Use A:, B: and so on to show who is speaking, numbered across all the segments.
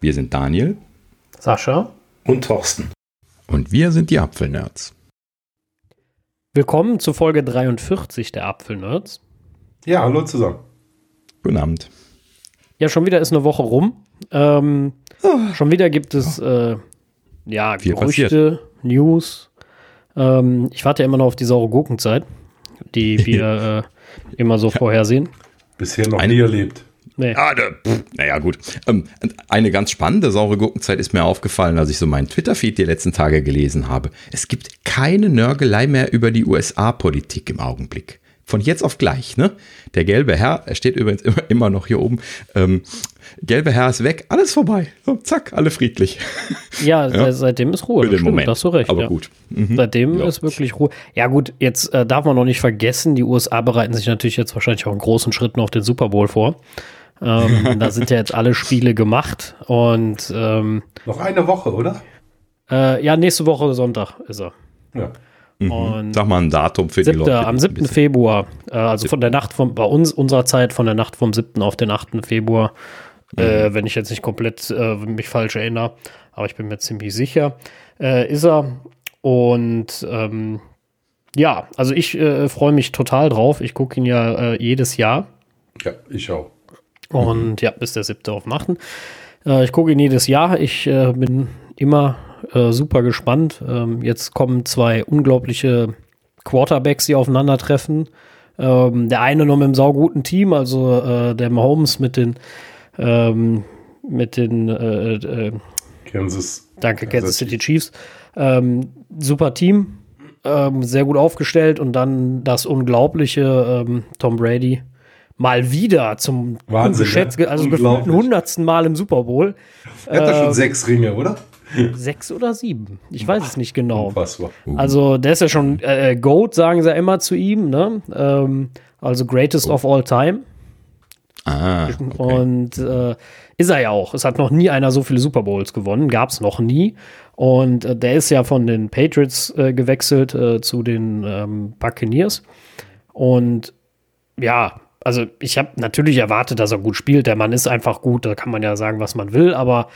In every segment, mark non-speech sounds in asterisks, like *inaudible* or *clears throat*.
A: Wir sind Daniel,
B: Sascha
C: und Thorsten.
A: Und wir sind die Apfelnerds.
B: Willkommen zu Folge 43 der Apfelnerds.
C: Ja, hallo zusammen.
A: Guten Abend.
B: Ja, schon wieder ist eine Woche rum. Ähm, oh. Schon wieder gibt es äh, ja, Viel Gerüchte, passiert. News. Ähm, ich warte ja immer noch auf die saure Gurkenzeit, die wir *laughs* äh, immer so vorhersehen.
C: Bisher noch Eine, nie erlebt.
A: Nee. Ah, da, pff, naja, gut. Ähm, eine ganz spannende saure Gurkenzeit ist mir aufgefallen, als ich so meinen Twitter-Feed die letzten Tage gelesen habe. Es gibt keine Nörgelei mehr über die USA-Politik im Augenblick. Von jetzt auf gleich, ne? Der gelbe Herr, er steht übrigens immer, immer noch hier oben. Ähm, gelbe Herr ist weg, alles vorbei. So, zack, alle friedlich. *laughs*
B: Ja, ja. seitdem ist Ruhe.
A: Für den Moment.
B: Hast du recht.
A: Aber
B: ja.
A: gut.
B: Mhm. Seitdem ja. ist wirklich Ruhe. Ja, gut, jetzt äh, darf man noch nicht vergessen, die USA bereiten sich natürlich jetzt wahrscheinlich auch in großen Schritten auf den Super Bowl vor. Ähm, da sind ja jetzt alle Spiele gemacht und ähm,
C: noch eine Woche, oder?
B: Äh, ja, nächste Woche Sonntag ist er.
A: Ja. Mhm. Sag mal ein Datum für
B: siebte,
A: die Leute.
B: Am 7. Februar, äh, also von der Nacht von bei uns, unserer Zeit, von der Nacht vom 7. auf den 8. Februar, mhm. äh, wenn ich jetzt nicht komplett äh, mich falsch erinnere, aber ich bin mir ziemlich sicher, äh, ist er. Und ähm, ja, also ich äh, freue mich total drauf. Ich gucke ihn ja äh, jedes Jahr.
C: Ja, ich auch.
B: Und mhm. ja, bis der siebte auf Machten. Äh, ich gucke ihn jedes Jahr. Ich äh, bin immer äh, super gespannt. Ähm, jetzt kommen zwei unglaubliche Quarterbacks, die aufeinandertreffen. Ähm, der eine noch mit einem sauguten Team, also äh, der Mahomes mit den ähm, mit den äh, äh,
C: Kansas.
B: Danke, Kansas City Chiefs. Ähm, super Team, ähm, sehr gut aufgestellt und dann das unglaubliche ähm, Tom Brady mal wieder zum
C: Wahnsinn, Geschätz,
B: ja? also gefühlt hundertsten Mal im Super Bowl.
C: Er hat äh, schon ähm, sechs Ringe, oder?
B: Sechs oder sieben? Ich weiß es nicht genau.
C: Unfassbar.
B: Also der ist ja schon äh, Goat, sagen sie ja immer zu ihm, ne? Ähm, also Greatest oh. of All Time.
A: Ah,
B: okay. Und äh, ist er ja auch. Es hat noch nie einer so viele Super Bowls gewonnen, gab es noch nie. Und äh, der ist ja von den Patriots äh, gewechselt äh, zu den ähm, Buccaneers. Und ja, also ich habe natürlich erwartet, dass er gut spielt. Der Mann ist einfach gut, da kann man ja sagen, was man will, aber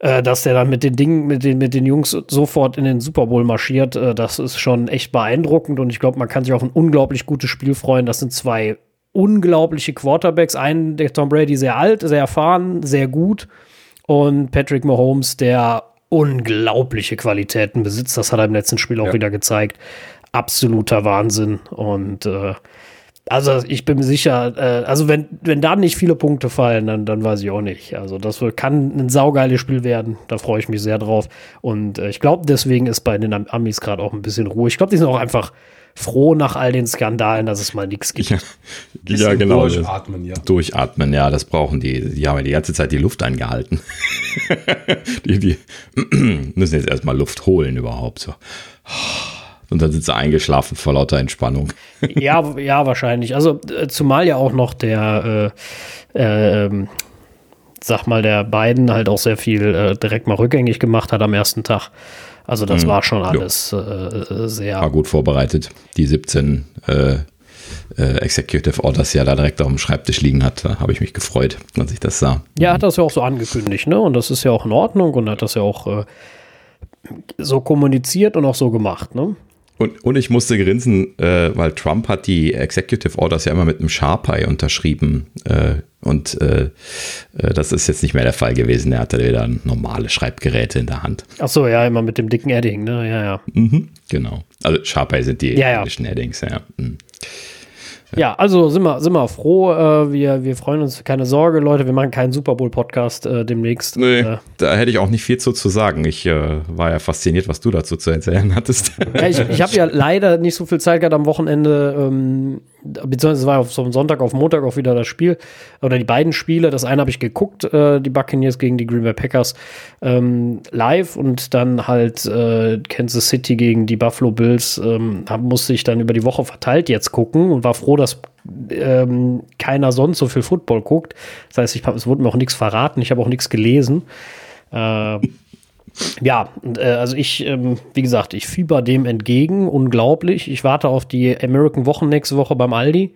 B: äh, dass der dann mit den Dingen, mit den, mit den Jungs sofort in den Super Bowl marschiert, äh, das ist schon echt beeindruckend und ich glaube, man kann sich auf ein unglaublich gutes Spiel freuen. Das sind zwei unglaubliche Quarterbacks. Einen, der Tom Brady, sehr alt, sehr erfahren, sehr gut und Patrick Mahomes, der unglaubliche Qualitäten besitzt. Das hat er im letzten Spiel auch ja. wieder gezeigt. Absoluter Wahnsinn und äh, also ich bin mir sicher, äh, also wenn, wenn da nicht viele Punkte fallen, dann, dann weiß ich auch nicht. Also das kann ein saugeiles Spiel werden. Da freue ich mich sehr drauf. Und äh, ich glaube, deswegen ist bei den Amis gerade auch ein bisschen Ruhe. Ich glaube, die sind auch einfach froh nach all den Skandalen, dass es mal nichts gibt.
A: Ja, *laughs* ja genau.
C: Durchatmen, ja.
A: Durchatmen, ja, das brauchen die. Die haben ja die ganze Zeit die Luft eingehalten. *laughs* die, die *clears throat* müssen jetzt erstmal Luft holen überhaupt. So. Und dann sind sie eingeschlafen vor lauter Entspannung.
B: ja, ja, wahrscheinlich. Also äh, zumal ja auch noch der, äh, äh, sag mal, der beiden halt auch sehr viel äh, direkt mal rückgängig gemacht hat am ersten Tag. Also das mhm. war schon alles äh, sehr.
A: War gut vorbereitet. Die 17 äh, Executive Orders ja da direkt auf dem Schreibtisch liegen hat. Da habe ich mich gefreut, als ich das sah.
B: Ja, hat das ja auch so angekündigt, ne? Und das ist ja auch in Ordnung und hat das ja auch so kommuniziert und auch so gemacht, ne?
A: Und, und ich musste grinsen, äh, weil Trump hat die Executive Orders ja immer mit einem Sharpie unterschrieben. Äh, und äh, äh, das ist jetzt nicht mehr der Fall gewesen. Er hatte wieder normale Schreibgeräte in der Hand.
B: Ach so, ja, immer mit dem dicken Edding, ne? Ja, ja.
A: Mhm, genau. Also Sharpie sind die ja, englischen ja. Eddings, ja. Mhm.
B: Ja, also sind wir, sind wir froh. Äh, wir, wir freuen uns, keine Sorge, Leute. Wir machen keinen Super Bowl-Podcast äh, demnächst.
A: Nee,
B: äh,
A: da hätte ich auch nicht viel zu, zu sagen. Ich äh, war ja fasziniert, was du dazu zu erzählen hattest. *laughs*
B: Ja, ich, ich habe ja leider nicht so viel Zeit gehabt am Wochenende. Ähm, beziehungsweise es war auf so Sonntag auf Montag auch wieder das Spiel oder die beiden Spiele. Das eine habe ich geguckt, äh, die Buccaneers gegen die Green Bay Packers ähm, live und dann halt äh, Kansas City gegen die Buffalo Bills ähm, musste ich dann über die Woche verteilt jetzt gucken und war froh, dass ähm, keiner sonst so viel Football guckt. Das heißt, ich hab, es wurde mir auch nichts verraten, ich habe auch nichts gelesen. Äh, ja, äh, also ich, ähm, wie gesagt, ich fieber dem entgegen, unglaublich. Ich warte auf die American Wochen nächste Woche beim Aldi.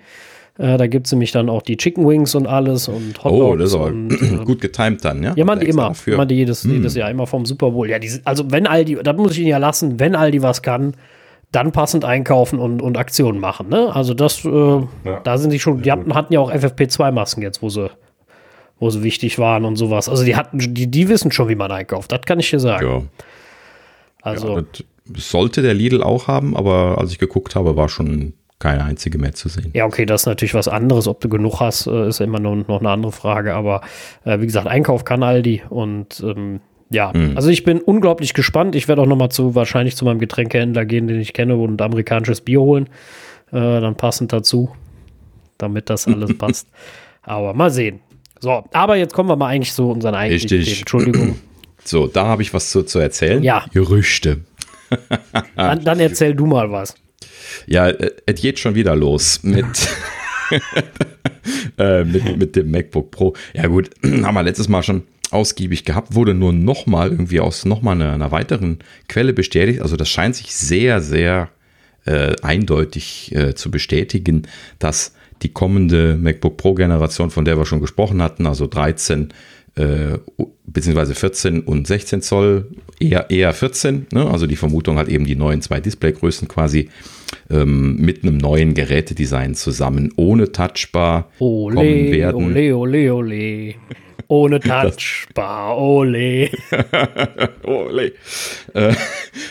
B: Äh, da gibt es nämlich dann auch die Chicken Wings und alles und
A: Hot Oh, das ist aber und, äh, *clears throat* gut getimt dann, ja?
B: Ja, man immer. Man jedes, hm. jedes Jahr, immer vom Super Bowl. Ja, die, also wenn Aldi, das muss ich Ihnen ja lassen, wenn Aldi was kann, dann passend einkaufen und, und Aktionen machen. Ne? Also das, äh, ja. da sind sie schon, die hatten, hatten ja auch FFP2-Masken jetzt, wo sie, wo sie wichtig waren und sowas. Also die hatten, die, die wissen schon, wie man einkauft, das kann ich dir sagen. Ja.
A: Also. Ja, sollte der Lidl auch haben, aber als ich geguckt habe, war schon keine einzige mehr zu sehen.
B: Ja, okay, das ist natürlich was anderes. Ob du genug hast, äh, ist immer noch, noch eine andere Frage. Aber äh, wie gesagt, Einkauf kann Aldi und ähm, ja, mhm. also ich bin unglaublich gespannt. Ich werde auch noch mal zu wahrscheinlich zu meinem Getränkehändler gehen, den ich kenne und amerikanisches Bier holen. Äh, dann passend dazu, damit das alles *laughs* passt. Aber mal sehen. So, aber jetzt kommen wir mal eigentlich zu unseren eigentlichen
A: Richtig. Themen. Entschuldigung. *clears throat* So, da habe ich was zu, zu erzählen.
B: Ja.
A: Gerüchte. *laughs*
B: dann, dann erzähl du mal was.
A: Ja, äh, es geht schon wieder los mit, *laughs* äh, mit, mit dem MacBook Pro. Ja gut, *clears throat* haben wir letztes Mal schon ausgiebig gehabt, wurde nur nochmal irgendwie aus nochmal einer, einer weiteren Quelle bestätigt. Also das scheint sich sehr, sehr äh, eindeutig äh, zu bestätigen, dass die kommende MacBook Pro Generation, von der wir schon gesprochen hatten, also 13 äh, beziehungsweise 14 und 16 Zoll, eher, eher 14, ne? also die Vermutung hat eben die neuen zwei Displaygrößen quasi ähm, mit einem neuen Gerätedesign zusammen, ohne Touchbar
B: ole, kommen werden. Ole, ole, ole. Ohne *laughs* Touchbar, ole. *laughs*
A: ole. Äh,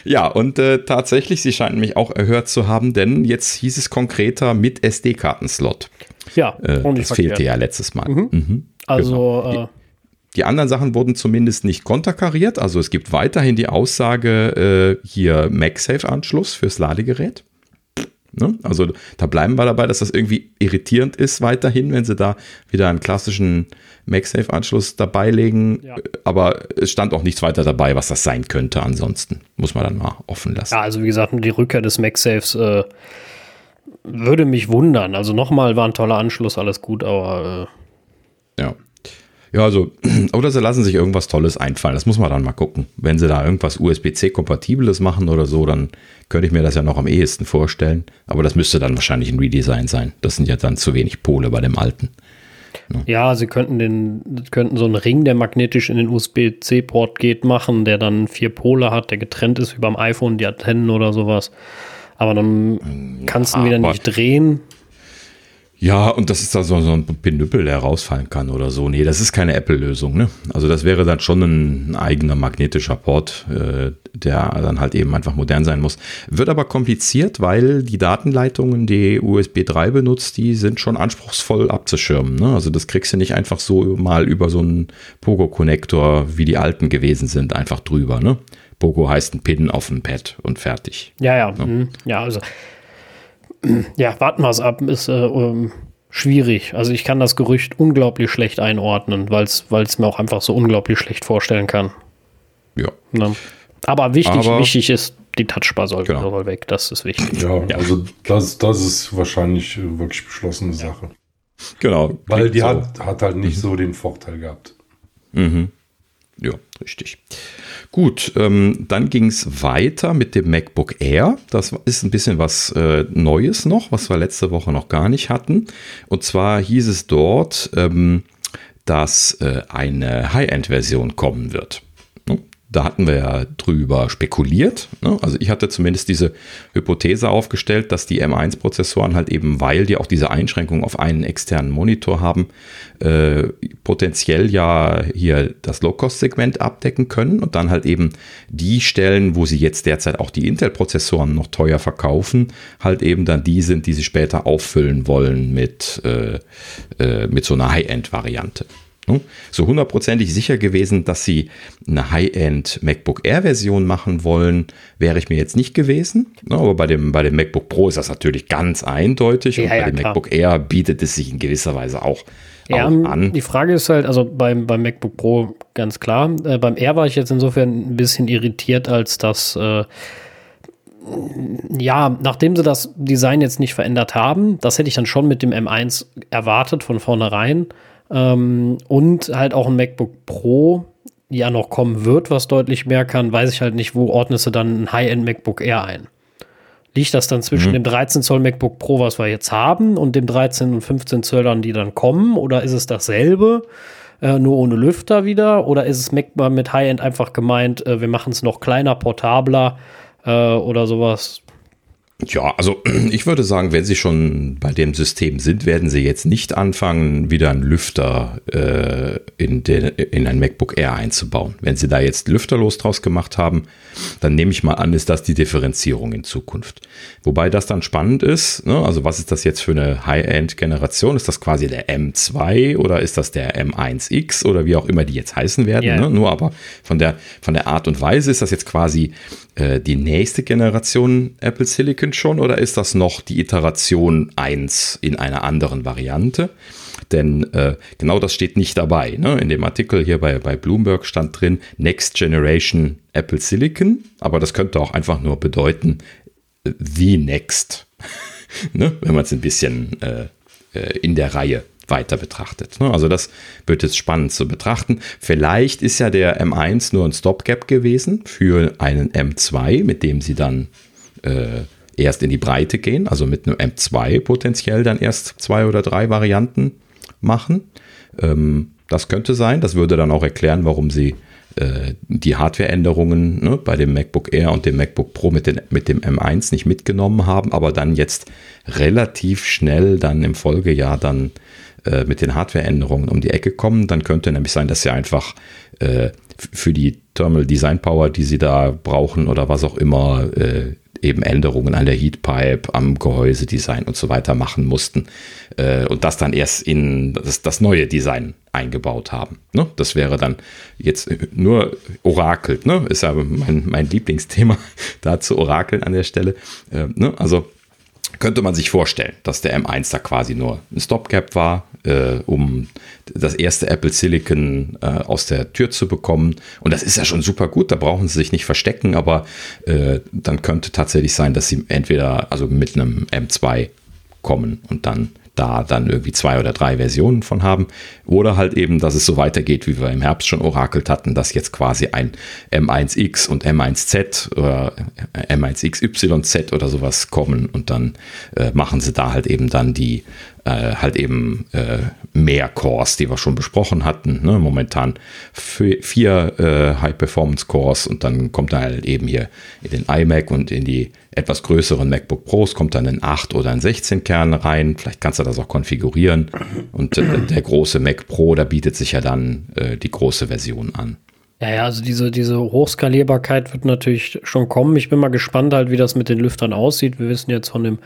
A: ja, und äh, tatsächlich, sie scheinen mich auch erhört zu haben, denn jetzt hieß es konkreter mit SD-Kartenslot.
B: Ja,
A: äh, das fehlte ja letztes Mal. Mhm.
B: Mhm, also, genau. Äh,
A: die anderen Sachen wurden zumindest nicht konterkariert. Also es gibt weiterhin die Aussage, äh, hier MagSafe-Anschluss fürs Ladegerät. Ne? Also da bleiben wir dabei, dass das irgendwie irritierend ist weiterhin, wenn sie da wieder einen klassischen MagSafe-Anschluss dabei legen. Ja. Aber es stand auch nichts weiter dabei, was das sein könnte. Ansonsten muss man dann mal offen lassen.
B: Ja, also wie gesagt, die Rückkehr des MagSafes äh, würde mich wundern. Also nochmal war ein toller Anschluss, alles gut, aber
A: äh, ja. Ja, also, *clears throat* oder sie lassen sich irgendwas Tolles einfallen. Das muss man dann mal gucken. Wenn sie da irgendwas USB-C-Kompatibles machen oder so, dann könnte ich mir das ja noch am ehesten vorstellen. Aber das müsste dann wahrscheinlich ein Redesign sein. Das sind ja dann zu wenig Pole bei dem alten.
B: Ja, ja sie könnten den, könnten so einen Ring, der magnetisch in den USB-C-Port geht, machen, der dann vier Pole hat, der getrennt ist wie beim iPhone, die Antennen oder sowas. Aber dann kannst du ihn wieder nicht drehen.
A: Ja, und das ist da so, so ein Pinüppel, der rausfallen kann oder so. Nee, das ist keine Apple-Lösung. Ne? Also das wäre dann schon ein, eigener magnetischer Port, äh, der dann halt eben einfach modern sein muss. Wird aber kompliziert, weil die Datenleitungen, die USB 3 benutzt, die sind schon anspruchsvoll abzuschirmen. Ne? Also das kriegst du nicht einfach so mal über so einen Pogo-Konnektor, wie die alten gewesen sind, einfach drüber. Ne? Pogo heißt ein Pin auf ein Pad und fertig.
B: Ja, ja. Ja, mhm. ja also ja, warten wir es ab, ist äh, um, schwierig. Also ich kann das Gerücht unglaublich schlecht einordnen, weil es mir auch einfach so unglaublich schlecht vorstellen kann.
A: Ja.
B: Ne? Aber wichtig, Aber, wichtig ist, die Touchbar soll, genau. soll weg. Das ist wichtig.
C: Ja, ja. also das, das ist wahrscheinlich äh, wirklich beschlossene ja. Sache.
A: Genau.
C: Weil die so. hat, hat halt nicht mhm. so den Vorteil gehabt.
A: Mhm. Ja, richtig. Gut, ähm, dann ging es weiter mit dem MacBook Air. Das ist ein bisschen was äh, Neues noch, was wir letzte Woche noch gar nicht hatten. Und zwar hieß es dort, ähm, dass äh, eine High-End-Version kommen wird da hatten wir ja drüber spekuliert. Ne? Also ich hatte zumindest diese Hypothese aufgestellt, dass die M1-Prozessoren halt eben, weil die auch diese Einschränkung auf einen externen Monitor haben, äh, potenziell ja hier das Low-Cost-Segment abdecken können und dann halt eben die Stellen, wo sie jetzt derzeit auch die Intel-Prozessoren noch teuer verkaufen, halt eben dann die sind, die sie später auffüllen wollen mit, äh, äh, mit so einer High-End-Variante. So hundertprozentig sicher gewesen, dass sie eine High-End MacBook Air-Version machen wollen, wäre ich mir jetzt nicht gewesen. Aber bei dem, bei dem MacBook Pro ist das natürlich ganz eindeutig ja, und bei ja, dem klar. MacBook Air bietet es sich in gewisser Weise auch, ja, auch an.
B: Die Frage ist halt, also beim, beim MacBook Pro ganz klar. Äh, beim Air war ich jetzt insofern ein bisschen irritiert, als dass äh, ja, nachdem sie das Design jetzt nicht verändert haben, das hätte ich dann schon mit dem M1 erwartet von vornherein. Ähm, und halt auch ein MacBook Pro ja noch kommen wird, was deutlich mehr kann, weiß ich halt nicht, wo ordnest du dann ein High-End MacBook Air ein. liegt das dann zwischen dem 13 Zoll MacBook Pro, was wir jetzt haben, und dem 13 und 15 Zöllern, die dann kommen? Oder ist es dasselbe, äh, nur ohne Lüfter wieder? Oder ist es mit High-End einfach gemeint, äh, wir machen es noch kleiner, portabler äh, oder sowas?
A: Ja, also *clears throat* ich würde sagen, wenn Sie schon bei dem System sind, werden Sie jetzt nicht anfangen, wieder einen Lüfter äh, in, den, in ein MacBook Air einzubauen. Wenn Sie da jetzt lüfterlos draus gemacht haben, dann nehme ich mal an, ist das die Differenzierung in Zukunft. Wobei das dann spannend ist, ne? also was ist das jetzt für eine High-End-Generation? Ist das quasi der M2 oder ist das der M1X oder wie auch immer die jetzt heißen werden?
B: Ja.
A: Ne? Nur aber von der, von der Art und Weise ist das jetzt quasi äh, die nächste Generation Apple Silicon schon oder ist das noch die Iteration 1 in einer anderen Variante? Denn äh, genau das steht nicht dabei. Ne? In dem Artikel hier bei, bei Bloomberg stand drin Next Generation Apple Silicon, aber das könnte auch einfach nur bedeuten äh, The Next, *laughs* ne? wenn man es ein bisschen äh, äh, in der Reihe weiter betrachtet. Ne? Also das wird jetzt spannend zu betrachten. Vielleicht ist ja der M1 nur ein Stopgap gewesen für einen M2, mit dem sie dann äh, erst in die Breite gehen, also mit einem M2 potenziell dann erst zwei oder drei Varianten machen. Ähm, das könnte sein. Das würde dann auch erklären, warum sie äh, die Hardware-Änderungen ne, bei dem MacBook Air und dem MacBook Pro mit, den, mit dem M1 nicht mitgenommen haben, aber dann jetzt relativ schnell dann im Folgejahr dann äh, mit den Hardware-Änderungen um die Ecke kommen. Dann könnte nämlich sein, dass sie einfach äh, für die Thermal Design Power, die sie da brauchen oder was auch immer, äh, eben Änderungen an der Heatpipe, am Gehäusedesign und so weiter machen mussten äh, und das dann erst in das, das neue Design eingebaut haben. Ne? Das wäre dann jetzt nur orakelt, ne? ist ja mein, mein Lieblingsthema, *laughs* da zu orakeln an der Stelle. Äh, ne? Also könnte man sich vorstellen, dass der M1 da quasi nur ein Stopgap war, äh, um das erste Apple Silicon äh, aus der Tür zu bekommen. Und das ist ja schon super gut, da brauchen sie sich nicht verstecken, aber äh, dann könnte tatsächlich sein, dass sie entweder also mit einem M2 kommen und dann da dann irgendwie zwei oder drei Versionen von haben. Oder halt eben, dass es so weitergeht, wie wir im Herbst schon orakelt hatten, dass jetzt quasi ein M1X und M1Z oder M1XYZ oder sowas kommen und dann äh, machen sie da halt eben dann die äh, halt eben äh, mehr Cores, die wir schon besprochen hatten. Ne? Momentan vier äh, High-Performance-Cores und dann kommt da halt eben hier in den iMac und in die etwas größeren MacBook Pros kommt dann ein 8 oder ein 16 Kern rein. Vielleicht kannst du das auch konfigurieren. Und äh, der große Mac Pro, da bietet sich ja dann äh, die große Version an.
B: Ja, ja, also diese, diese Hochskalierbarkeit wird natürlich schon kommen. Ich bin mal gespannt halt, wie das mit den Lüftern aussieht. Wir wissen jetzt von dem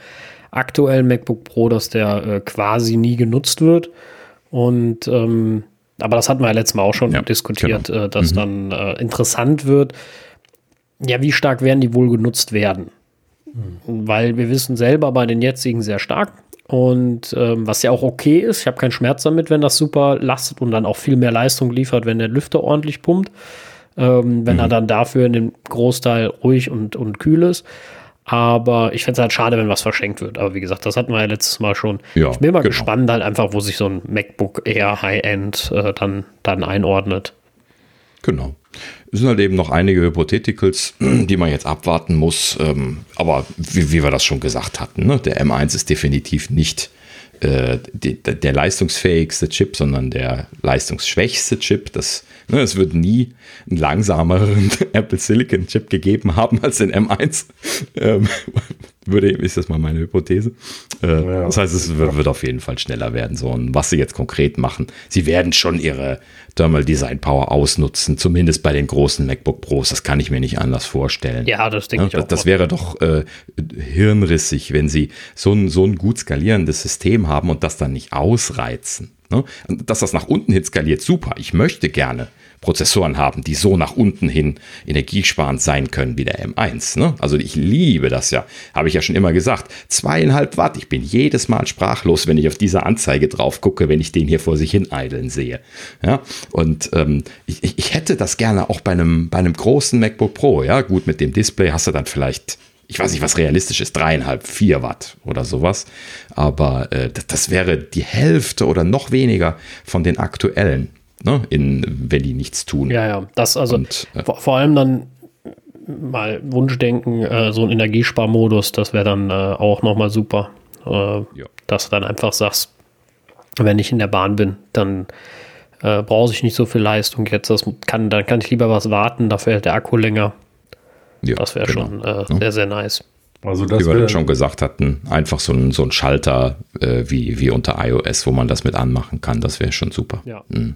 B: aktuellen MacBook Pro, dass der äh, quasi nie genutzt wird. Und ähm, aber das hatten wir ja letztes Mal auch schon ja, diskutiert, genau. dass mhm. dann äh, interessant wird, ja, wie stark werden die wohl genutzt werden? Weil wir wissen selber bei den jetzigen sehr stark. Und ähm, was ja auch okay ist, ich habe keinen Schmerz damit, wenn das super lastet und dann auch viel mehr Leistung liefert, wenn der Lüfter ordentlich pumpt. Ähm, wenn mhm. er dann dafür in dem Großteil ruhig und, und kühl ist. Aber ich fände es halt schade, wenn was verschenkt wird. Aber wie gesagt, das hatten wir ja letztes Mal schon. Ja, ich bin mal genau. gespannt, halt einfach, wo sich so ein MacBook Air High-End äh, dann, dann einordnet.
A: Genau. Es sind halt eben noch einige Hypotheticals, *clears throat* die man jetzt abwarten muss. Ähm, aber wie, wie, wir das schon gesagt hatten, ne? der M1 ist definitiv nicht äh, die, der leistungsfähigste Chip, sondern der leistungsschwächste Chip. Das, ne, es wird nie einen langsameren *laughs* Apple Silicon Chip gegeben haben als den M1. *laughs* Ähm, würde, ist das mal meine Hypothese. Äh, ja. Das heißt, es wird, wird, auf jeden Fall schneller werden. So, und was sie jetzt konkret machen, sie werden schon ihre Thermal Design Power ausnutzen, zumindest bei den großen MacBook Pros. Das kann ich mir nicht anders vorstellen.
B: Ja, das denke ich
A: auch. Das, das wäre doch äh, hirnrissig, wenn sie so ein, so ein gut skalierendes System haben und das dann nicht ausreizen. Ne? Dass das nach unten hin skaliert, super. Ich möchte gerne Prozessoren haben, die so nach unten hin energiesparend sein können wie der M1. Ne? Also ich liebe das ja, habe ich ja schon immer gesagt. Zweieinhalb Watt, ich bin jedes Mal sprachlos, wenn ich auf diese Anzeige drauf gucke, wenn ich den hier vor sich hin eideln sehe. Ja? Und ähm, ich, ich hätte das gerne auch bei einem, bei einem großen MacBook Pro. Ja, gut, mit dem Display hast du dann vielleicht ich weiß nicht, was realistisch ist, dreieinhalb, vier Watt oder sowas. Aber äh, das, das, wäre die Hälfte oder noch weniger von den aktuellen ne, in, wenn die nichts tun.
B: Ja, ja, das also Und, äh, vor, vor, allem dann, mal Wunschdenken, äh, so ein Energiesparmodus, das wäre dann äh, auch nochmal super. Äh, ja. Dass du dann einfach sagst, wenn ich in der Bahn bin, dann äh, brauche ich nicht so viel Leistung jetzt. Das kann, dann kann ich lieber was warten, dafür hält der Akku länger. Ja, das wäre genau. schon äh, sehr, sehr nice.
A: Also das wie wir schon gesagt hatten, einfach so ein, so ein Schalter äh, wie, wie unter iOS, wo man das mit anmachen kann, das wäre schon super.
B: Ja. Mhm.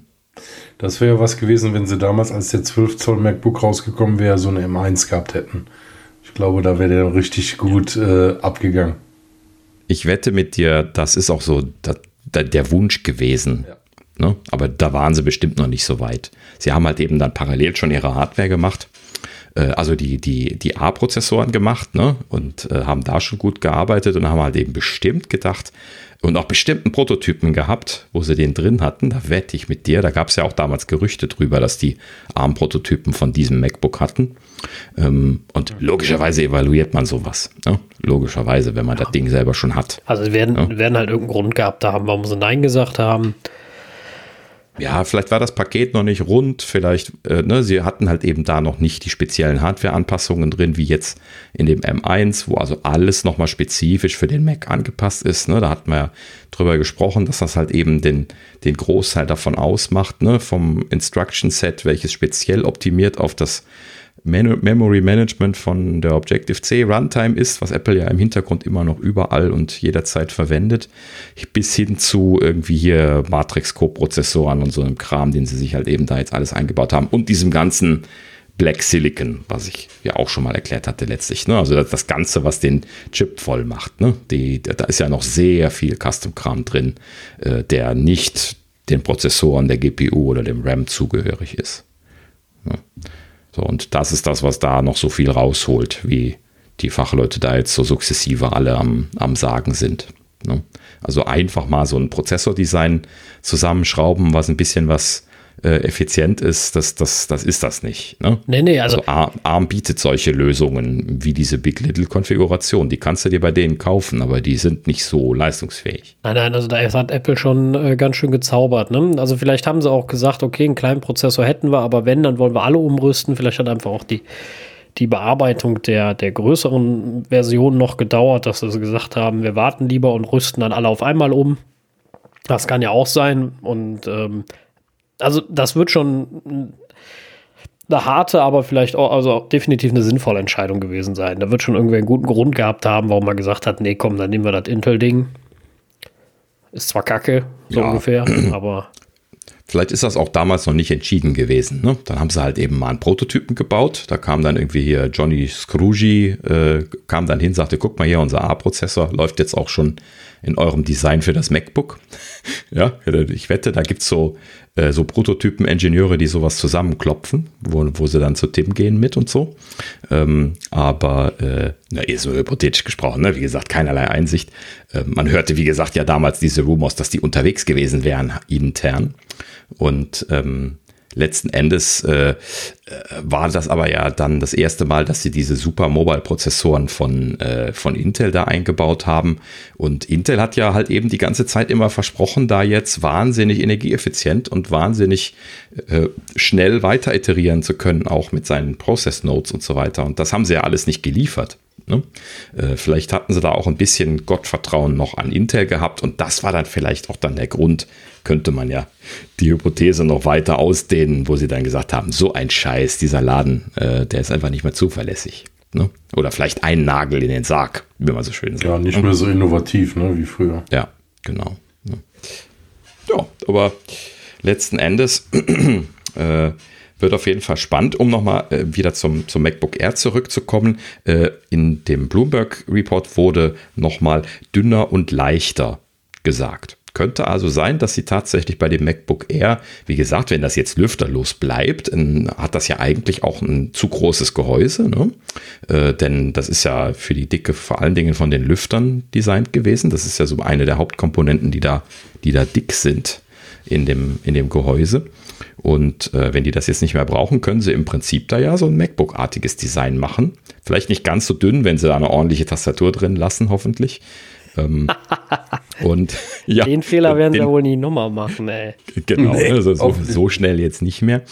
C: Das wäre was gewesen, wenn sie damals, als der 12 Zoll MacBook rausgekommen wäre, so eine M1 gehabt hätten. Ich glaube, da wäre der richtig gut äh, abgegangen.
A: Ich wette mit dir, das ist auch so da, da, der Wunsch gewesen. Ja. Ne? Aber da waren sie bestimmt noch nicht so weit. Sie haben halt eben dann parallel schon ihre Hardware gemacht äh, also die, die, die A-Prozessoren gemacht ne? und äh, haben da schon gut gearbeitet und haben halt eben bestimmt gedacht und auch bestimmten Prototypen gehabt, wo sie den drin hatten. Da wette ich mit dir. Da gab es ja auch damals Gerüchte drüber, dass die ARM-Prototypen von diesem MacBook hatten. Ähm, und logischerweise evaluiert man sowas. Ne? Logischerweise, wenn man ja. das Ding selber schon hat.
B: Also sie werden, ja? werden halt irgendeinen Grund gehabt haben, warum sie Nein gesagt haben
A: ja, vielleicht war das Paket noch nicht rund, vielleicht, äh, ne, sie hatten halt eben da noch nicht die speziellen Hardware-Anpassungen drin, wie jetzt in dem M1, wo also alles nochmal spezifisch für den Mac angepasst ist. Ne? Da hatten wir ja drüber gesprochen, dass das halt eben den, den Großteil davon ausmacht, ne? vom Instruction Set, welches speziell optimiert auf das Memory Management von der Objective-C Runtime ist, was Apple ja im Hintergrund immer noch überall und jederzeit verwendet, bis hin zu irgendwie hier Matrix-Co-Prozessoren und so einem Kram, den sie sich halt eben da jetzt alles eingebaut haben und diesem ganzen Black Silicon, was ich ja auch schon mal erklärt hatte letztlich. Ne? Also das, Ganze, was den Chip voll macht. Ne? Die, da ist ja noch sehr viel Custom-Kram drin, äh, der nicht den Prozessoren der GPU oder dem RAM zugehörig ist. Ja. So, und das ist das, was da noch so viel rausholt, wie die Fachleute da jetzt so sukzessive alle am, am Sagen sind. Ne? Also einfach mal so ein Prozessordesign zusammenschrauben, was ein bisschen was äh, effizient ist, das, das, das ist das nicht. Ne?
B: Nee, nee, also,
A: also ARM bietet solche Lösungen wie diese Big Little Konfiguration. Die kannst du dir bei denen kaufen, aber die sind nicht so leistungsfähig.
B: Nein, nein, also da hat Apple schon äh, ganz schön gezaubert. Ne? Also vielleicht haben sie auch gesagt, okay, einen kleinen Prozessor hätten wir, aber wenn, dann wollen wir alle umrüsten. Vielleicht hat einfach auch die die Bearbeitung der, der größeren Version noch gedauert, dass sie gesagt haben, wir warten lieber und rüsten dann alle auf einmal um. Das kann ja auch sein. Und ähm, also das wird schon eine harte, aber vielleicht auch, also definitiv eine sinnvolle Entscheidung gewesen sein. Da wird schon irgendwie einen guten Grund gehabt haben, warum man gesagt hat, nee, komm, dann nehmen wir das Intel-Ding. Ist zwar kacke, so ja. ungefähr, *clears throat* aber.
A: Vielleicht ist das auch damals noch nicht entschieden gewesen. Ne? Dann haben sie halt eben mal einen Prototypen gebaut. Da kam dann irgendwie hier Johnny Scrooge, äh, kam dann hin, sagte, guck mal hier, unser A-Prozessor läuft jetzt auch schon in eurem Design für das MacBook. *laughs* ja, ich wette, da gibt es so, äh, so Prototypen-Ingenieure, die sowas zusammenklopfen, wo, wo sie dann zu Tim gehen mit und so. Ähm, aber, äh, na, ist so hypothetisch gesprochen, ne? wie gesagt, keinerlei Einsicht. Äh, man hörte, wie gesagt, ja damals diese Rumors, dass die unterwegs gewesen wären, intern. Und ähm, letzten Endes äh, äh, war das aber ja dann das erste Mal, dass sie diese Super Mobile Prozessoren von, äh, von Intel da eingebaut haben. Und Intel hat ja halt eben die ganze Zeit immer versprochen, da jetzt wahnsinnig energieeffizient und wahnsinnig äh, schnell weiter iterieren zu können, auch mit seinen Process Nodes und so weiter. Und das haben sie ja alles nicht geliefert. Ne? Äh, vielleicht hatten sie da auch ein bisschen Gottvertrauen noch an Intel gehabt und das war dann vielleicht auch dann der Grund, könnte man ja die Hypothese noch weiter ausdehnen, wo sie dann gesagt haben, so ein Scheiß, dieser Laden, äh, der ist einfach nicht mehr zuverlässig. Ne? Oder vielleicht ein Nagel in den Sarg, wie man so schön sagt.
C: Ja, nicht mehr so innovativ ne, wie früher.
A: Ja, genau. Ja, aber letzten Endes *clears throat* äh, wird auf jeden Fall spannend, um nochmal äh, wieder zum, zum MacBook Air zurückzukommen. Äh, in dem Bloomberg Report wurde nochmal dünner und leichter gesagt. Könnte also sein, dass sie tatsächlich bei dem MacBook Air, wie gesagt, wenn das jetzt lüfterlos bleibt, hat das ja eigentlich auch ein zu großes Gehäuse, ne? äh, denn das ist ja für die Dicke vor allen Dingen von den Lüftern designt gewesen. Das ist ja so eine der Hauptkomponenten, die da, die da dick sind in dem, in dem Gehäuse. Und äh, wenn die das jetzt nicht mehr brauchen, können sie im Prinzip da ja so ein MacBook-artiges Design machen. Vielleicht nicht ganz so dünn, wenn sie da eine ordentliche Tastatur drin lassen, hoffentlich. ähm, *laughs* und ja,
B: Den Fehler werden den, sie wohl nie nochmal machen, ey.
A: Genau, nee, also so, so, schnell jetzt nicht mehr.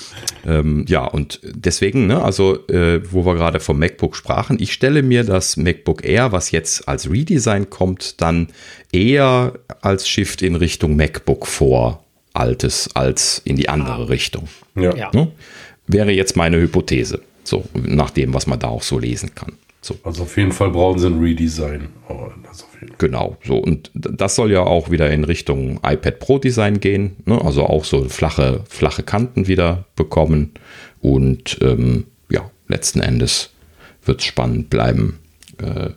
A: Ähm, ja, und deswegen, ne, also äh, wo wir gerade vom MacBook sprachen, ich stelle mir das MacBook Air, was jetzt als Redesign kommt, dann eher als Shift in Richtung MacBook vor, altes, als in die andere ah. Richtung. Ja. Ne? Wäre jetzt meine Hypothese, so nach dem, was man da auch so lesen kann. So.
C: Also auf jeden Fall brauchen sie ein Redesign.
A: Oh, genau, so. Und das soll ja auch wieder in Richtung iPad Pro Design gehen. Ne? Also auch so flache, flache Kanten wieder bekommen. Und ähm, ja, letzten Endes wird es spannend bleiben, äh,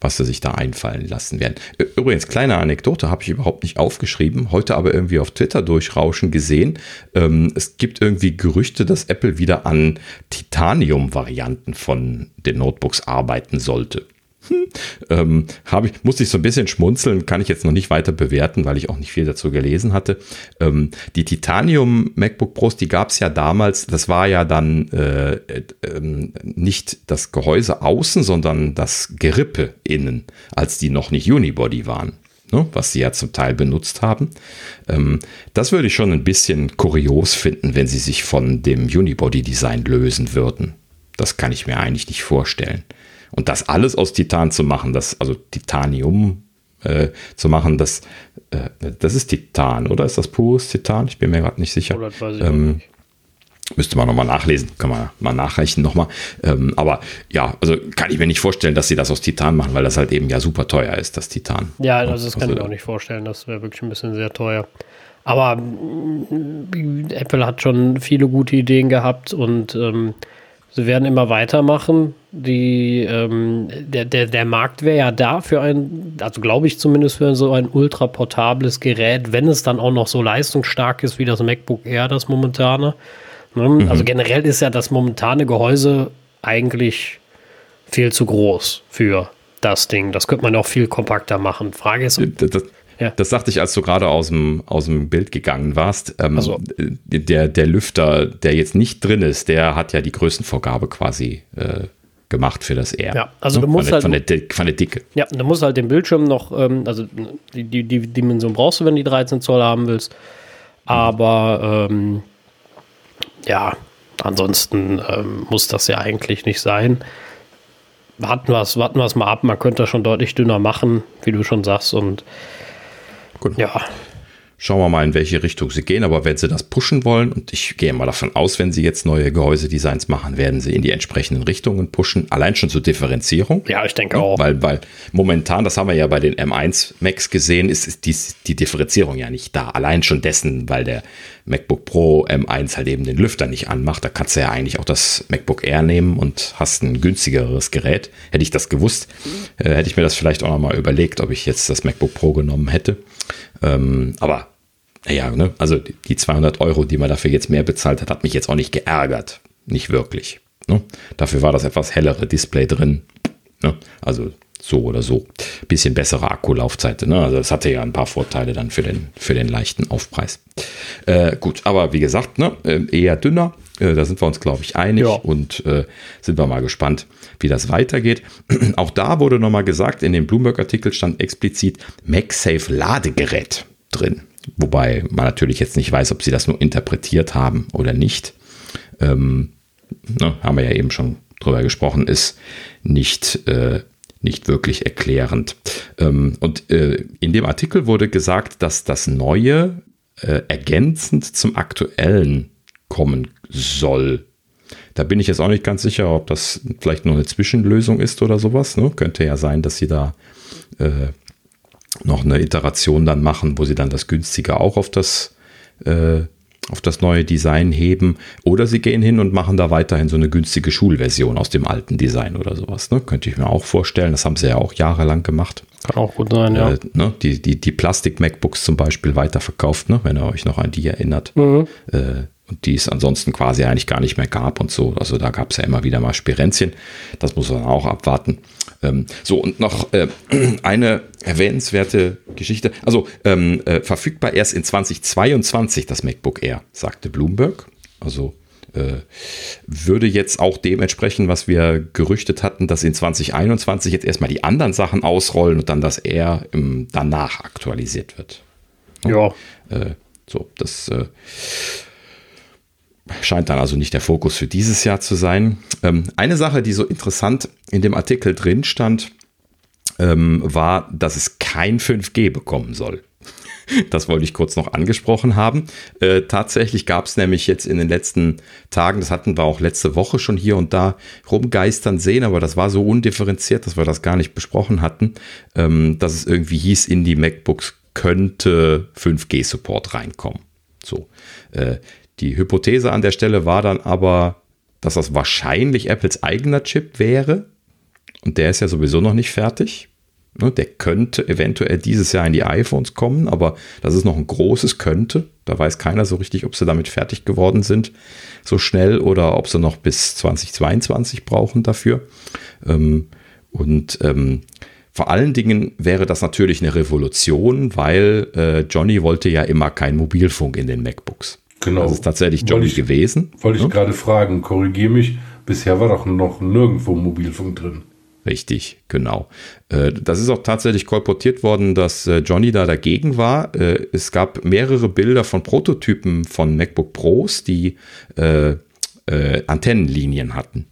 A: was sie sich da einfallen lassen werden. Übrigens, kleine Anekdote habe ich überhaupt nicht aufgeschrieben, heute aber irgendwie auf Twitter durchrauschen gesehen. Ähm, es gibt irgendwie Gerüchte, dass Apple wieder an Titanium-Varianten von den Notebooks arbeiten sollte. Hm. Ähm, ich, musste ich so ein bisschen schmunzeln, kann ich jetzt noch nicht weiter bewerten, weil ich auch nicht viel dazu gelesen hatte. Ähm, die Titanium MacBook Pros, die gab es ja damals, das war ja dann äh, äh, nicht das Gehäuse außen, sondern das Gerippe innen, als die noch nicht Unibody waren. Ne, was sie ja zum Teil benutzt haben. Ähm, das würde ich schon ein bisschen kurios finden, wenn sie sich von dem Unibody-Design lösen würden. Das kann ich mir eigentlich nicht vorstellen. Und das alles aus Titan zu machen, das, also Titanium äh, zu machen, das, äh, das ist Titan, oder ist das pures Titan? Ich bin mir gerade nicht sicher. Oh, ähm, müsste man nochmal nachlesen, kann man mal nachreichen nochmal. Ähm, aber ja, also kann ich mir nicht vorstellen, dass sie das aus Titan machen, weil das halt eben ja super teuer ist, das Titan.
B: Ja, also das kann also, ich mir auch nicht vorstellen. Das wäre wirklich ein bisschen sehr teuer. Aber mm, Apple hat schon viele gute Ideen gehabt und ähm, Sie werden immer weitermachen. Die, ähm, der, der, der Markt wäre ja da für ein, also glaube ich zumindest für so ein ultra portables Gerät, wenn es dann auch noch so leistungsstark ist wie das MacBook Air, das momentane. Ne? Mhm. Also generell ist ja das momentane Gehäuse eigentlich viel zu groß für das Ding. Das könnte man auch viel kompakter machen. Frage ist.
A: Das, ja. Das sagte ich, als du gerade aus dem, aus dem Bild gegangen warst. Ähm, also. der, der Lüfter, der jetzt nicht drin ist, der hat ja die Größenvorgabe quasi äh, gemacht für das R.
B: Ja, also ne? du musst von
A: der, halt. Von der, von der Dicke.
B: Ja, du musst halt den Bildschirm noch, ähm, also die, die, die Dimension brauchst du, wenn du die 13 Zoll haben willst. Aber ähm, ja, ansonsten ähm, muss das ja eigentlich nicht sein. Warten wir es warten mal ab. Man könnte das schon deutlich dünner machen, wie du schon sagst. Und
A: Genau. Ja. Schauen wir mal, in welche Richtung sie gehen. Aber wenn sie das pushen wollen, und ich gehe mal davon aus, wenn sie jetzt neue Gehäusedesigns machen, werden sie in die entsprechenden Richtungen pushen. Allein schon zur Differenzierung.
B: Ja, ich denke auch.
A: Weil, weil momentan, das haben wir ja bei den M1 Macs gesehen, ist, ist die, die Differenzierung ja nicht da. Allein schon dessen, weil der MacBook Pro M1 halt eben den Lüfter nicht anmacht. Da kannst du ja eigentlich auch das MacBook Air nehmen und hast ein günstigeres Gerät. Hätte ich das gewusst, äh, hätte ich mir das vielleicht auch nochmal überlegt, ob ich jetzt das MacBook Pro genommen hätte. Ähm, aber naja, ne? also die 200 Euro, die man dafür jetzt mehr bezahlt hat, hat mich jetzt auch nicht geärgert. Nicht wirklich. Ne? Dafür war das etwas hellere Display drin. Ne? Also so oder so. Bisschen bessere Akkulaufzeit. Ne? Also das hatte ja ein paar Vorteile dann für den, für den leichten Aufpreis. Äh, gut, aber wie gesagt, ne? Äh, eher dünner. Äh, da sind wir uns, glaube ich, einig ja. und äh, sind wir mal gespannt, wie das weitergeht. *clears throat* Auch da wurde nochmal gesagt, in dem Bloomberg-Artikel stand explizit MagSafe Ladegerät drin. Wobei man natürlich jetzt nicht weiß, ob sie das nur interpretiert haben oder nicht. Ähm, ne, haben wir ja eben schon drüber gesprochen, ist nicht, äh, nicht wirklich erklärend. Ähm, und äh, in dem Artikel wurde gesagt, dass das Neue äh, ergänzend zum Aktuellen kommen soll. Da bin ich jetzt auch nicht ganz sicher, ob das vielleicht nur eine Zwischenlösung ist oder sowas. Ne? Könnte ja sein, dass sie da äh, noch eine Iteration dann machen, wo sie dann das günstige auch auf das, äh, auf das neue Design heben. Oder sie gehen hin und machen da weiterhin so eine günstige Schulversion aus dem alten Design oder sowas. Ne? Könnte ich mir auch vorstellen. Das haben sie ja auch jahrelang gemacht.
B: Kann auch gut sein, ja. Äh,
A: ne? Die, die, die Plastik-MacBooks zum Beispiel weiterverkauft, ne? wenn ihr euch noch an die erinnert. Mhm. Äh, und die es ansonsten quasi eigentlich gar nicht mehr gab und so. Also da gab es ja immer wieder mal Spirenzchen. Das muss man auch abwarten. Ähm, so, und noch äh, *clears throat* eine erwähnenswerte Geschichte. Also ähm, äh, verfügbar erst in 2022 das MacBook Air, sagte Bloomberg. Also äh, würde jetzt auch dem entsprechen, was wir gerüchtet hatten, dass in 2021 jetzt erstmal die anderen Sachen ausrollen und dann das R im, danach aktualisiert wird.
B: Ja.
A: Äh, so, das äh, scheint dann also nicht der Fokus für dieses Jahr zu sein. Ähm, eine Sache, die so interessant in dem Artikel drin stand, ähm, war, dass es kein 5G bekommen soll. *laughs* Das wollte ich kurz noch angesprochen haben. Äh, tatsächlich gab es nämlich jetzt in den letzten Tagen, das hatten wir auch letzte Woche schon hier und da rumgeistern sehen, aber das war so undifferenziert, dass wir das gar nicht besprochen hatten, ähm, dass es irgendwie hieß, in die MacBooks könnte 5G-Support reinkommen. So. Äh, die Hypothese an der Stelle war dann aber, dass das wahrscheinlich Apples eigener Chip wäre. Und der ist ja sowieso noch nicht fertig. Ne, der könnte eventuell dieses Jahr in die iPhones kommen, aber das ist noch ein großes könnte. Da weiß keiner so richtig, ob sie damit fertig geworden sind, so schnell oder ob sie noch bis 2022 brauchen dafür. Ähm, und ähm, vor allen Dingen wäre das natürlich eine Revolution, weil äh, Johnny wollte ja immer kein Mobilfunk in den MacBooks.
C: Genau.
A: Das ist tatsächlich Johnny
C: Wollte ich-
A: gewesen.
C: Wollte ich
A: ne?
C: gerade fragen, korrigiere mich. Bisher war doch noch nirgendwo Mobilfunk drin.
A: Richtig, genau. Äh, Das ist auch tatsächlich kolportiert worden, dass äh, Johnny da dagegen war. Äh, Es gab mehrere Bilder von Prototypen von MacBook Pros, die Antennenlinien hatten.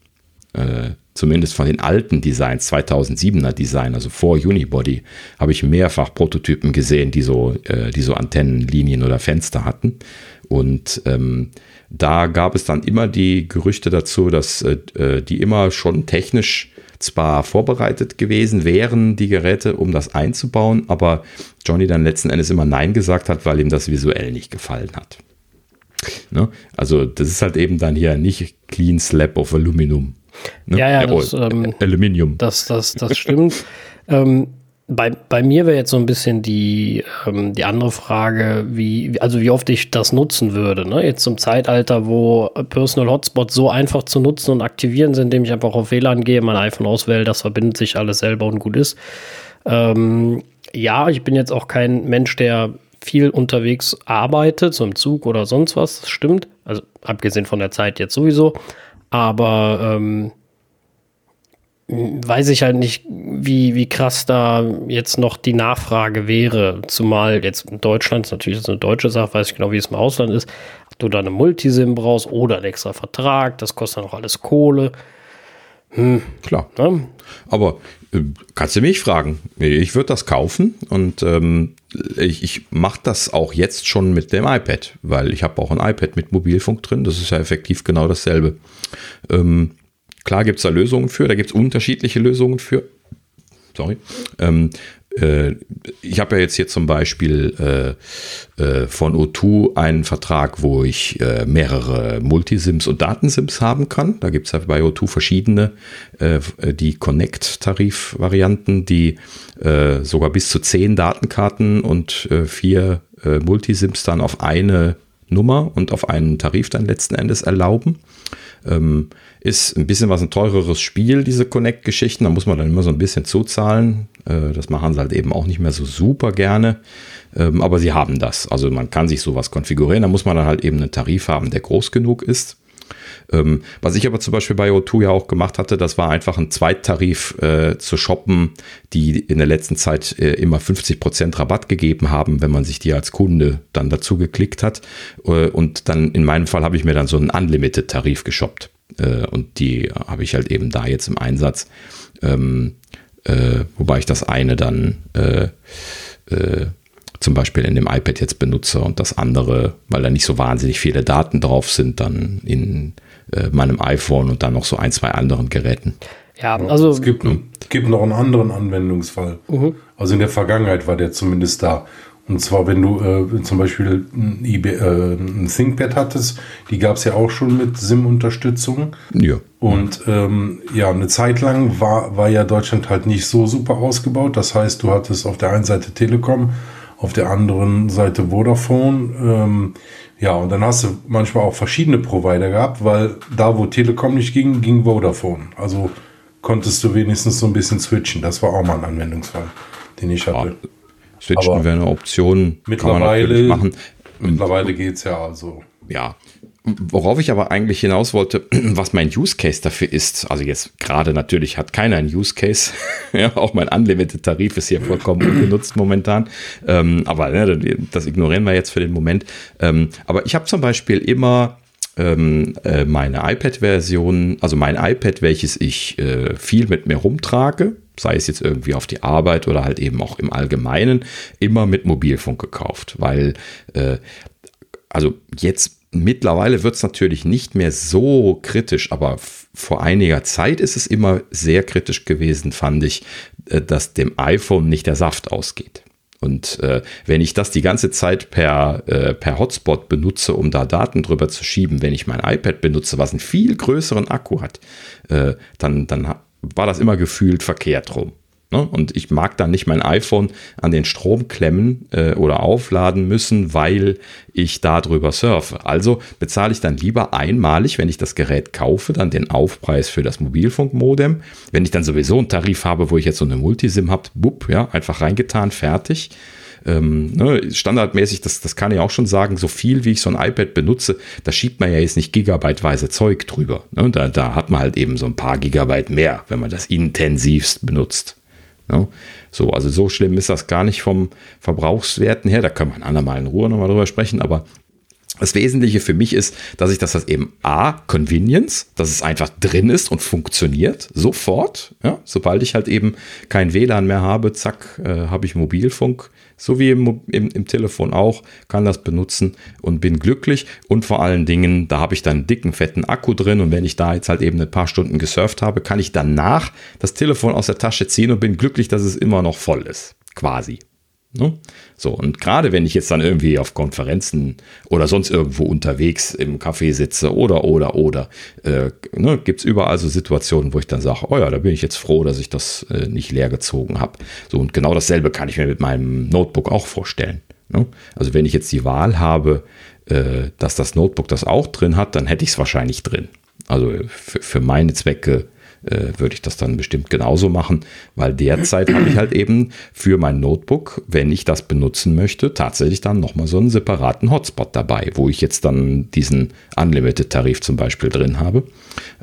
A: Zumindest von den alten Designs, 2007er Design, also vor Unibody, habe ich mehrfach Prototypen gesehen, die so, äh, die so Antennenlinien oder Fenster hatten. Und ähm, da gab es dann immer die Gerüchte dazu, dass äh, äh, die immer schon technisch zwar vorbereitet gewesen wären, die Geräte, um das einzubauen, aber Johnny dann letzten Endes immer Nein gesagt hat, weil ihm das visuell nicht gefallen hat. Ne? Also das ist halt eben dann hier nicht Clean Slab of Aluminium. Ne?
B: Ja, ja, das, ähm,
A: Aluminium.
B: Das, das, das stimmt. *laughs* ähm, bei, bei mir wäre jetzt so ein bisschen die, ähm, die andere Frage, wie, also wie oft ich das nutzen würde. Ne? Jetzt zum Zeitalter, wo Personal Hotspots so einfach zu nutzen und aktivieren sind, indem ich einfach auf WLAN gehe, mein iPhone auswähle, das verbindet sich alles selber und gut ist. Ähm, ja, ich bin jetzt auch kein Mensch, der viel unterwegs arbeitet, so im Zug oder sonst was, das stimmt. Also abgesehen von der Zeit jetzt sowieso. Aber ähm, weiß ich halt nicht, wie, wie krass da jetzt noch die Nachfrage wäre. Zumal jetzt in Deutschland, ist natürlich jetzt eine deutsche Sache, weiß ich genau, wie es im Ausland ist, ob du da eine Multisim brauchst oder einen extra Vertrag, das kostet dann auch alles Kohle.
A: Klar.
B: Ne?
A: Aber kannst du mich fragen? Ich würde das kaufen und ähm, ich, ich mache das auch jetzt schon mit dem iPad, weil ich habe auch ein iPad mit Mobilfunk drin. Das ist ja effektiv genau dasselbe. Ähm, klar gibt es da Lösungen für, da gibt es unterschiedliche Lösungen für. Sorry. Ähm, äh, ich habe ja jetzt hier zum Beispiel äh, äh, von O2 einen Vertrag, wo ich äh, mehrere Multisims und Datensims haben kann. Da gibt es ja bei O2 verschiedene, äh, die Connect-Tarif-Varianten, die äh, sogar bis zu zehn Datenkarten und äh, vier äh, Multisims dann auf eine Nummer und auf einen Tarif dann letzten Endes erlauben. Ähm, ist ein bisschen was ein teureres Spiel, diese Connect-Geschichten. Da muss man dann immer so ein bisschen zuzahlen. Äh, das machen sie halt eben auch nicht mehr so super gerne. Ähm, aber sie haben das. Also man kann sich sowas konfigurieren. Da muss man dann halt eben einen Tarif haben, der groß genug ist. Ähm, was ich aber zum Beispiel bei O2 ja auch gemacht hatte, das war einfach ein Zweittarif äh, zu shoppen, die in der letzten Zeit äh, immer 50% Rabatt gegeben haben, wenn man sich die als Kunde dann dazu geklickt hat. Äh, und dann in meinem Fall habe ich mir dann so einen Unlimited-Tarif geshoppt. Äh, und die habe ich halt eben da jetzt im Einsatz. Ähm, äh, wobei ich das eine dann äh, zum Beispiel in dem iPad jetzt benutze und das andere, weil da nicht so wahnsinnig viele Daten drauf sind, dann in äh, meinem iPhone und dann noch so ein, zwei anderen Geräten.
B: Ja, also
C: es gibt, gibt noch einen anderen Anwendungsfall. Also in der Vergangenheit war der zumindest da. Und zwar, wenn du äh, zum Beispiel ein, eBay, äh, ein ThinkPad hattest, die gab es ja auch schon mit SIM-Unterstützung.
A: Ja.
C: Und ähm, ja, eine Zeit lang war, war ja Deutschland halt nicht so super ausgebaut. Das heißt, du hattest auf der einen Seite Telekom, auf der anderen Seite Vodafone. Ähm, ja, und dann hast du manchmal auch verschiedene Provider gehabt, weil da, wo Telekom nicht ging, ging Vodafone. Also konntest du wenigstens so ein bisschen switchen. Das war auch mal ein Anwendungsfall, den ich hatte.
A: Switchen
C: Aber
A: wäre eine Option.
C: Mittlerweile,
A: machen.
C: mittlerweile geht es ja also.
A: Ja. Worauf ich aber eigentlich hinaus wollte, *clears throat* was mein Use Case dafür ist, also jetzt gerade natürlich hat keiner einen Use Case, *laughs* ja, auch mein Unlimited-Tarif ist hier vollkommen *clears throat* ungenutzt momentan, ähm, aber ne, das ignorieren wir jetzt für den Moment. Ähm, aber ich habe zum Beispiel immer ähm, äh, meine iPad-Version, also mein iPad, welches ich äh, viel mit mir rumtrage, sei es jetzt irgendwie auf die Arbeit oder halt eben auch im Allgemeinen, immer mit Mobilfunk gekauft, weil äh, also jetzt mittlerweile wird es natürlich nicht mehr so kritisch, aber vor einiger Zeit ist es immer sehr kritisch gewesen, fand ich, äh, dass dem iPhone nicht der Saft ausgeht. Und äh, wenn ich das die ganze Zeit per, äh, per Hotspot benutze, um da Daten drüber zu schieben, wenn ich mein iPad benutze, was einen viel größeren Akku hat, äh, dann, dann war das immer gefühlt verkehrt rum. Ne? Und ich mag dann nicht mein iPhone an den Strom klemmen äh, oder aufladen müssen, weil ich darüber surfe. Also bezahle ich dann lieber einmalig, wenn ich das Gerät kaufe, dann den Aufpreis für das Mobilfunkmodem. Wenn ich dann sowieso einen Tarif habe, wo ich jetzt so eine Multisim habe, bupp, ja, einfach reingetan, fertig. Ähm, ne, standardmäßig, das, das kann ich auch schon sagen, so viel wie ich so ein iPad benutze, da schiebt man ja jetzt nicht gigabyteweise Zeug drüber. Ne? Da, da hat man halt eben so ein paar Gigabyte mehr, wenn man das intensivst benutzt. Ne? So, also so schlimm ist das gar nicht vom Verbrauchswerten her. Da können wir ein andermal in Ruhe nochmal drüber sprechen, aber das Wesentliche für mich ist, dass ich das, das eben A, Convenience, dass es einfach drin ist und funktioniert, sofort. Ja, sobald ich halt eben kein WLAN mehr habe, zack, äh, habe ich Mobilfunk so wie im, im, im, Telefon auch, kann das benutzen und bin glücklich. Und vor allen Dingen, da habe ich dann einen dicken, fetten Akku drin und wenn ich da jetzt halt eben ein paar Stunden gesurft habe, kann ich danach das Telefon aus der Tasche ziehen und bin glücklich, dass es immer noch voll ist. Quasi. Ne? So, und gerade wenn ich jetzt dann irgendwie auf Konferenzen oder sonst irgendwo unterwegs im Café sitze oder, oder, oder, äh, ne, gibt es überall so Situationen, wo ich dann sage, oh ja, da bin ich jetzt froh, dass ich das äh, nicht leer gezogen habe. So, und genau dasselbe kann ich mir mit meinem Notebook auch vorstellen. Ne? Also wenn ich jetzt die Wahl habe, äh, dass das Notebook das auch drin hat, dann hätte ich es wahrscheinlich drin. Also für, für meine Zwecke äh, würde ich das dann bestimmt genauso machen, weil derzeit habe ich halt eben für mein Notebook, wenn ich das benutzen möchte, tatsächlich dann nochmal so einen separaten Hotspot dabei, wo ich jetzt dann diesen Unlimited-Tarif zum Beispiel drin habe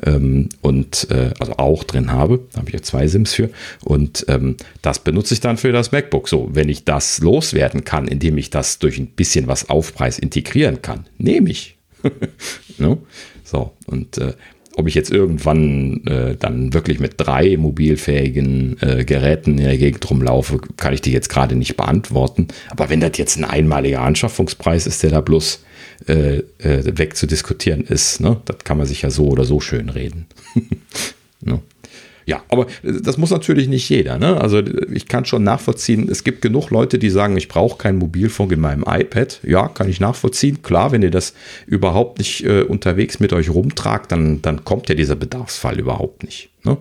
A: ähm, und äh, also auch drin habe, da habe ich ja zwei SIMs für und ähm, das benutze ich dann für das MacBook. So, wenn ich das loswerden kann, indem ich das durch ein bisschen was Aufpreis integrieren kann, nehme ich. *laughs* no? So, und äh, ob ich jetzt irgendwann äh, dann wirklich mit drei mobilfähigen äh, Geräten in der Gegend rumlaufe, kann ich dir jetzt gerade nicht beantworten. Aber wenn das jetzt ein einmaliger Anschaffungspreis ist, der da bloß äh, äh, wegzudiskutieren ist, ne, das kann man sich ja so oder so schön reden. *laughs* ne? Ja, aber das muss natürlich nicht jeder. Ne? Also ich kann schon nachvollziehen, es gibt genug Leute, die sagen, ich brauche keinen Mobilfunk in meinem iPad. Ja, kann ich nachvollziehen. Klar, wenn ihr das überhaupt nicht äh, unterwegs mit euch rumtragt, dann, dann kommt ja dieser Bedarfsfall überhaupt nicht. Ne?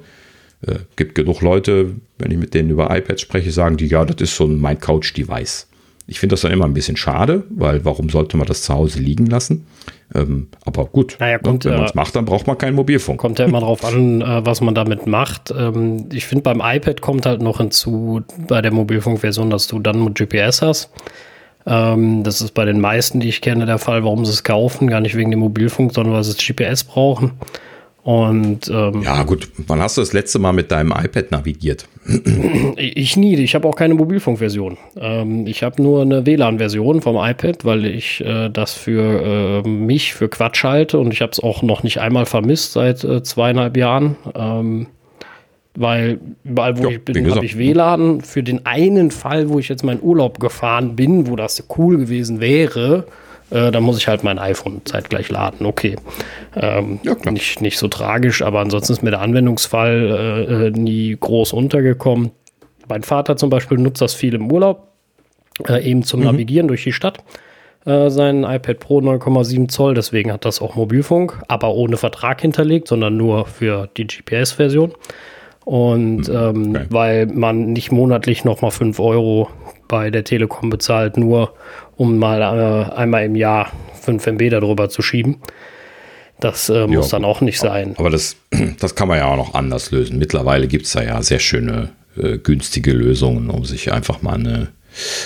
A: Äh, gibt genug Leute, wenn ich mit denen über iPads spreche, sagen die, ja, das ist so ein mein Couch-Device. Ich finde das dann immer ein bisschen schade, weil warum sollte man das zu Hause liegen lassen? Ähm, aber gut,
B: naja, ne, kommt,
A: wenn man es macht, dann braucht man keinen Mobilfunk.
B: Kommt ja immer drauf an, äh, was man damit macht. Ähm, ich finde, beim iPad kommt halt noch hinzu, bei der Mobilfunkversion, dass du dann GPS hast. Ähm, das ist bei den meisten, die ich kenne, der Fall, warum sie es kaufen. Gar nicht wegen dem Mobilfunk, sondern weil sie das GPS brauchen. Und ähm,
A: ja, gut, wann hast du das letzte Mal mit deinem iPad navigiert?
B: Ich nie, ich habe auch keine Mobilfunkversion. Ähm, ich habe nur eine WLAN-Version vom iPad, weil ich äh, das für äh, mich für Quatsch halte und ich habe es auch noch nicht einmal vermisst seit äh, zweieinhalb Jahren. Ähm, weil überall, wo ja, ich bin, habe ich WLAN. Für den einen Fall, wo ich jetzt meinen Urlaub gefahren bin, wo das cool gewesen wäre, äh, dann muss ich halt mein iPhone zeitgleich laden. Okay. Ähm, ja, nicht, nicht so tragisch, aber ansonsten ist mir der Anwendungsfall äh, äh, nie groß untergekommen. Mein Vater zum Beispiel nutzt das viel im Urlaub, äh, eben zum mhm. Navigieren durch die Stadt. Äh, sein iPad Pro 9,7 Zoll, deswegen hat das auch Mobilfunk, aber ohne Vertrag hinterlegt, sondern nur für die GPS-Version. Und mhm. ähm, okay. weil man nicht monatlich nochmal 5 Euro bei der Telekom bezahlt, nur um mal äh, einmal im Jahr 5 MB darüber zu schieben. Das äh, muss ja, dann auch nicht sein.
A: Aber das, *clears throat* das kann man ja auch noch anders lösen. Mittlerweile gibt es da ja sehr schöne, äh, günstige Lösungen, um sich einfach mal eine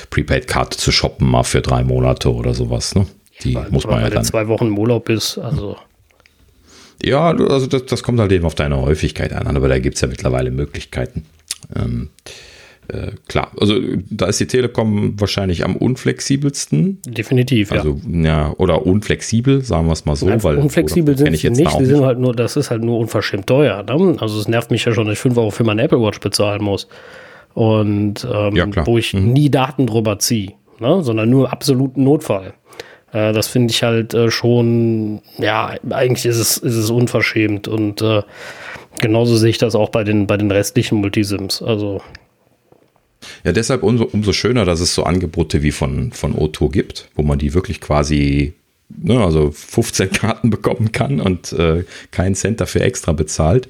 A: Prepaid-Karte zu shoppen, mal für drei Monate oder sowas. Ne? Die
B: Weil-
A: muss man ja dann.
B: zwei Wochen im Urlaub bist, also
A: Ja, also das, das kommt halt eben auf deine Häufigkeit an, aber da gibt es ja mittlerweile Möglichkeiten. Ähm, äh, klar, also da ist die Telekom wahrscheinlich am unflexibelsten.
B: definitiv, ja.
A: Also, ja, oder unflexibel, sagen wir es mal so.
B: Einfach
A: weil
B: unflexibel sind sie nicht, sie sind halt nur, das ist halt nur unverschämt teuer. Ne? Also es nervt mich ja schon, dass ich 5 Euro für meine Apple Watch bezahlen muss. Und ähm,
A: Ja,
B: wo ich
A: Mhm.
B: nie Daten drüber ziehe, ne? sondern nur absoluten Notfall. Äh, das finde ich halt äh, schon, ja, eigentlich ist es, ist es unverschämt. Und äh, genauso sehe ich das auch bei den, bei den restlichen Multisims. Also
A: Ja, deshalb umso, umso schöner, dass es so Angebote wie von, von Otto gibt, wo man die wirklich quasi, ne, also 15 Karten *laughs* bekommen kann und äh, keinen Cent dafür extra bezahlt.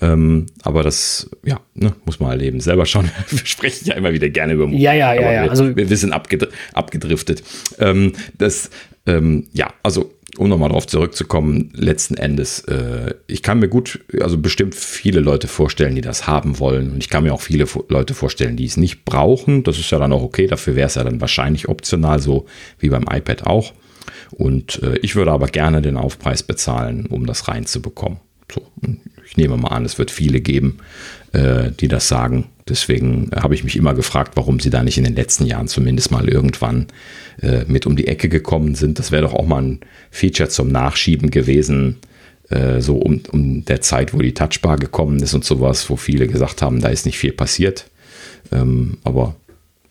A: Ähm, aber das, ja, ne, muss man halt eben selber schauen. *laughs* Wir sprechen ja immer wieder gerne über
B: Ja, ja, ja,
A: aber
B: ja,
A: Wir,
B: also-
A: wir, wir sind abgedr abgedriftet. Ähm, das, ähm, ja, also um nochmal drauf zurückzukommen, letzten Endes, äh, ich kann mir gut, also bestimmt viele Leute vorstellen, die das haben wollen. Und ich kann mir auch viele Leute vorstellen, die es nicht brauchen. Das ist ja dann auch okay, dafür wäre es ja dann wahrscheinlich optional, so wie beim iPad auch. Und äh, ich würde aber gerne den Aufpreis bezahlen, um das reinzubekommen. So, ich nehme mal an, es wird viele geben, äh, die das sagen. Deswegen habe ich mich immer gefragt, warum sie da nicht in den letzten Jahren zumindest mal irgendwann äh, mit um die Ecke gekommen sind. Das wäre doch auch mal ein Feature zum Nachschieben gewesen, äh, so um, um der Zeit, wo die Touchbar gekommen ist und sowas, wo viele gesagt haben, da ist nicht viel passiert. Ähm, aber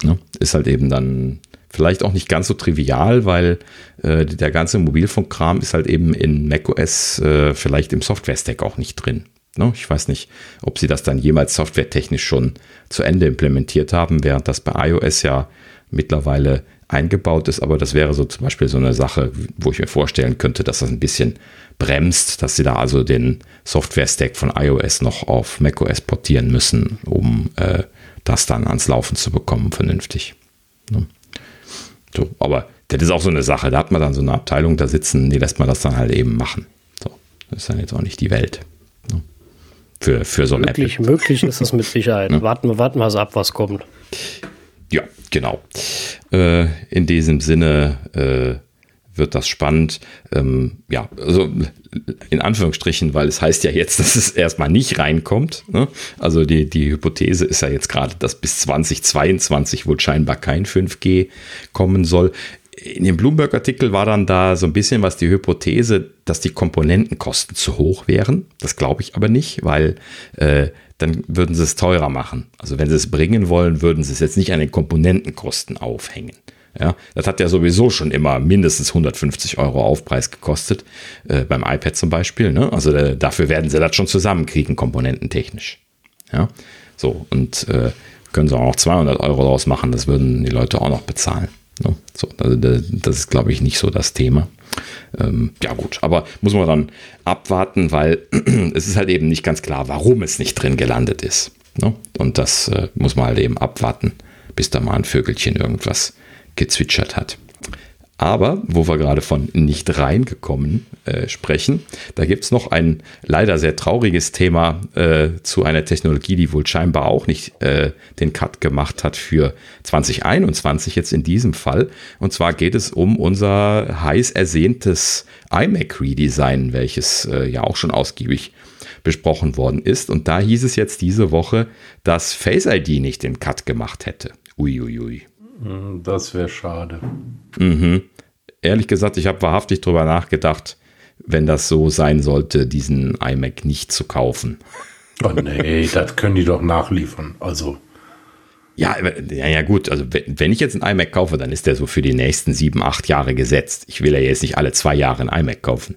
A: ne, ist halt eben dann vielleicht auch nicht ganz so trivial, weil äh, der ganze Mobilfunkkram ist halt eben in macOS äh, vielleicht im Software-Stack auch nicht drin. Ne? Ich weiß nicht, ob sie das dann jemals softwaretechnisch schon zu Ende implementiert haben, während das bei iOS ja mittlerweile eingebaut ist. Aber das wäre so zum Beispiel so eine Sache, wo ich mir vorstellen könnte, dass das ein bisschen bremst, dass sie da also den Software-Stack von iOS noch auf macOS portieren müssen, um äh, das dann ans Laufen zu bekommen, vernünftig. Ne? So, aber das ist auch so eine Sache. Da hat man dann so eine Abteilung da sitzen, die lässt man das dann halt eben machen. So, das ist dann jetzt auch nicht die Welt. Ne? Für, für so ein Apple.
B: möglich, möglich ist es mit Sicherheit. *laughs* Warten wir warten wir also ab, was kommt.
A: Ja, genau. Äh, in diesem Sinne äh, wird das spannend. Ähm, ja, also in Anführungsstrichen, weil es heißt ja jetzt, dass es erstmal nicht reinkommt. Ne? Also die, die Hypothese ist ja jetzt gerade, dass bis 2022 wohl scheinbar kein 5G kommen soll. In dem Bloomberg-Artikel war dann da so ein bisschen was die Hypothese, dass die Komponentenkosten zu hoch wären. Das glaube ich aber nicht, weil äh, dann würden sie es teurer machen. Also wenn sie es bringen wollen, würden sie es jetzt nicht an den Komponentenkosten aufhängen. Ja, das hat ja sowieso schon immer mindestens 150 Euro Aufpreis gekostet, äh, beim iPad zum Beispiel. Ne? Also äh, dafür werden sie das schon zusammenkriegen, komponententechnisch. Ja, so und äh, können sie auch noch 200 Euro draus machen, das würden die Leute auch noch bezahlen. Ne? So, also da- das ist, glaube ich, nicht so das Thema. Ähm, ja gut, aber muss man dann abwarten, weil *clears throat* es ist halt eben nicht ganz klar, warum es nicht drin gelandet ist. Ne? Und das äh, muss man halt eben abwarten, bis da mal ein Vögelchen irgendwas gezwitschert hat. Aber, wo wir gerade von nicht reingekommen äh, sprechen, da gibt es noch ein leider sehr trauriges Thema äh, zu einer Technologie, die wohl scheinbar auch nicht äh, den Cut gemacht hat für 2021 jetzt in diesem Fall. Und zwar geht es um unser heiß ersehntes iMac Redesign, welches äh, ja auch schon ausgiebig besprochen worden ist. Und da hieß es jetzt diese Woche, dass Face ID nicht den Cut gemacht hätte. Uiuiui. Ui, ui.
C: Das wäre schade.
A: ehrlich gesagt, ich habe wahrhaftig drüber nachgedacht, wenn das so sein sollte, diesen iMac nicht zu kaufen.
C: Oh nee, *laughs* das können die doch nachliefern. Also,
A: Ja, ja, ja gut, also wenn, ich jetzt einen iMac kaufe, dann ist der so für die nächsten sieben, acht Jahre gesetzt. Ich will ja jetzt nicht alle zwei Jahre einen iMac kaufen.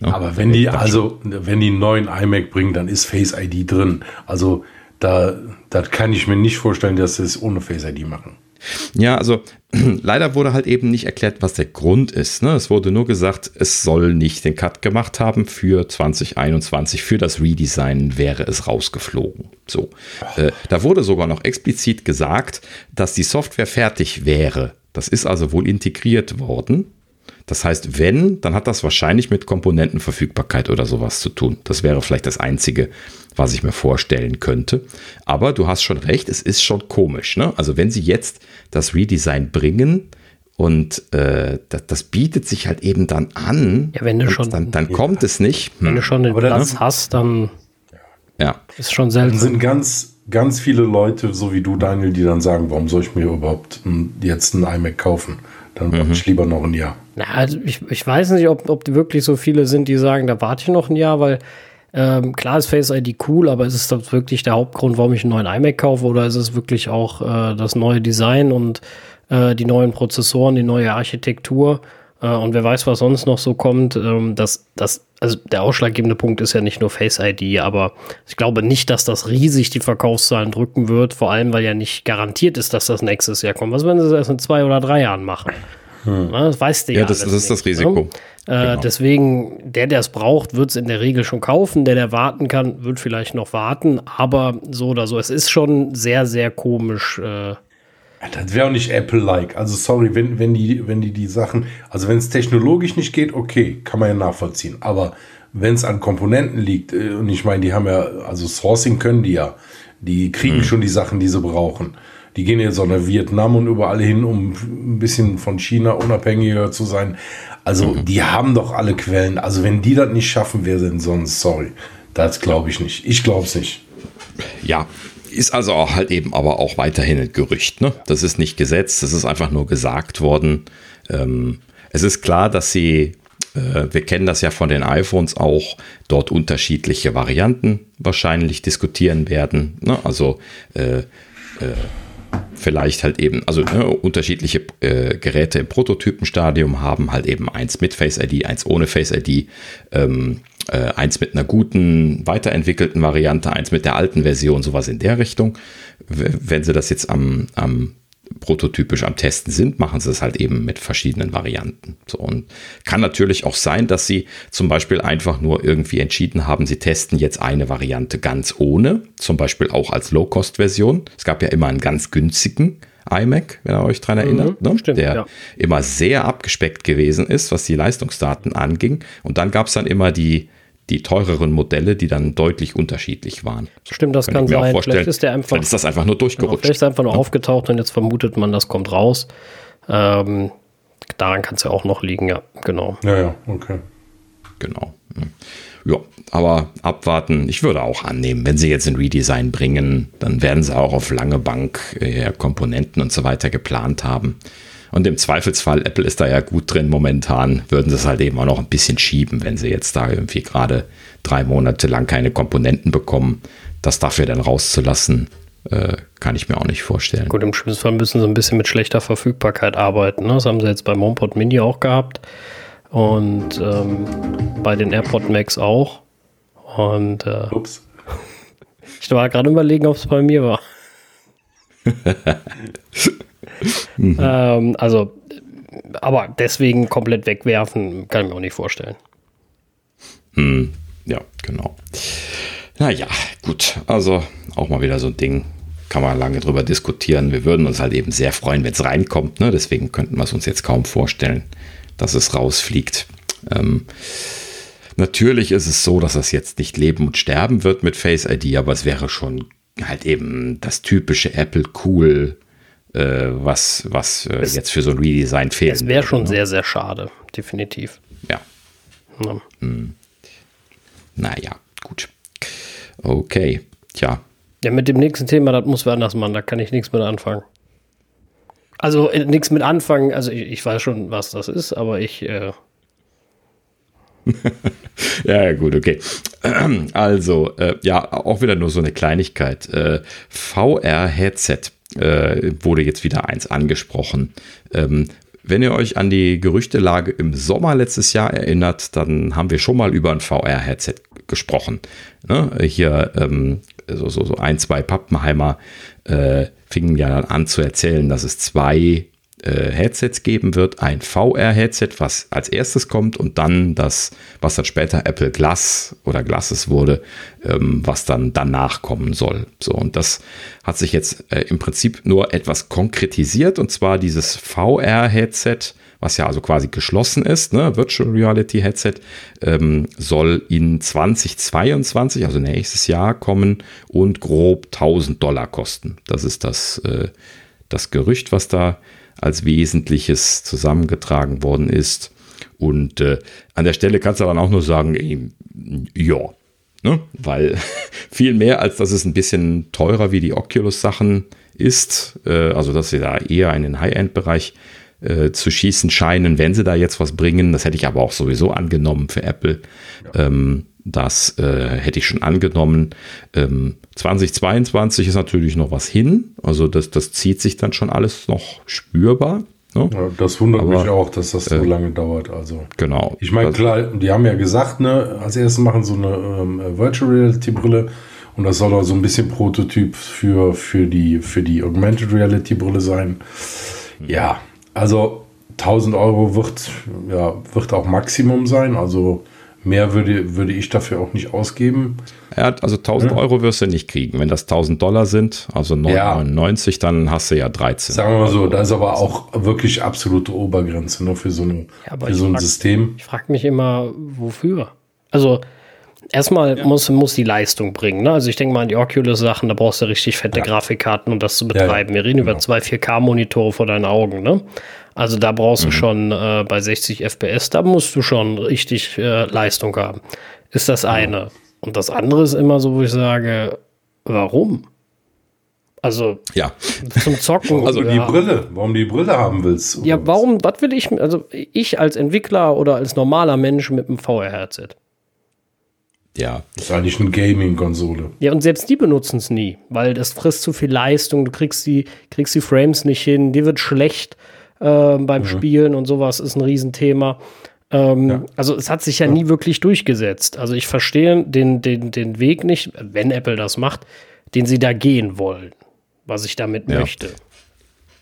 A: Ja,
C: aber wenn die, also, wenn die einen neuen iMac bringen, dann ist Face ID drin. Also, da, das kann ich mir nicht vorstellen, dass sie es ohne Face ID machen.
A: Ja, also *clears throat* leider wurde halt eben nicht erklärt, was der Grund ist. Ne? Es wurde nur gesagt, es soll nicht den Cut gemacht haben für 2021. Für das Redesign wäre es rausgeflogen. So. Äh, da wurde sogar noch explizit gesagt, dass die Software fertig wäre. Das ist also wohl integriert worden. Das heißt, wenn, dann hat das wahrscheinlich mit Komponentenverfügbarkeit oder sowas zu tun. Das wäre vielleicht das Einzige, was ich mir vorstellen könnte. Aber du hast schon recht, es ist schon komisch. Ne? Also wenn sie jetzt das Redesign bringen Und äh, das, das, bietet sich halt eben dann an.
B: Ja, wenn du schon.
A: Dann, dann ja. kommt es nicht.
B: Hm. Wenn du schon den Aber Platz dann, hast, dann
A: ja.
B: ist schon selten.
C: Dann sind ganz, ganz viele Leute, so wie du, Daniel, die dann sagen, warum soll ich mir überhaupt jetzt einen iMac kaufen? Dann warte mhm. ich lieber noch ein Jahr.
B: Na, also ich, ich weiß nicht, ob, ob wirklich so viele sind, die sagen, da warte ich noch ein Jahr, weil ähm, klar ist Face ID cool, aber ist es das wirklich der Hauptgrund, warum ich einen neuen iMac kaufe oder ist es wirklich auch äh, das neue Design und äh, die neuen Prozessoren, die neue Architektur? Äh, und wer weiß, was sonst noch so kommt. Ähm, das, das, also der ausschlaggebende Punkt ist ja nicht nur Face ID, aber ich glaube nicht, dass das riesig die Verkaufszahlen drücken wird, vor allem weil ja nicht garantiert ist, dass das nächstes Jahr kommt. Was wenn sie es erst in zwei oder drei Jahren machen? Hm. Das weißt du ja.
A: Ja, das, das ist das Risiko. Ne?
B: Äh, genau. Deswegen, der, der es braucht, wird es in der Regel schon kaufen. Der, der warten kann, wird vielleicht noch warten. Aber so oder so, es ist schon sehr, sehr komisch. Äh,
C: das wäre auch nicht Apple-like. Also sorry, wenn, wenn, die, wenn die die Sachen, also wenn es technologisch nicht geht, okay, kann man ja nachvollziehen. Aber wenn es an Komponenten liegt, äh, und ich meine, die haben ja, also Sourcing können die ja, die kriegen mhm. schon die Sachen, die sie brauchen. Die gehen jetzt auch nach Vietnam und überall hin, um ein bisschen von China unabhängiger zu sein. Also mhm. die haben doch alle Quellen. Also wenn die das nicht schaffen, wer denn sonst? Sorry. Das glaube ich nicht. Ich glaube es nicht.
A: Ja, ist also halt eben aber auch weiterhin ein Gerücht. Ne? Das ist nicht gesetzt, das ist einfach nur gesagt worden. Ähm, es ist klar, dass sie, äh, wir kennen das ja von den iPhones auch, dort unterschiedliche Varianten wahrscheinlich diskutieren werden. Ne? Also äh, äh, vielleicht halt eben, also ne, unterschiedliche äh, Geräte im Prototypenstadium haben halt eben eins mit Face ID, eins ohne Face ID, ähm, äh, eins mit einer guten, weiterentwickelten Variante, eins mit der alten Version, sowas in der Richtung. Wenn sie das jetzt am, am prototypisch am Testen sind, machen sie es halt eben mit verschiedenen Varianten. So, und kann natürlich auch sein, dass sie zum Beispiel einfach nur irgendwie entschieden haben, sie testen jetzt eine Variante ganz ohne, zum Beispiel auch als Low-Cost-Version. Es gab ja immer einen ganz günstigen iMac, wenn ihr euch daran erinnert, mhm, ne? stimmt, der ja. immer sehr abgespeckt gewesen ist, was die Leistungsdaten anging. Und dann gab es dann immer die die teureren Modelle, die dann deutlich unterschiedlich waren.
B: Stimmt, das kann, kann sein.
A: Vielleicht ist der einfach. Vielleicht ist das einfach nur durchgerutscht. Genau,
B: vielleicht ist er einfach nur ja. aufgetaucht und jetzt vermutet man, das kommt raus. Ähm, daran kann es ja auch noch liegen, ja, genau.
C: Ja, ja, okay.
A: Genau. Ja, aber abwarten. Ich würde auch annehmen, wenn sie jetzt ein Redesign bringen, dann werden sie auch auf lange Bank äh, Komponenten und so weiter geplant haben. Und im Zweifelsfall, Apple ist da ja gut drin momentan, würden sie es halt eben auch noch ein bisschen schieben, wenn sie jetzt da irgendwie gerade drei Monate lang keine Komponenten bekommen. Das dafür dann rauszulassen, äh, kann ich mir auch nicht vorstellen.
B: Gut, im schlimmsten Fall müssen sie ein bisschen mit schlechter Verfügbarkeit arbeiten. Ne? Das haben sie jetzt beim HomePod Mini auch gehabt. Und ähm, bei den AirPod Max auch. Und äh, Ups. ich war gerade überlegen, ob es bei mir war. *laughs* mhm. ähm, also, aber deswegen komplett wegwerfen, kann ich mir auch nicht vorstellen.
A: Hm, ja, genau. Naja, gut. Also auch mal wieder so ein Ding. Kann man lange drüber diskutieren. Wir würden uns halt eben sehr freuen, wenn es reinkommt. Ne? Deswegen könnten wir es uns jetzt kaum vorstellen, dass es rausfliegt. Ähm, natürlich ist es so, dass das jetzt nicht leben und sterben wird mit Face ID, aber es wäre schon halt eben das typische Apple cool äh, was, was äh, jetzt für so ein Redesign fehlt.
B: Es wäre schon ne? sehr, sehr schade, definitiv.
A: Ja. ja. Hm. Naja, gut. Okay, tja.
B: Ja, mit dem nächsten Thema, das muss wer anders machen, da kann ich nichts mit anfangen. Also äh, nichts mit anfangen, also ich, ich, weiß schon, was das ist, aber ich. Äh *laughs*
A: ja, gut, okay. Also, äh, ja, auch wieder nur so eine Kleinigkeit. Äh, VR-Headset äh, wurde jetzt wieder eins angesprochen. Ähm, wenn ihr euch an die Gerüchtelage im Sommer letztes Jahr erinnert, dann haben wir schon mal über ein VR-Headset gesprochen. Ne? Hier ähm, so, so, so, ein, zwei Pappenheimer äh, fingen ja dann an zu erzählen, dass es zwei äh, Headsets geben wird. Ein VR-Headset, was als erstes kommt und dann das, was dann später Apple Glass oder Glasses wurde, ähm, was dann danach kommen soll. So, und das hat sich jetzt äh, im Prinzip nur etwas konkretisiert und zwar dieses VR-Headset, was ja also quasi geschlossen ist, ne, Virtual Reality Headset, ähm, soll in 2022, also nächstes Jahr kommen und grob 1000 Dollar kosten. Das ist das, äh, das Gerücht, was da als Wesentliches zusammengetragen worden ist. Und äh, an der Stelle kannst du dann auch nur sagen, ey, ja, ne? weil *laughs* viel mehr als dass es ein bisschen teurer wie die Oculus-Sachen ist, äh, also dass sie da eher in den High-End-Bereich äh, zu schießen scheinen, wenn sie da jetzt was bringen. Das hätte ich aber auch sowieso angenommen für Apple. Ja. Ähm, das äh, hätte ich schon angenommen. Ähm, 2022 ist natürlich noch was hin. Also das, das zieht sich dann schon alles noch spürbar.
C: Ne? Ja, das wundert Aber, mich auch, dass das so äh, lange dauert. Also
A: genau.
C: Ich meine, klar, die haben ja gesagt, ne, als erstes machen so eine ähm, Virtual Reality Brille und das soll auch so ein bisschen Prototyp für, für, die, für die Augmented Reality Brille sein. Ja, also 1000 Euro wird, ja, wird auch Maximum sein. Also Mehr würde, würde ich dafür auch nicht ausgeben.
A: Ja, also 1000 ja. Euro wirst du nicht kriegen. Wenn das 1000 Dollar sind, also 999, ja. dann hast du ja 13.
C: Sagen wir mal so, da ist aber auch wirklich absolute Obergrenze ne, für so, eine, ja, für so ein
B: frag,
C: System.
B: Ich frage mich immer, wofür? Also erstmal muss, muss die Leistung bringen. Ne? Also ich denke mal an die Oculus-Sachen, da brauchst du richtig fette Grafikkarten, um das zu betreiben. Wir reden genau. über zwei 4K-Monitore vor deinen Augen. Ne? Also da brauchst mhm. du schon äh, bei 60 FPS, da musst du schon richtig äh, Leistung haben. Ist das eine. Und das andere ist immer so, wo ich sage, warum? Also
A: ja.
B: zum Zocken. *laughs*
C: also die ja. Brille, warum die Brille haben willst.
B: Ja, warum, was will ich, also ich als Entwickler oder als normaler Mensch mit einem VR-Headset?
A: Ja.
C: Das ist eigentlich eine Gaming-Konsole.
B: Ja, und selbst die benutzen es nie, weil das frisst zu viel Leistung, du kriegst die, kriegst die Frames nicht hin, dir wird schlecht äh, beim mhm. Spielen und sowas ist ein Riesenthema. Ähm, ja. Also es hat sich ja, ja, nie wirklich durchgesetzt. Also ich verstehe den, den, den Weg nicht, wenn Apple das macht, den sie da gehen wollen, was ich damit ja. möchte.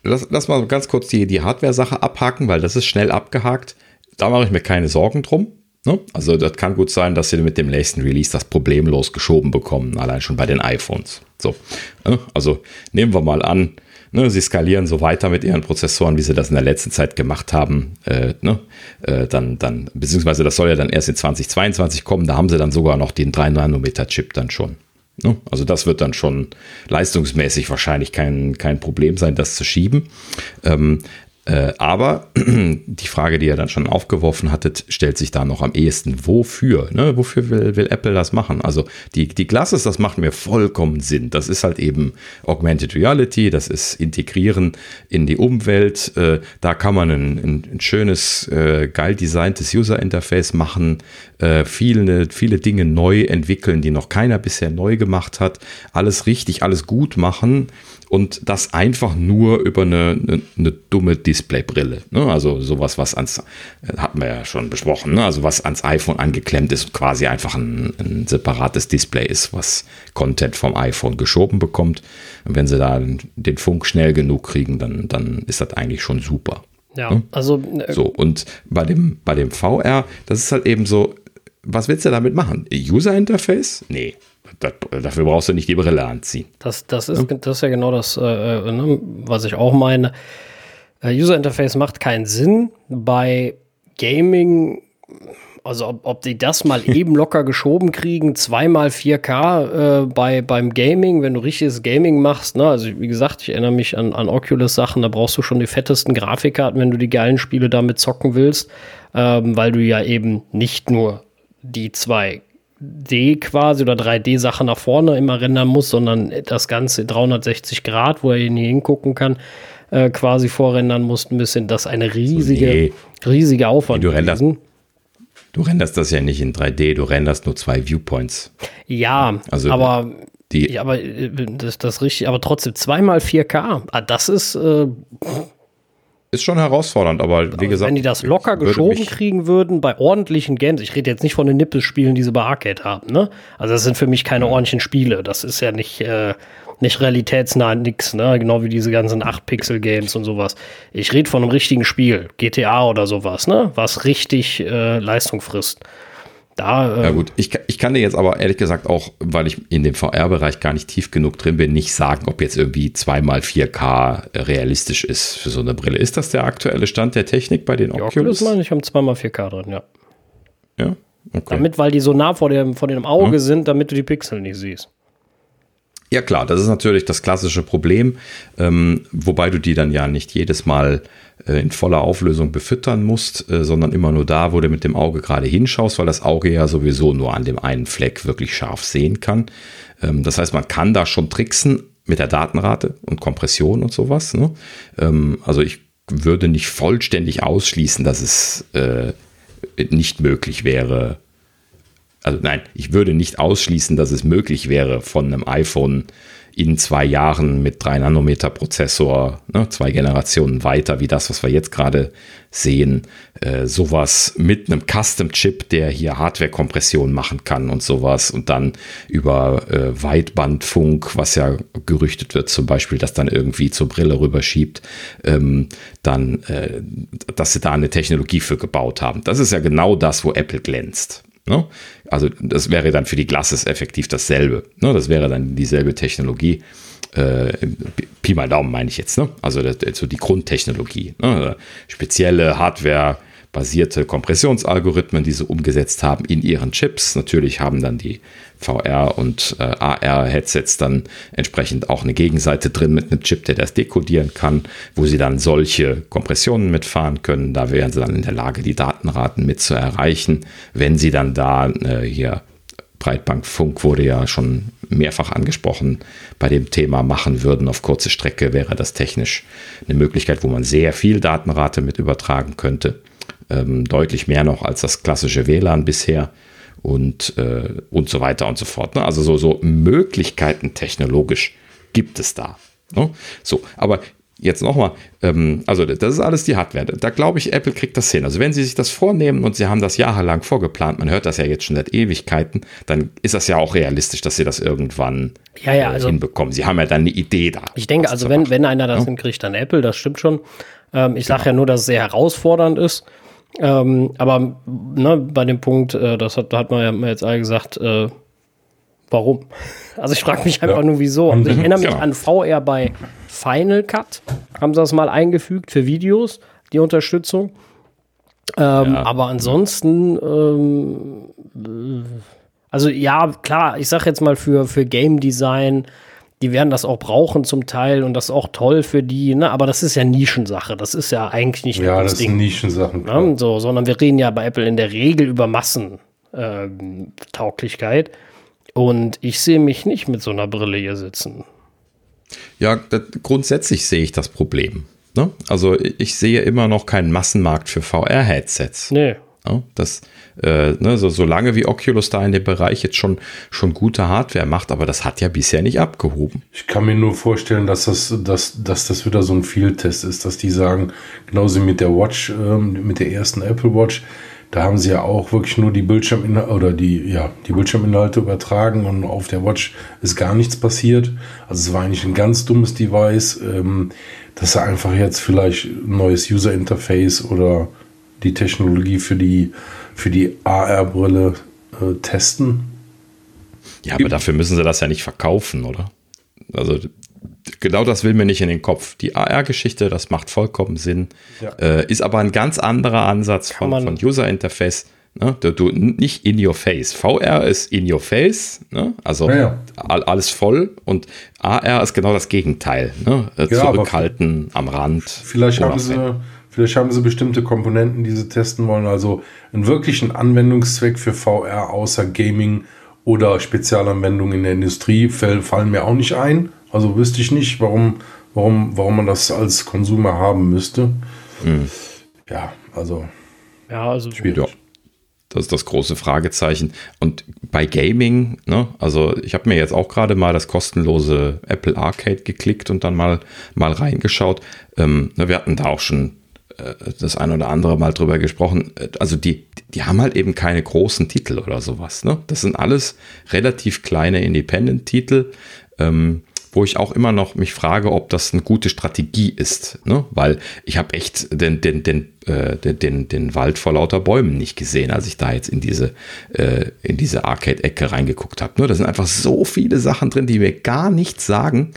A: Lass, lass mal ganz kurz die, die Hardware-Sache abhaken, weil das ist schnell abgehakt. Da mache ich mir keine Sorgen drum. Ne? Also das kann gut sein, dass sie mit dem nächsten Release das problemlos geschoben bekommen, allein schon bei den iPhones. So, ne? also nehmen wir mal an, Ne, sie skalieren so weiter mit ihren Prozessoren, wie sie das in der letzten Zeit gemacht haben. Äh, ne, äh, dann, dann, beziehungsweise das soll ja dann erst in 2022 kommen. Da haben sie dann sogar noch den 3-Nanometer-Chip dann schon. Ne? Also das wird dann schon leistungsmäßig wahrscheinlich kein, kein Problem sein, das zu schieben. Ähm, äh, aber *clears throat* die Frage, die ihr dann schon aufgeworfen hattet, stellt sich da noch am ehesten. Wofür? Ne? Wofür will, will Apple das machen? Also die, die Glasses, das macht mir vollkommen Sinn. Das ist halt eben Augmented Reality, das ist Integrieren in die Umwelt. Äh, da kann man ein, ein, ein schönes, äh, geil designtes User Interface machen, äh, viele, viele Dinge neu entwickeln, die noch keiner bisher neu gemacht hat. Alles richtig, alles gut machen und das einfach nur über eine, eine, eine dumme Displaybrille. Ne? Also sowas, was ans, äh, hatten wir ja schon besprochen, ne? also was ans iPhone angeklemmt ist, quasi einfach ein, ein, separates Display ist, was Content vom iPhone geschoben bekommt. Und wenn sie da den Funk schnell genug kriegen, dann, dann ist das eigentlich schon super.
B: Ja, ne? also.
A: Äh, so, und bei dem, bei dem VR, das ist halt eben so, was willst du damit machen? User Interface? Nee das, dafür brauchst du nicht die Brille anziehen.
B: Das, das, ist, ja. das ist ja genau das, äh, äh, ne, was ich auch meine. Äh, User Interface macht keinen Sinn. Bei Gaming, also ob, ob die das mal *laughs* eben locker geschoben kriegen, zweimal 4K äh, bei, beim Gaming, wenn du richtiges Gaming machst. Ne? Also wie gesagt, ich erinnere mich an, an Oculus-Sachen, da brauchst du schon die fettesten Grafikkarten, wenn du die geilen Spiele damit zocken willst, ähm, weil du ja eben nicht nur die zwei D quasi oder 3D-Sache nach vorne immer rendern muss, sondern das Ganze 360 Grad, wo er nie hingucken kann, äh, quasi vorrendern muss, ein bisschen. Das ist eine riesige, nee. riesige Aufwand.
A: Nee, du, renderst, du renderst das ja nicht in 3D, du renderst nur zwei Viewpoints.
B: Ja, also aber die, ja, aber äh, das, das richtig, aber trotzdem zweimal 4K. Ah, das ist äh,
A: ist schon herausfordernd, aber wie gesagt.
B: Wenn die das locker geschoben kriegen würden bei ordentlichen Games, ich rede jetzt nicht von den Nippelspielen, die sie bei Arcade haben, ne? Also das sind für mich keine ordentlichen Spiele. Das ist ja nicht, äh, nicht realitätsnah nix, ne? Genau wie diese ganzen 8-Pixel-Games und sowas. Ich rede von einem richtigen Spiel, GTA oder sowas, ne? Was richtig äh, Leistung frisst. Da,
A: äh ja gut, ich, ich kann dir jetzt aber ehrlich gesagt auch, weil ich in dem VR-Bereich gar nicht tief genug drin bin, nicht sagen, ob jetzt irgendwie zweimal 4K realistisch ist für so eine Brille. Ist das der aktuelle Stand der Technik bei den
B: die Oculus? Oculus meine ich haben zweimal 4K drin, ja.
A: Ja,
B: okay. Damit, weil die so nah vor dem, vor dem Auge ja. sind, damit du die Pixel nicht siehst.
A: Ja klar, das ist natürlich das klassische Problem, ähm, wobei du die dann ja nicht jedes Mal in voller Auflösung befüttern musst, äh, sondern immer nur da, wo du mit dem Auge gerade hinschaust, weil das Auge ja sowieso nur an dem einen Fleck wirklich scharf sehen kann. Ähm, das heißt, man kann da schon tricksen mit der Datenrate und Kompression und sowas. Ne? Ähm, also ich würde nicht vollständig ausschließen, dass es äh, nicht möglich wäre, also nein, ich würde nicht ausschließen, dass es möglich wäre, von einem iPhone in zwei Jahren mit 3 Nanometer Prozessor, ne, zwei Generationen weiter, wie das, was wir jetzt gerade sehen, äh, sowas mit einem Custom-Chip, der hier Hardware-Kompression machen kann und sowas und dann über äh, Weitbandfunk, was ja gerüchtet wird, zum Beispiel, das dann irgendwie zur Brille rüberschiebt, ähm, dann, äh, dass sie da eine Technologie für gebaut haben. Das ist ja genau das, wo Apple glänzt. Ne? Also das wäre dann für die Glasses effektiv dasselbe. Ne? Das wäre dann dieselbe Technologie. Äh, Pi mal Daumen meine ich jetzt. Ne? Also das, so die Grundtechnologie. Ne? Spezielle Hardware basierte Kompressionsalgorithmen, die sie umgesetzt haben in ihren Chips. Natürlich haben dann die VR- und äh, AR-Headsets dann entsprechend auch eine Gegenseite drin mit einem Chip, der das dekodieren kann, wo sie dann solche Kompressionen mitfahren können. Da wären sie dann in der Lage, die Datenraten mit zu erreichen, wenn sie dann da äh, hier Breitbandfunk wurde ja schon mehrfach angesprochen, bei dem Thema machen würden auf kurze Strecke, wäre das technisch eine Möglichkeit, wo man sehr viel Datenrate mit übertragen könnte ähm, deutlich mehr noch als das klassische WLAN bisher und, äh, und so weiter und so fort. Ne? Also so, so Möglichkeiten technologisch gibt es da. Ne? So, aber jetzt nochmal, ähm, also das ist alles die Hardware. Da glaube ich, Apple kriegt das hin. Also wenn sie sich das vornehmen und sie haben das jahrelang vorgeplant, man hört das ja jetzt schon seit Ewigkeiten, dann ist das ja auch realistisch, dass sie das irgendwann
B: ja, ja, äh, also,
A: hinbekommen. Sie haben ja dann eine Idee da.
B: Ich denke, also wenn, wenn einer das ja? hinkriegt, dann Apple, das stimmt schon. Ähm, ich sage genau. ja nur, dass es sehr herausfordernd ist. Ähm, aber ne, bei dem Punkt, äh, das hat, hat man ja jetzt alle gesagt, äh, warum? *laughs* Also ich frage mich einfach ja. nur, wieso. Also ich erinnere mich ja. an VR bei Final Cut. Haben sie das mal eingefügt für Videos, die Unterstützung. Ähm, ja. Aber ansonsten, ähm, also ja, klar, ich sag jetzt mal für, für Game Design, die werden das auch brauchen zum Teil und das ist auch toll für die, ne? aber das ist ja Nischensache. Das ist ja eigentlich nicht
C: Ja, das, das sind Nischensachen. Ne?
B: So, sondern wir reden ja bei Apple in der Regel über Massentauglichkeit. Ähm, und ich sehe mich nicht mit so einer Brille hier sitzen.
A: Ja, das, grundsätzlich sehe ich das Problem. Ne? Also ich sehe immer noch keinen Massenmarkt für VR-Headsets.
B: Nee.
A: Das, äh, ne, so, solange wie Oculus da in dem Bereich jetzt schon, schon gute Hardware macht, aber das hat ja bisher nicht abgehoben.
C: Ich kann mir nur vorstellen, dass das, dass, dass das wieder so ein Field-Test ist, dass die sagen, genauso mit der Watch, ähm, mit der ersten Apple Watch, da haben sie ja auch wirklich nur die Bildschirminhalte oder die, ja, die Bildschirminhalte übertragen und auf der Watch ist gar nichts passiert. Also es war eigentlich ein ganz dummes Device, ähm, dass er einfach jetzt vielleicht ein neues User Interface oder die Technologie für die, für die AR-Brille äh, testen.
A: Ja, aber dafür müssen sie das ja nicht verkaufen, oder? Also genau das will mir nicht in den Kopf. Die AR-Geschichte, das macht vollkommen Sinn. Ja. Äh, ist aber ein ganz anderer Ansatz von, von User Interface. Ne? Du, du, nicht in your face. VR ist in your face, ne? also ja, ja. alles voll. Und AR ist genau das Gegenteil. Ne? Äh, zurückhalten am Rand.
C: Vielleicht haben sie Vielleicht haben sie bestimmte Komponenten, die sie testen wollen. Also einen wirklichen Anwendungszweck für VR außer Gaming oder Spezialanwendungen in der Industrie fallen mir auch nicht ein. Also wüsste ich nicht, warum, warum, warum man das als Konsumer haben müsste. Mhm. Ja, also.
B: Ja, also schwierig. Ja.
A: Das ist das große Fragezeichen. Und bei Gaming, ne, also ich habe mir jetzt auch gerade mal das kostenlose Apple Arcade geklickt und dann mal, mal reingeschaut. Ähm, ne, wir hatten da auch schon das ein oder andere Mal drüber gesprochen. Also die, die haben halt eben keine großen Titel oder sowas. Ne? Das sind alles relativ kleine Independent-Titel, ähm, wo ich auch immer noch mich frage, ob das eine gute Strategie ist. Ne? Weil ich habe echt den, den, den, äh, den, den Wald vor lauter Bäumen nicht gesehen, als ich da jetzt in diese, äh, diese Arcade-Ecke reingeguckt habe. Ne? Da sind einfach so viele Sachen drin, die mir gar nichts sagen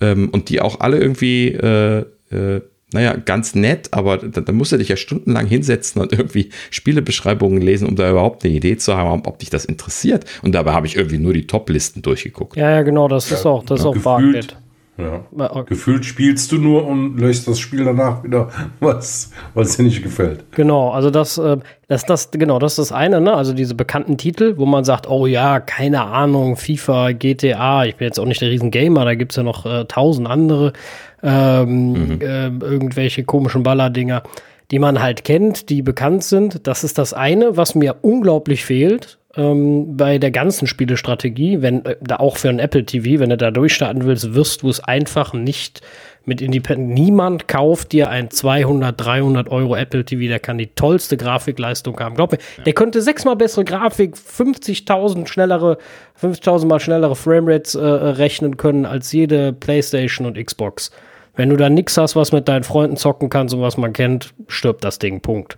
A: ähm, und die auch alle irgendwie äh, äh, naja, ganz nett, aber da, da musst du dich ja stundenlang hinsetzen und irgendwie Spielebeschreibungen lesen, um da überhaupt eine Idee zu haben, ob dich das interessiert. Und dabei habe ich irgendwie nur die Top-Listen durchgeguckt.
B: Ja, ja, genau, das ist auch, das ist auch
C: gefühlt, ja. Gefühlt spielst du nur und löst das Spiel danach wieder, *laughs* was, was dir nicht gefällt.
B: Genau, also das, äh, das, das, genau, das ist das eine, ne? Also diese bekannten Titel, wo man sagt, oh ja, keine Ahnung, FIFA, GTA, ich bin jetzt auch nicht der Riesengamer, da gibt es ja noch äh, tausend andere, ähm, mhm. äh, irgendwelche komischen Ballerdinger, die man halt kennt, die bekannt sind. Das ist das eine, was mir unglaublich fehlt ähm, bei der ganzen Spielestrategie, wenn äh, da auch für ein Apple TV, wenn du da durchstarten willst, wirst du es einfach nicht mit Independent. Niemand kauft dir ein 200, 300 Euro Apple TV, der kann die tollste Grafikleistung haben. Glaub mir, ja. der könnte sechsmal bessere Grafik, 50.000 schnellere, 50.000 mal schnellere Framerates äh, rechnen können als jede PlayStation und Xbox. Wenn du da nichts hast, was mit deinen Freunden zocken kannst und was man kennt, stirbt das Ding. Punkt.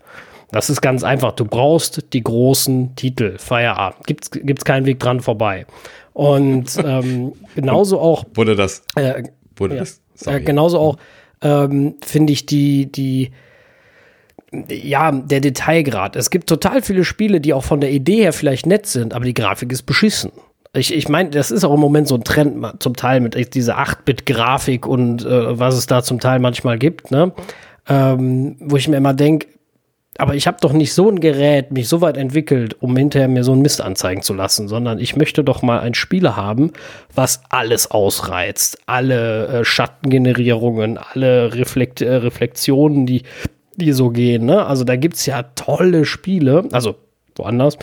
B: Das ist ganz einfach. Du brauchst die großen Titel. Feierabend. Gibt's, gibt's keinen Weg dran vorbei. Und *laughs* ähm, genauso auch.
A: Wurde das?
B: Äh, wurde ja, das? Äh, genauso auch ähm, finde ich die, die, ja, der Detailgrad. Es gibt total viele Spiele, die auch von der Idee her vielleicht nett sind, aber die Grafik ist beschissen. Ich, ich meine, das ist auch im Moment so ein Trend zum Teil mit dieser 8-Bit-Grafik und äh, was es da zum Teil manchmal gibt, ne? Ähm, wo ich mir immer denke, aber ich habe doch nicht so ein Gerät mich so weit entwickelt, um hinterher mir so einen Mist anzeigen zu lassen, sondern ich möchte doch mal ein Spiel haben, was alles ausreizt. Alle äh, Schattengenerierungen, alle Reflekt äh, Reflexionen, die, die so gehen. Ne? Also da gibt es ja tolle Spiele, also woanders.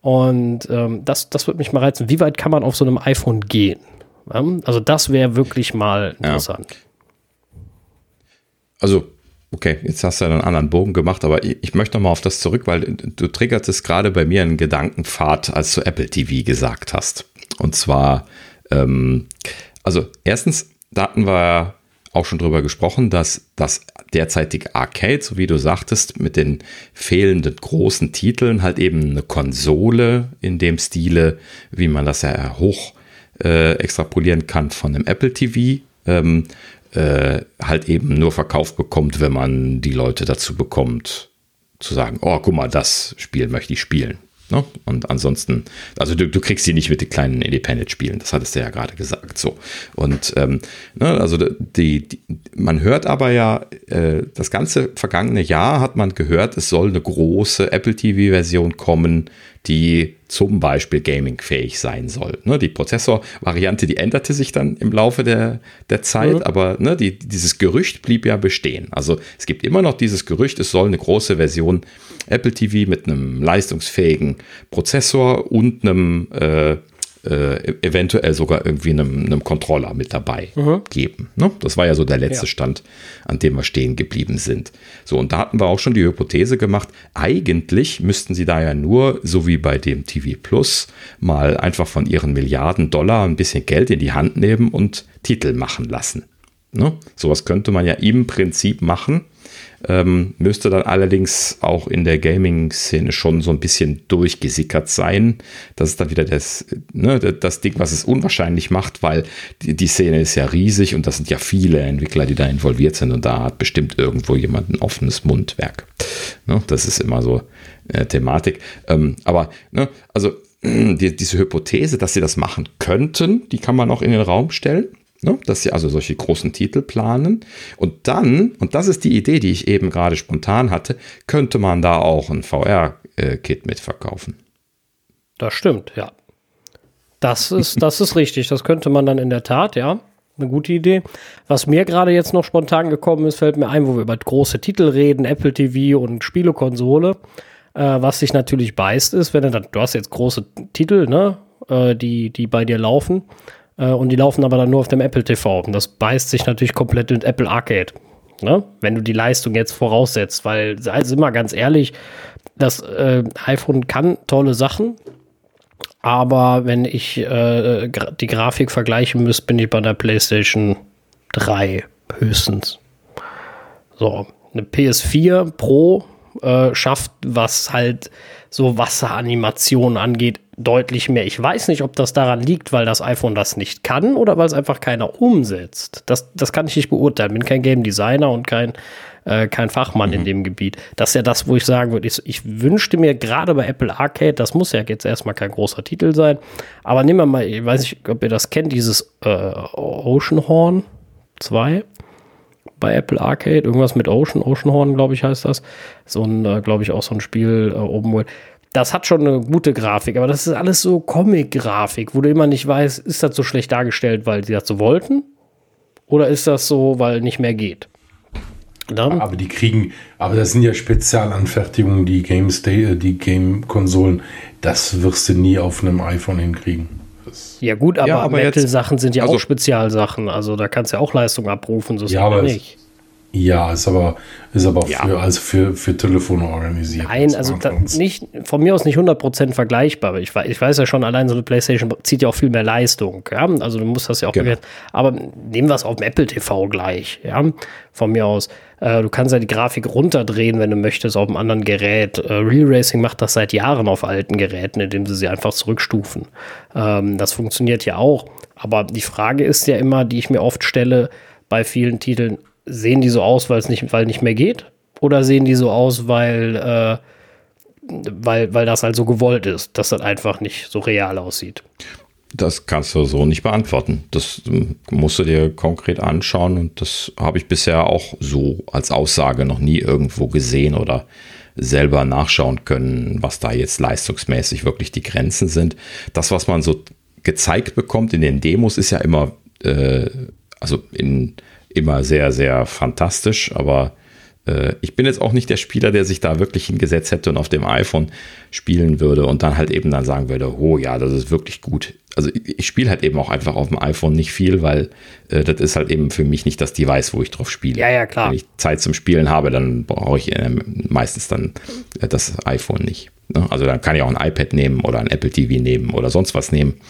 B: Und ähm, das, das würde mich mal reizen. Wie weit kann man auf so einem iPhone gehen? Also das wäre wirklich mal interessant. Ja.
A: Also Okay, jetzt hast du einen anderen Bogen gemacht, aber ich möchte noch mal auf das zurück, weil du triggertest gerade bei mir einen Gedankenpfad, als du Apple TV gesagt hast. Und zwar, ähm, also erstens, da hatten wir auch schon drüber gesprochen, dass das derzeitige Arcade, so wie du sagtest, mit den fehlenden großen Titeln halt eben eine Konsole in dem Stile, wie man das ja hoch äh, extrapolieren kann von einem Apple TV, ähm, äh, halt eben nur verkauft bekommt, wenn man die Leute dazu bekommt, zu sagen, oh, guck mal, das Spiel möchte ich spielen. Ne? Und ansonsten, also du, du kriegst sie nicht mit den kleinen Independent-Spielen, das hattest du ja gerade gesagt. So. Und ähm, ne, also die, die, man hört aber ja, äh, das ganze vergangene Jahr hat man gehört, es soll eine große Apple TV-Version kommen, die zum Beispiel gamingfähig sein soll. Ne, die Prozessorvariante, die änderte sich dann im Laufe der, der Zeit, mhm. aber ne, die, dieses Gerücht blieb ja bestehen. Also es gibt immer noch dieses Gerücht, es soll eine große Version Apple TV mit einem leistungsfähigen Prozessor und einem äh, äh, eventuell sogar irgendwie einem, einem Controller mit dabei mhm. geben. Ne? Das war ja so der letzte ja. Stand, an dem wir stehen geblieben sind. So, und da hatten wir auch schon die Hypothese gemacht, eigentlich müssten sie da ja nur, so wie bei dem TV Plus, mal einfach von ihren Milliarden Dollar ein bisschen Geld in die Hand nehmen und Titel machen lassen. Ne? Sowas könnte man ja im Prinzip machen ähm, müsste dann allerdings auch in der Gaming-Szene schon so ein bisschen durchgesickert sein. Das ist dann wieder das, ne, das Ding, was es unwahrscheinlich macht, weil die, die Szene ist ja riesig und das sind ja viele Entwickler, die da involviert sind und da hat bestimmt irgendwo jemand ein offenes Mundwerk. Ne, das ist immer so äh, Thematik. Ähm, aber, ne, also *clears throat* die, diese Hypothese, dass sie das machen könnten, die kann man auch in den Raum stellen. Ne? Dass sie also solche großen Titel planen. Und dann, und das ist die Idee, die ich eben gerade spontan hatte, könnte man da auch ein VR-Kit mitverkaufen.
B: Das stimmt, ja. Das ist, das ist richtig. Das könnte man dann in der Tat, ja. Eine gute Idee. Was mir gerade jetzt noch spontan gekommen ist, fällt mir ein, wo wir über große Titel reden, Apple TV und Spielekonsole. Äh, was sich natürlich beißt, ist, wenn du dann, du hast jetzt große Titel, ne, äh, die, die bei dir laufen. Äh, und die laufen aber dann nur auf dem Apple TV. Und das beißt sich natürlich komplett mit Apple Arcade. Ne? Wenn du die Leistung jetzt voraussetzt, weil, also immer ganz ehrlich, das äh, iPhone kann tolle Sachen, aber wenn ich äh, die Grafik vergleichen müsste, bin ich bei der PlayStation 3 höchstens. So, eine PS4 Pro äh, schafft, was halt so Wasseranimationen angeht, deutlich mehr. Ich weiß nicht, ob das daran liegt, weil das iPhone das nicht kann oder weil es einfach keiner umsetzt. Das, das kann ich nicht beurteilen. Bin kein Game Designer und kein, äh, kein Fachmann mhm. in dem Gebiet. Das ist ja das, wo ich sagen würde, ich, ich wünschte mir gerade bei Apple Arcade, das muss ja jetzt erstmal kein großer Titel sein, aber nehmen wir mal, ich weiß nicht, ob ihr das kennt, dieses äh, Oceanhorn 2 bei Apple Arcade, irgendwas mit Ocean, Oceanhorn, glaube ich, heißt das. So ein, äh, glaube ich, auch so ein Spiel äh, Open World das hat schon eine gute Grafik, aber das ist alles so Comic-Grafik, wo du immer nicht weißt, ist das so schlecht dargestellt, weil sie das so wollten? Oder ist das so, weil nicht mehr geht?
C: Dann? Aber die kriegen, aber das sind ja Spezialanfertigungen, die Game äh, die Game-Konsolen, das wirst du nie auf einem iPhone hinkriegen.
B: Das ja, gut, aber, ja, aber Metal-Sachen sind ja also, auch Spezialsachen, also da kannst du ja auch Leistung abrufen, so ist
C: ja, aber
B: nicht.
C: Ja, ist aber, ist aber ja. für, also für, für Telefone organisiert.
B: Nein, also nicht, von mir aus nicht 100% vergleichbar. Ich, ich weiß ja schon, allein so eine Playstation zieht ja auch viel mehr Leistung. Ja? Also du musst das ja auch genau. Bewerten. Aber nehmen wir es auf dem Apple TV gleich. Ja? Von mir aus. Äh, du kannst ja die Grafik runterdrehen, wenn du möchtest, auf einem anderen Gerät. Äh, Real Racing macht das seit Jahren auf alten Geräten, indem sie sie einfach zurückstufen. Ähm, das funktioniert ja auch. Aber die Frage ist ja immer, die ich mir oft stelle bei vielen Titeln, sehen die so aus, weil es nicht, weil nicht mehr geht? Oder sehen die so aus, weil, äh, weil, weil das halt so gewollt ist, dass das einfach nicht so real aussieht?
A: Das kannst du so nicht beantworten. Das ähm, musst du dir konkret anschauen und das habe ich bisher auch so als Aussage noch nie irgendwo gesehen oder selber nachschauen können, was da jetzt leistungsmäßig wirklich die Grenzen sind. Das, was man so gezeigt bekommt in den Demos, ist ja immer, äh, also in immer sehr, sehr fantastisch, aber ich bin jetzt auch nicht der Spieler, der sich da wirklich hingesetzt hätte und auf dem iPhone spielen würde und dann halt eben dann sagen würde, oh ja, das ist wirklich gut. Also ich, ich spiele halt eben auch einfach auf dem iPhone nicht viel, weil äh, das ist halt eben für mich nicht das Device, wo ich drauf spiele.
B: Ja, ja, klar.
A: Wenn ich Zeit zum Spielen habe, dann brauche ich äh, meistens dann äh, das iPhone nicht. Ne? Also dann kann ich auch ein iPad nehmen oder ein Apple TV nehmen oder sonst was nehmen.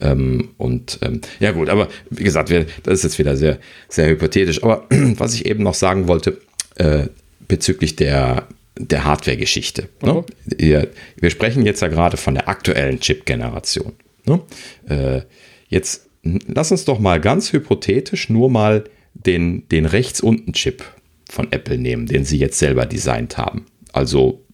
A: Ähm, und ähm, ja gut, aber wie gesagt, wir, das ist jetzt wieder sehr, sehr hypothetisch. Aber *clears throat* was ich eben noch sagen wollte äh, bezüglich der, der Hardware-Geschichte. Ne? Mhm. Wir, wir, sprechen jetzt ja gerade von der aktuellen Chip-Generation. Ne? Äh, jetzt lass uns doch mal ganz hypothetisch nur mal den, den rechts unten Chip von Apple nehmen, den sie jetzt selber designt haben. Also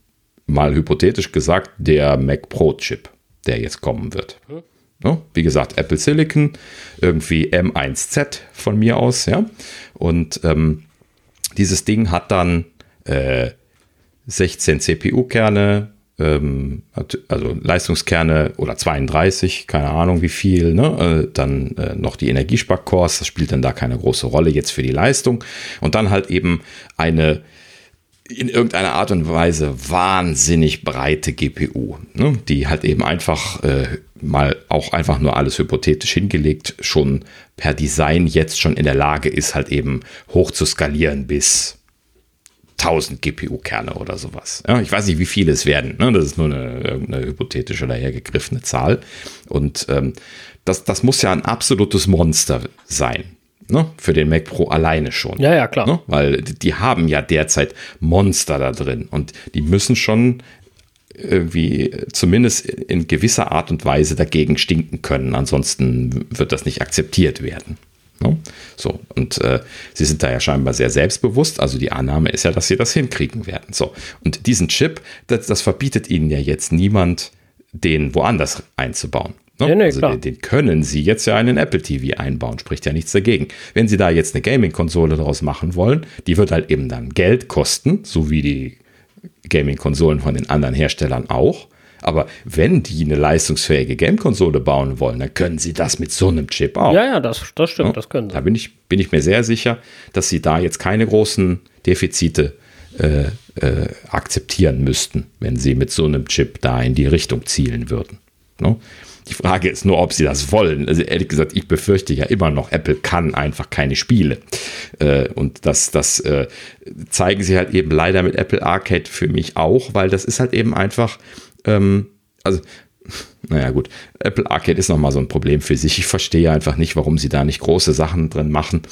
A: mal hypothetisch gesagt, der Mac Pro Chip, der jetzt kommen wird. Mhm. Ja, wie gesagt, Apple Silicon, irgendwie M1Z von mir aus, ja. Und ähm, dieses Ding hat dann äh, 16 CPU-Kerne, ähm, also Leistungskerne oder 32, keine Ahnung wie viel, ne? Äh, dann äh, noch die Energiesparcores, das spielt dann da keine große Rolle jetzt für die Leistung. Und dann halt eben eine in irgendeiner Art und Weise wahnsinnig breite GPU, ne, die halt eben einfach äh, mal auch einfach nur alles hypothetisch hingelegt, schon per Design jetzt schon in der Lage ist, halt eben hoch zu skalieren bis 1000 GPU-Kerne oder sowas. Ja, ich weiß nicht, wie viele es werden. Ne? Das ist nur eine, eine hypothetische dahergegriffene Zahl. Und ähm, das, das muss ja ein absolutes Monster sein. Ne? Für den Mac Pro alleine schon.
B: Ja, ja, klar.
A: Ne? Weil die haben ja derzeit Monster da drin und die müssen schon irgendwie zumindest in gewisser Art und Weise dagegen stinken können. Ansonsten wird das nicht akzeptiert werden. Ne? So, und äh, sie sind da ja scheinbar sehr selbstbewusst. Also die Annahme ist ja, dass sie das hinkriegen werden. So, und diesen Chip, das, das verbietet ihnen ja jetzt niemand, den woanders einzubauen. Ne? Ja, nee, also den, den, können Sie jetzt ja in den Apple TV einbauen, spricht ja nichts dagegen. Wenn Sie da jetzt eine Gaming-Konsole daraus machen wollen, die wird halt eben dann Geld kosten, so wie die Gaming-Konsolen von den anderen Herstellern auch. Aber wenn die eine leistungsfähige Game-Konsole bauen wollen, dann können sie das mit so einem Chip auch.
B: Ja, ja, das, das stimmt, ja? das können sie.
A: Da bin ich, bin ich mir sehr sicher, dass sie da jetzt keine großen Defizite äh, äh, akzeptieren müssten, wenn sie mit so einem Chip da in die Richtung zielen würden. No? Die Frage ist nur, ob sie das wollen. Also ehrlich gesagt, ich befürchte ja immer noch, Apple kann einfach keine Spiele. Äh, und das, das äh, zeigen sie halt eben leider mit Apple Arcade für mich auch, weil das ist halt eben einfach, ähm, also *laughs* naja gut, Apple Arcade ist nochmal so ein Problem für sich. Ich verstehe einfach nicht, warum sie da nicht große Sachen drin machen.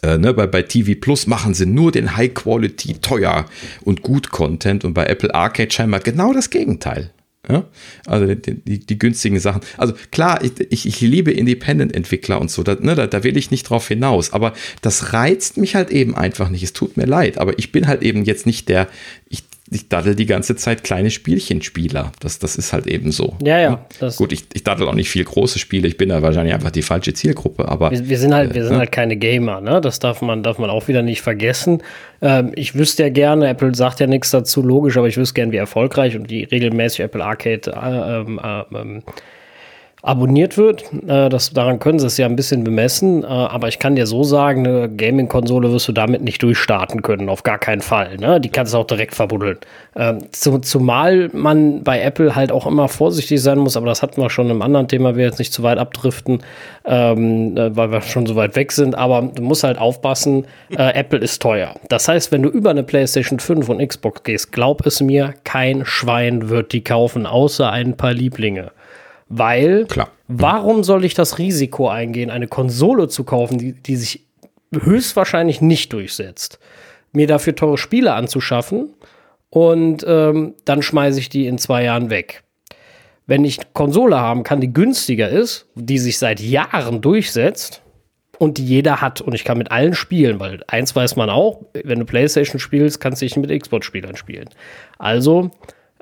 A: Äh, ne, bei, bei TV Plus machen sie nur den High Quality, teuer und gut Content und bei Apple Arcade scheinbar genau das Gegenteil. Ja? Also die, die, die, günstigen Sachen. Also klar, ich, ich, ich liebe Independent-Entwickler und so, da, ne, da, da will ich nicht drauf hinaus. Aber das reizt mich halt eben einfach nicht. Es tut mir leid, aber ich bin halt eben jetzt nicht der, ich, ich daddel die ganze Zeit kleine Spielchenspieler. Das, das ist halt eben so.
B: Ja, ja.
A: Gut, ich, ich daddel auch nicht viel große Spiele. Ich bin da wahrscheinlich einfach die falsche Zielgruppe. Aber
B: wir, wir sind halt, äh, wir sind ne? halt keine Gamer. Ne? Das darf man, darf man auch wieder nicht vergessen. Ähm, ich wüsste ja gerne, Apple sagt ja nichts dazu, logisch, aber ich wüsste gerne, wie erfolgreich und die regelmäßig Apple Arcade äh, ähm, äh, ähm, abonniert wird. Äh, das, daran können sie es ja ein bisschen bemessen. Äh, aber ich kann dir so sagen, eine Gaming-Konsole wirst du damit nicht durchstarten können, auf gar keinen Fall. Ne? Die kannst du auch direkt verbuddeln. Ähm, zu, zumal man bei Apple halt auch immer vorsichtig sein muss, aber das hatten wir schon im anderen Thema, wir jetzt nicht zu weit abdriften, ähm, äh, weil wir schon so weit weg sind. Aber du musst halt aufpassen, äh, Apple ist teuer. Das heißt, wenn du über eine PlayStation 5 und Xbox gehst, glaub es mir, kein Schwein wird die kaufen, außer ein paar Lieblinge. Weil,
A: Klar.
B: warum soll ich das Risiko eingehen, eine Konsole zu kaufen, die, die sich höchstwahrscheinlich nicht durchsetzt, mir dafür teure Spiele anzuschaffen und ähm, dann schmeiße ich die in zwei Jahren weg. Wenn ich eine Konsole haben kann, die günstiger ist, die sich seit Jahren durchsetzt und die jeder hat und ich kann mit allen spielen, weil eins weiß man auch, wenn du PlayStation spielst, kannst du dich mit Xbox-Spielern spielen. Also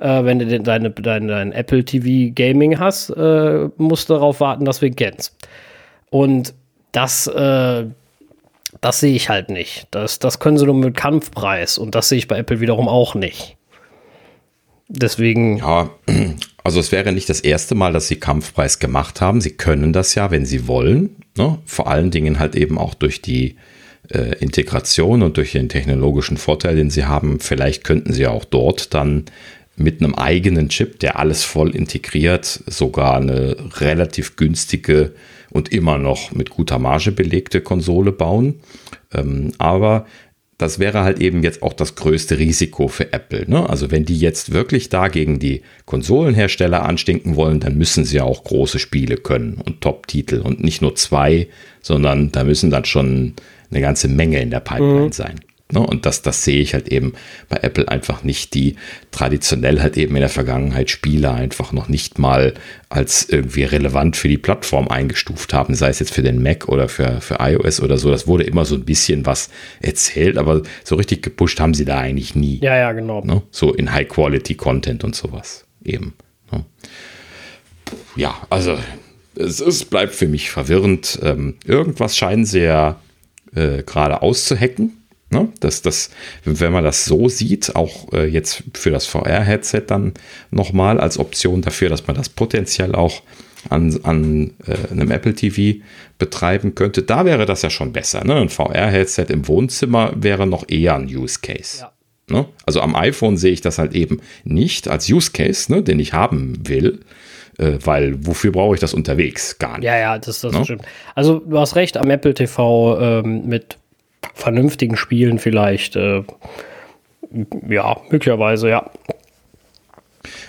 B: äh, wenn du den, deine, dein, dein Apple TV Gaming hast, äh, musst du darauf warten, dass wir kennst. Und das, äh, das sehe ich halt nicht. Das, das können sie nur mit Kampfpreis und das sehe ich bei Apple wiederum auch nicht. Deswegen.
A: Ja, *clears throat* also es wäre nicht das erste Mal, dass sie Kampfpreis gemacht haben. Sie können das ja, wenn sie wollen. Ne? Vor allen Dingen halt eben auch durch die äh, Integration und durch den technologischen Vorteil, den sie haben. Vielleicht könnten sie auch dort dann mit einem eigenen Chip, der alles voll integriert, sogar eine relativ günstige und immer noch mit guter Marge belegte Konsole bauen. Ähm, aber das wäre halt eben jetzt auch das größte Risiko für Apple. Ne? Also wenn die jetzt wirklich da gegen die Konsolenhersteller anstinken wollen, dann müssen sie auch große Spiele können und Top-Titel und nicht nur zwei, sondern da müssen dann schon eine ganze Menge in der Pipeline mhm. sein. Ne? Und das, das sehe ich halt eben bei Apple einfach nicht, die traditionell halt eben in der Vergangenheit Spiele einfach noch nicht mal als irgendwie relevant für die Plattform eingestuft haben, sei es jetzt für den Mac oder für, für iOS oder so. Das wurde immer so ein bisschen was erzählt, aber so richtig gepusht haben sie da eigentlich nie.
B: Ja, ja, genau.
A: Ne? So in High-Quality-Content und sowas eben. Ne? Ja, also es, es, bleibt für mich verwirrend. Ähm, irgendwas scheinen sie ja äh, gerade auszuhacken Ne? Das, das, wenn man das so sieht, auch äh, jetzt für das VR-Headset dann nochmal als Option dafür, dass man das potenziell auch an, an äh, einem Apple TV betreiben könnte, da wäre das ja schon besser. Ne? Ein VR-Headset im Wohnzimmer wäre noch eher ein Use Case. Ja. Ne? Also am iPhone sehe ich das halt eben nicht als Use Case, ne, den ich haben will äh, weil wofür brauche ich das unterwegs? Gar nicht.
B: Ja, ja, das, das? Ne? stimmt. Also du hast recht, am Apple TV ähm, mit vernünftigen Spielen vielleicht. Äh, ja, möglicherweise, ja.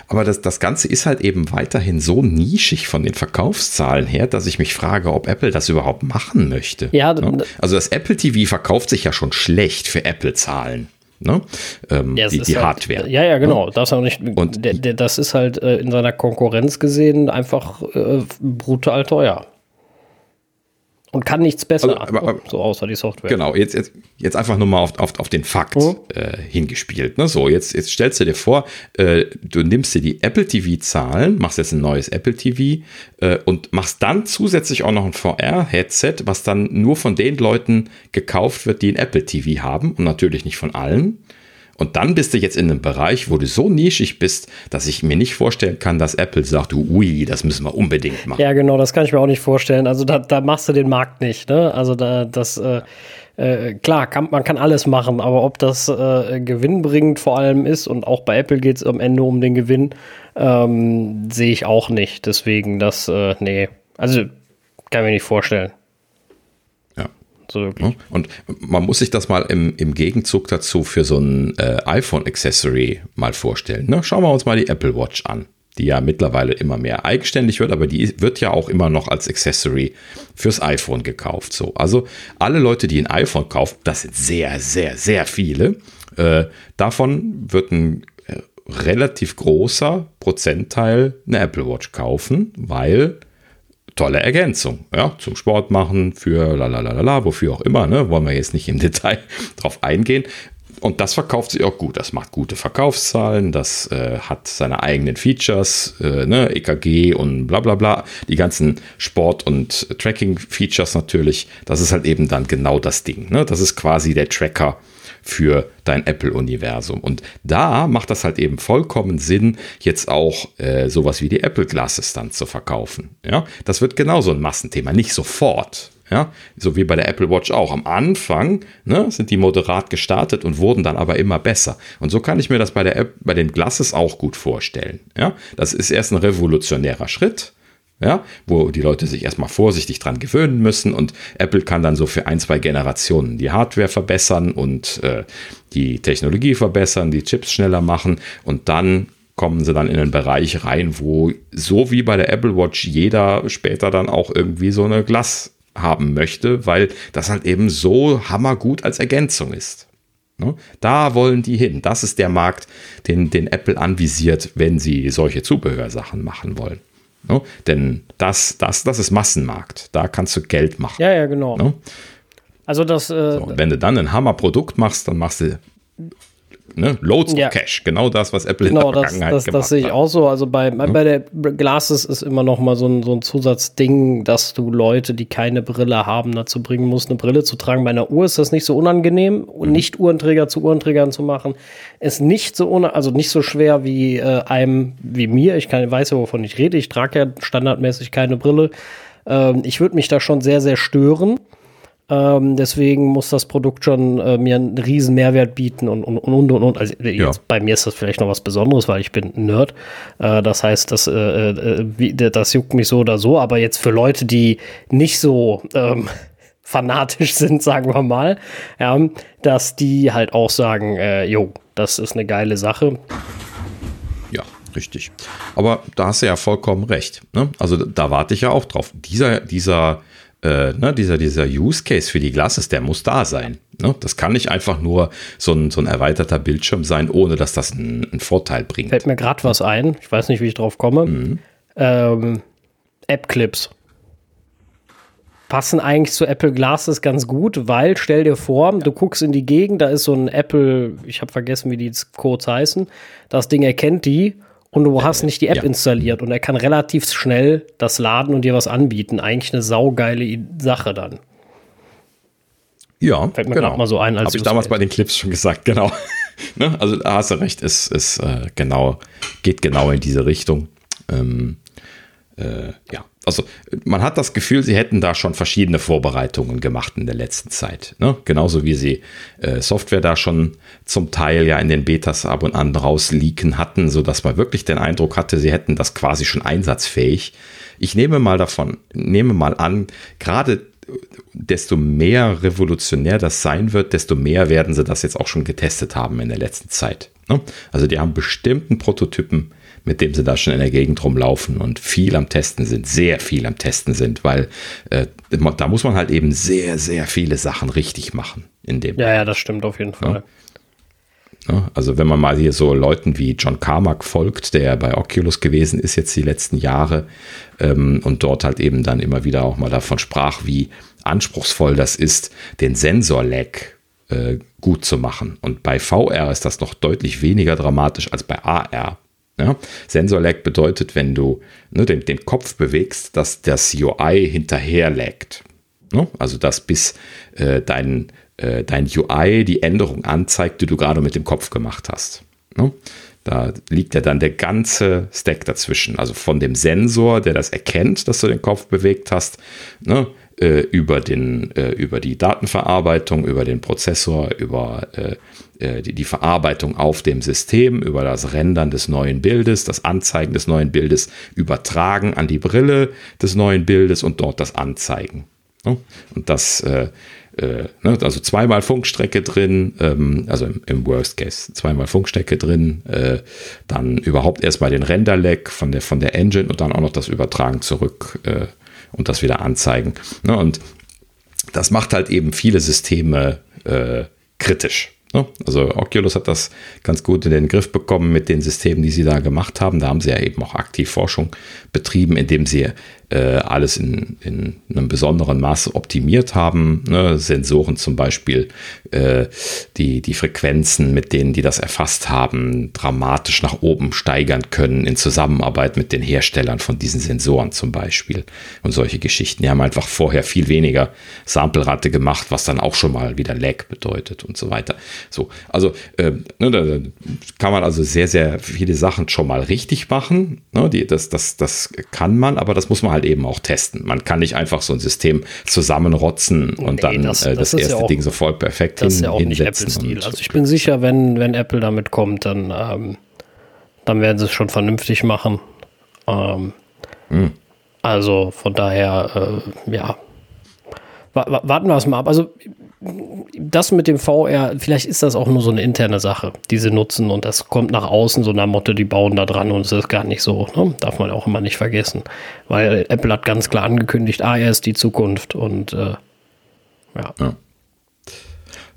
A: Aber das, das Ganze ist halt eben weiterhin so nischig von den Verkaufszahlen her, dass ich mich frage, ob Apple das überhaupt machen möchte.
B: Ja, ne?
A: Also das Apple TV verkauft sich ja schon schlecht für Apple-Zahlen. Ne? Ähm, ja, die, die halt, Hardware.
B: Ja, ja, genau. Ne? Das, auch nicht, und das ist halt äh, in seiner Konkurrenz gesehen einfach äh, brutal teuer und kann nichts besser.
A: Also, aber, aber, so außer die Software. Genau, jetzt, jetzt, jetzt einfach nur mal auf, auf, auf den Fakt mhm. äh, hingespielt. Ne? So, jetzt, jetzt stellst du dir vor, äh, du nimmst dir die Apple TV-Zahlen, machst jetzt ein neues Apple TV äh, und machst dann zusätzlich auch noch ein VR-Headset, was dann nur von den Leuten gekauft wird, die ein Apple TV haben und natürlich nicht von allen. Und dann bist du jetzt in einem Bereich, wo du so nischig bist, dass ich mir nicht vorstellen kann, dass Apple sagt, ui, das müssen wir unbedingt machen.
B: Ja, genau, das kann ich mir auch nicht vorstellen. Also da, da machst du den Markt nicht. Ne? Also da, das, äh, äh, klar, kann, man kann alles machen, aber ob das äh, gewinnbringend vor allem ist und auch bei Apple geht es am Ende um den Gewinn, ähm, sehe ich auch nicht. Deswegen das, äh, nee, also kann ich mir nicht vorstellen.
A: So wirklich. Und man muss sich das mal im, im Gegenzug dazu für so ein äh, iPhone-Accessory mal vorstellen. Ne? Schauen wir uns mal die Apple Watch an, die ja mittlerweile immer mehr eigenständig wird, aber die wird ja auch immer noch als Accessory fürs iPhone gekauft. So. Also alle Leute, die ein iPhone kaufen, das sind sehr, sehr, sehr viele. Äh, davon wird ein äh, relativ großer Prozentteil eine Apple Watch kaufen, weil tolle Ergänzung, ja, zum Sport machen, für la la la la, wofür auch immer, ne, wollen wir jetzt nicht im *laughs* Detail drauf eingehen. Und das verkauft sich auch gut. Das macht gute Verkaufszahlen, das äh, hat seine eigenen Features, äh, ne, EKG und bla bla bla. Die ganzen Sport- und Tracking-Features natürlich. Das ist halt eben dann genau das Ding. Ne? Das ist quasi der Tracker für dein Apple-Universum. Und da macht das halt eben vollkommen Sinn, jetzt auch äh, sowas wie die Apple Glasses dann zu verkaufen. Ja, das wird genauso ein Massenthema, nicht sofort. Ja, so wie bei der Apple Watch auch. Am Anfang ne, sind die moderat gestartet und wurden dann aber immer besser. Und so kann ich mir das bei, der App, bei den Glasses auch gut vorstellen. Ja, das ist erst ein revolutionärer Schritt ja, wo die Leute sich erstmal vorsichtig dran gewöhnen müssen und Apple kann dann so für ein, zwei Generationen die Hardware verbessern und äh, die Technologie verbessern, die Chips schneller machen und dann kommen sie dann in einen Bereich rein, wo so wie bei der Apple Watch jeder später dann auch irgendwie so eine Glas haben möchte, weil das halt eben so hammergut als Ergänzung ist. Ne? Da wollen die hin. Das ist der Markt, den, den Apple anvisiert, wenn sie solche Zubehörsachen machen wollen. Ne? Denn das, das, das ist Massenmarkt. Da kannst du Geld machen.
B: Ja, ja, genau. Ne? Also das. Äh,
A: so, wenn du dann ein Hammerprodukt machst, dann machst du ne? Loads ja. of Cash. Genau das, was Apple
B: genau, in der Vergangenheit das, das, das sehe ich auch so. Also bei, ja. bei der Glasses ist immer noch mal so ein, so ein Zusatzding, dass du Leute, die keine Brille haben, dazu bringen musst, eine Brille zu tragen. Bei einer Uhr ist das nicht so unangenehm, mhm. nicht Uhrenträger zu Uhrenträgern zu machen. Ist nicht so also nicht so schwer wie äh, einem wie mir. Ich kann, weiß ja, wovon ich rede. Ich trage ja standardmäßig keine Brille. Ähm, ich würde mich da schon sehr, sehr stören. Ähm, deswegen muss das Produkt schon äh, mir einen riesen Mehrwert bieten und und und und. und. Also ja. bei mir ist das vielleicht noch was Besonderes, weil ich bin Nerd. Äh, das heißt, das, äh, äh wie, das juckt mich so oder so. Aber jetzt für Leute, die nicht so ähm, *laughs* fanatisch sind, sagen wir mal, ja, dass die halt auch sagen, äh, jo, das ist eine geile Sache.
A: Ja, richtig. Aber da hast du ja vollkommen recht. Ne? Also da warte ich ja auch drauf. Dieser, dieser äh, ne, dieser, dieser Use Case für die Glasses, der muss da sein. Ne? Das kann nicht einfach nur so ein, so ein erweiterter Bildschirm sein, ohne dass das einen, einen Vorteil bringt.
B: Fällt mir gerade was ein, ich weiß nicht, wie ich drauf komme. Mhm. Ähm, App-Clips passen eigentlich zu Apple Glasses ganz gut, weil stell dir vor, du guckst in die Gegend, da ist so ein Apple, ich habe vergessen, wie die Codes heißen, das Ding erkennt die und du hast nicht die App ja. installiert und er kann relativ schnell das laden und dir was anbieten. Eigentlich eine saugeile Sache dann.
A: Ja, Fällt mir genau. mal so ein. Habe ich damals bei den Clips schon gesagt, *laughs* genau. ne? Also da hast du recht, es, es äh, genau, geht genau in diese Richtung. Ähm, äh, ja, also man hat das Gefühl, sie hätten da schon verschiedene Vorbereitungen gemacht in der letzten Zeit. Ne? Genauso wie sie äh, Software da schon zum Teil ja in den Betas ab und an rausleaken hatten, sodass man wirklich den Eindruck hatte, sie hätten das quasi schon einsatzfähig. Ich nehme mal davon, nehme mal an, gerade desto mehr revolutionär das sein wird, desto mehr werden sie das jetzt auch schon getestet haben in der letzten Zeit. Ne? Also die haben bestimmten Prototypen mit dem sie da schon in der Gegend rumlaufen und viel am Testen sind, sehr viel am Testen sind, weil äh, da muss man halt eben sehr, sehr viele Sachen richtig machen. In dem
B: ja, ja, das stimmt auf jeden Fall.
A: Ja. Also wenn man mal hier so Leuten wie John Carmack folgt, der bei Oculus gewesen ist jetzt die letzten Jahre ähm, und dort halt eben dann immer wieder auch mal davon sprach, wie anspruchsvoll das ist, den Sensor-Lag äh, gut zu machen. Und bei VR ist das noch deutlich weniger dramatisch als bei AR. Ja? Sensor-Lag bedeutet, wenn du ne, den, den, Kopf bewegst, dass das UI hinterher laggt. Ne? Also dass bis äh, dein, äh, dein UI die Änderung anzeigt, die du gerade mit dem Kopf gemacht hast. Ne? Da liegt ja dann der ganze Stack dazwischen. Also von dem Sensor, der das erkennt, dass du den Kopf bewegt hast, ne, äh, über, den, äh, über die Datenverarbeitung, über den Prozessor, über äh, äh, die, die, Verarbeitung auf dem System, über das Rendern des neuen Bildes, das Anzeigen des neuen Bildes, übertragen an die Brille des neuen Bildes und dort das Anzeigen. Ne? Und das, äh, äh, ne, also zweimal Funkstrecke drin, ähm, also im, Worst Case zweimal Funkstrecke drin, dann überhaupt erstmal den Render-Lag von der, von der Engine und dann auch noch das Übertragen zurück und das wieder anzeigen. Ne? Und das macht halt eben viele Systeme äh, kritisch. Ne? Also Oculus hat das ganz gut in den Griff bekommen mit den Systemen, die sie da gemacht haben. Da haben sie ja eben auch aktiv Forschung betrieben, indem sie äh, alles in, in einem besonderen Maße optimiert haben. Ne? Sensoren zum Beispiel, äh, die, die Frequenzen, mit denen die das erfasst haben, dramatisch nach oben steigern können in Zusammenarbeit mit den Herstellern von diesen Sensoren zum Beispiel und solche Geschichten. Die haben einfach vorher viel weniger Samplerate gemacht, was dann auch schon mal wieder Lag bedeutet und so weiter. So, also äh, ne, da kann man also sehr, sehr viele Sachen schon mal richtig machen. Ne? Die, das, das, das kann man, aber das muss man halt halt eben auch testen. Man kann nicht einfach so ein System zusammenrotzen und nee, dann das, äh, das, das erste ja auch, Ding sofort perfekt
B: das hin, ist ja auch nicht Apple-Stil. Also ich bin sicher, wenn, wenn Apple damit kommt, dann, ähm, dann werden sie es schon vernünftig machen. Ähm, hm. Also von daher, äh, ja, warten wir es mal ab. Also das mit dem VR, vielleicht ist das auch nur so eine interne Sache, die sie nutzen und das kommt nach außen so nach Motto, die bauen da dran und es ist gar nicht so. Ne? Darf man auch immer nicht vergessen. Weil Apple hat ganz klar angekündigt, AR ist die Zukunft und äh, ja. ja.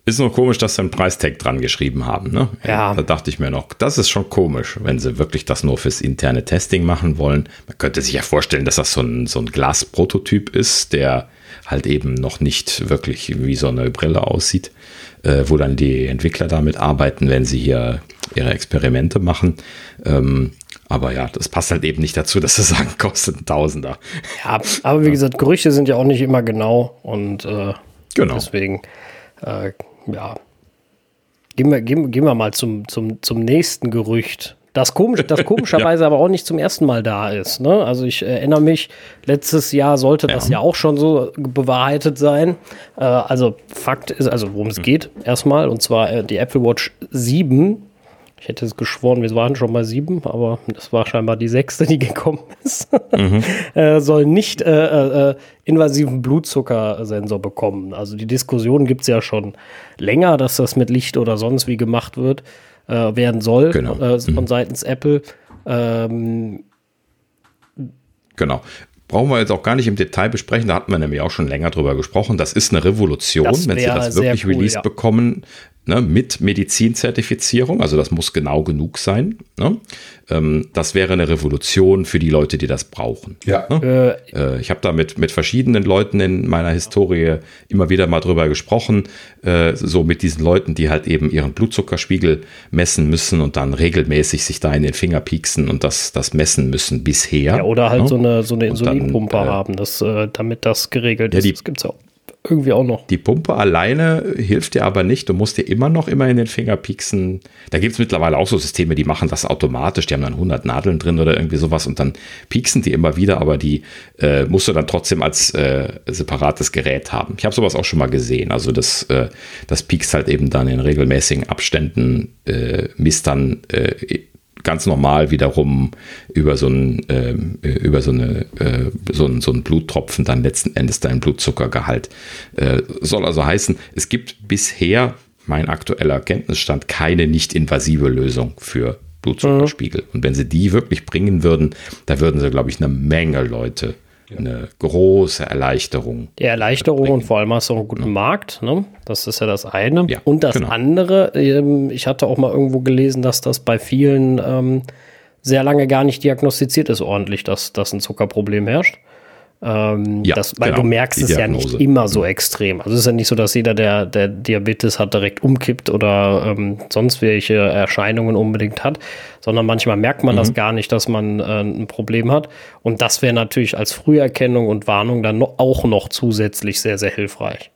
A: Ist nur komisch, dass sie einen Preistag dran geschrieben haben. Ne? Ja. Da dachte ich mir noch, das ist schon komisch, wenn sie wirklich das nur fürs interne Testing machen wollen. Man könnte sich ja vorstellen, dass das so ein, so ein Glasprototyp ist, der halt eben noch nicht wirklich wie so eine Brille aussieht, äh, wo dann die Entwickler damit arbeiten, wenn sie hier ihre Experimente machen. Ähm, aber ja, das passt halt eben nicht dazu, dass sie sagen, *laughs* kostet ein Tausender.
B: Ja, aber wie gesagt, Gerüchte sind ja auch nicht immer genau und äh, genau. deswegen, äh, ja. Gehen wir, gehen, gehen wir mal zum, zum, zum nächsten Gerücht. Das, komisch, das *laughs* komischerweise ja. aber auch nicht zum ersten Mal da ist. Ne? Also ich erinnere mich, letztes Jahr sollte das ja, ja auch schon so bewahrheitet sein. Äh, also Fakt ist, also worum es mhm. geht erstmal, und zwar äh, die Apple Watch 7 ich hätte es geschworen, wir waren schon bei sieben, aber das war scheinbar die sechste, die gekommen ist. Mhm. *laughs* äh, soll nicht äh, äh, invasiven Blutzuckersensor bekommen. Also die Diskussion gibt es ja schon länger, dass das mit Licht oder sonst wie gemacht wird äh, werden soll genau. äh, von mhm. seitens Apple. Ähm,
A: genau. Brauchen wir jetzt auch gar nicht im Detail besprechen, da hatten wir nämlich auch schon länger drüber gesprochen. Das ist eine Revolution, wenn sie das wirklich cool, released ja. bekommen, ne, mit Medizinzertifizierung, also das muss genau genug sein. Ne? Ähm, das wäre eine Revolution für die Leute, die das brauchen. Ja. Ne? Äh, äh, ich habe da mit, mit verschiedenen Leuten in meiner Historie immer wieder mal drüber gesprochen, äh, so mit diesen Leuten, die halt eben ihren Blutzuckerspiegel messen müssen und dann regelmäßig sich da in den Finger pieksen und das, das messen müssen bisher. Ja,
B: oder halt ne? so eine, so eine Insulinpumpe dann, äh, haben, das, äh, damit das geregelt ja, ist. Das gibt es auch irgendwie auch noch.
A: Die Pumpe alleine hilft dir aber nicht. Du musst dir immer noch immer in den Finger pieksen. Da gibt es mittlerweile auch so Systeme, die machen das automatisch. Die haben dann 100 Nadeln drin oder irgendwie sowas und dann pieksen die immer wieder, aber die äh, musst du dann trotzdem als äh, separates Gerät haben. Ich habe sowas auch schon mal gesehen. Also das, äh, das piekst halt eben dann in regelmäßigen Abständen, äh, misst dann äh, ganz normal wiederum über so, ein, äh, über so, eine, äh, so, ein, so einen Bluttropfen dann letzten Endes dein Blutzuckergehalt. Äh, soll also heißen, es gibt bisher, mein aktueller Kenntnisstand, keine nicht-invasive Lösung für Blutzuckerspiegel. Mhm. Und wenn sie die wirklich bringen würden, da würden sie, glaube ich, eine Menge Leute eine große Erleichterung.
B: Die Erleichterung und vor allem hast du auch einen guten ja. Markt. Ne? Das ist ja das eine. Ja, und das genau. andere, ähm, ich hatte auch mal irgendwo gelesen, dass das bei vielen ähm, sehr lange gar nicht diagnostiziert ist ordentlich, dass, dass ein Zuckerproblem herrscht. Ähm, ja, das, weil genau, du merkst es ja nicht immer so mhm. extrem. Also es ist ja nicht so, dass jeder, der, der Diabetes hat, direkt umkippt oder ähm, sonst welche Erscheinungen unbedingt hat, sondern manchmal merkt man mhm. das gar nicht, dass man äh, ein Problem hat. Und das wäre natürlich als Früherkennung und Warnung dann no auch noch zusätzlich sehr, sehr hilfreich.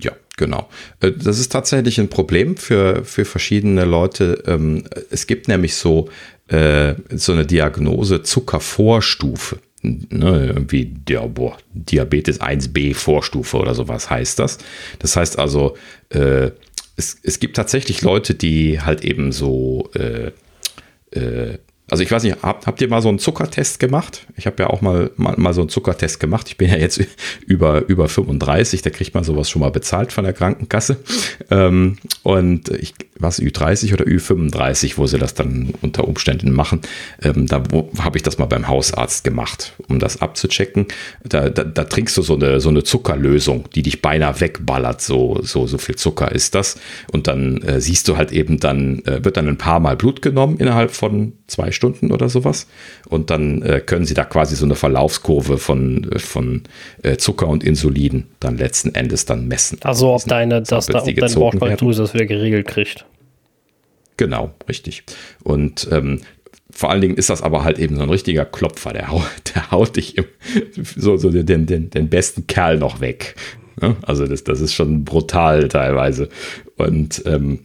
A: Ja, genau. Äh, das ist tatsächlich ein Problem für, für verschiedene Leute. Ähm, es gibt nämlich so, äh, so eine Diagnose Zuckervorstufe ne, irgendwie ja, boah, Diabetes 1b Vorstufe oder sowas heißt das. Das heißt also, äh, es, es gibt tatsächlich Leute, die halt eben so, äh, äh, also ich weiß nicht, habt, habt ihr mal so einen Zuckertest gemacht? Ich habe ja auch mal, mal, mal so einen Zuckertest gemacht. Ich bin ja jetzt *laughs* über, über 35, da kriegt man sowas schon mal bezahlt von der Krankenkasse. Ähm, und ich, was Ü30 oder Ü35, wo sie das dann unter Umständen machen. Ähm, da habe ich das mal beim Hausarzt gemacht, um das abzuchecken. Da, da, da, trinkst du so eine, so eine Zuckerlösung, die dich beinahe wegballert. So, so, so viel Zucker ist das. Und dann äh, siehst du halt eben dann, äh, wird dann ein paar Mal Blut genommen innerhalb von zwei Stunden oder sowas. Und dann äh, können sie da quasi so eine Verlaufskurve von, von äh, Zucker und Insulin dann letzten Endes dann messen.
B: Also ob deine, dass da, ob deine Bauchspeicheldrüse das wieder geregelt kriegt.
A: Genau, richtig. Und ähm, vor allen Dingen ist das aber halt eben so ein richtiger Klopfer, der, haut, *laughs* der haut dich im, so, so den, den, den besten Kerl noch weg. Ne? Also das, das ist schon brutal teilweise. Und ähm,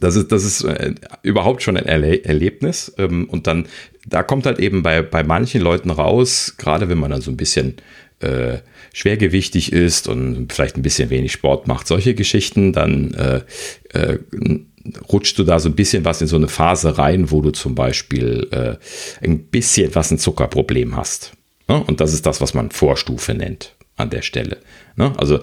A: das ist, das ist äh, überhaupt schon ein Erle Erlebnis. Ähm, und dann, da kommt halt eben bei, bei manchen Leuten raus, gerade wenn man dann so ein bisschen äh, schwergewichtig ist und vielleicht ein bisschen wenig Sport macht, solche Geschichten, dann äh, rutscht du da so ein bisschen was in so eine Phase rein, wo du zum Beispiel äh, ein bisschen was ein Zuckerproblem hast. Ne? Und das ist das, was man Vorstufe nennt an der Stelle. Ne? Also,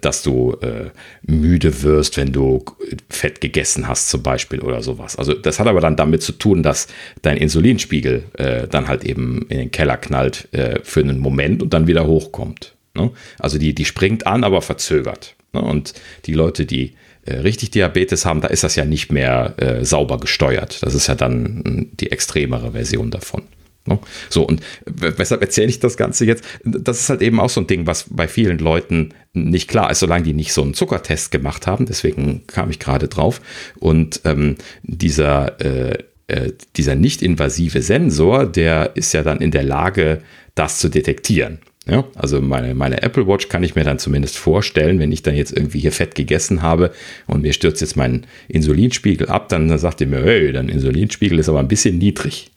A: dass du äh, müde wirst, wenn du Fett gegessen hast, zum Beispiel oder sowas. Also, das hat aber dann damit zu tun, dass dein Insulinspiegel äh, dann halt eben in den Keller knallt äh, für einen Moment und dann wieder hochkommt. Ne? Also, die, die springt an, aber verzögert. Ne? Und die Leute, die richtig Diabetes haben, da ist das ja nicht mehr äh, sauber gesteuert. Das ist ja dann hm, die extremere Version davon. Ne? So, und weshalb erzähle ich das Ganze jetzt? Das ist halt eben auch so ein Ding, was bei vielen Leuten nicht klar ist, solange die nicht so einen Zuckertest gemacht haben. Deswegen kam ich gerade drauf. Und ähm, dieser, äh, äh, dieser nicht-invasive Sensor, der ist ja dann in der Lage, das zu detektieren. Ja, also meine, meine Apple Watch kann ich mir dann zumindest vorstellen, wenn ich dann jetzt irgendwie hier Fett gegessen habe und mir stürzt jetzt mein Insulinspiegel ab, dann sagt er mir, hey, dein Insulinspiegel ist aber ein bisschen niedrig.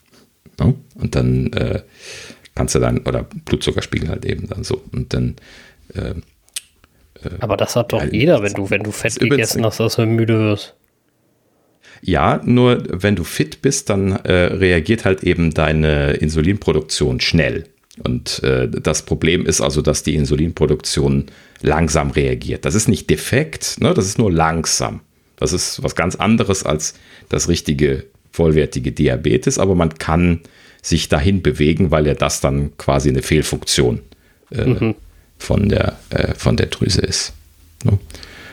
A: Ja, und dann äh, kannst du dann, oder Blutzuckerspiegel halt eben dann so. Und dann äh, äh
B: aber das hat doch ja, jeder, wenn du, wenn du Fett gegessen hast, dass du müde wirst.
A: Ja, nur wenn du fit bist, dann äh, reagiert halt eben deine Insulinproduktion schnell. Und äh, das Problem ist also, dass die Insulinproduktion langsam reagiert. Das ist nicht defekt, ne? das ist nur langsam. Das ist was ganz anderes als das richtige, vollwertige Diabetes, aber man kann sich dahin bewegen, weil ja das dann quasi eine Fehlfunktion äh, mhm. von, der, äh, von der Drüse ist. Ne?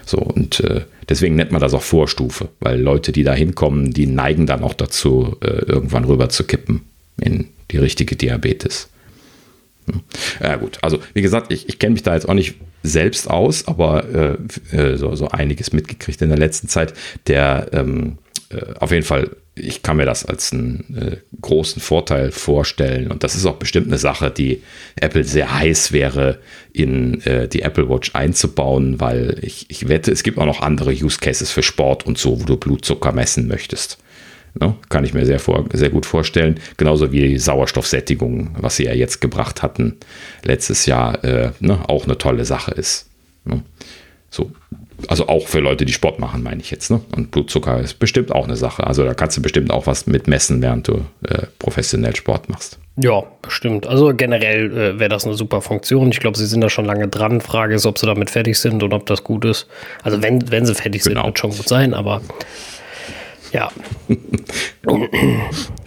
A: So, und äh, deswegen nennt man das auch Vorstufe, weil Leute, die da hinkommen, die neigen dann auch dazu, äh, irgendwann rüber zu kippen in die richtige Diabetes. Ja gut, also wie gesagt, ich, ich kenne mich da jetzt auch nicht selbst aus, aber äh, äh, so, so einiges mitgekriegt in der letzten Zeit. Der ähm, äh, auf jeden Fall, ich kann mir das als einen äh, großen Vorteil vorstellen und das ist auch bestimmt eine Sache, die Apple sehr heiß wäre, in äh, die Apple Watch einzubauen, weil ich, ich wette, es gibt auch noch andere Use Cases für Sport und so, wo du Blutzucker messen möchtest. Ne? Kann ich mir sehr, vor, sehr gut vorstellen. Genauso wie die Sauerstoffsättigung, was sie ja jetzt gebracht hatten letztes Jahr, äh, ne? auch eine tolle Sache ist. Ne? So. Also auch für Leute, die Sport machen, meine ich jetzt. Ne? Und Blutzucker ist bestimmt auch eine Sache. Also da kannst du bestimmt auch was mit messen, während du äh, professionell Sport machst.
B: Ja, bestimmt. Also generell äh, wäre das eine super Funktion. Ich glaube, sie sind da schon lange dran. Frage ist, ob sie damit fertig sind und ob das gut ist. Also wenn, wenn sie fertig genau. sind, wird schon gut sein, aber ja. *laughs*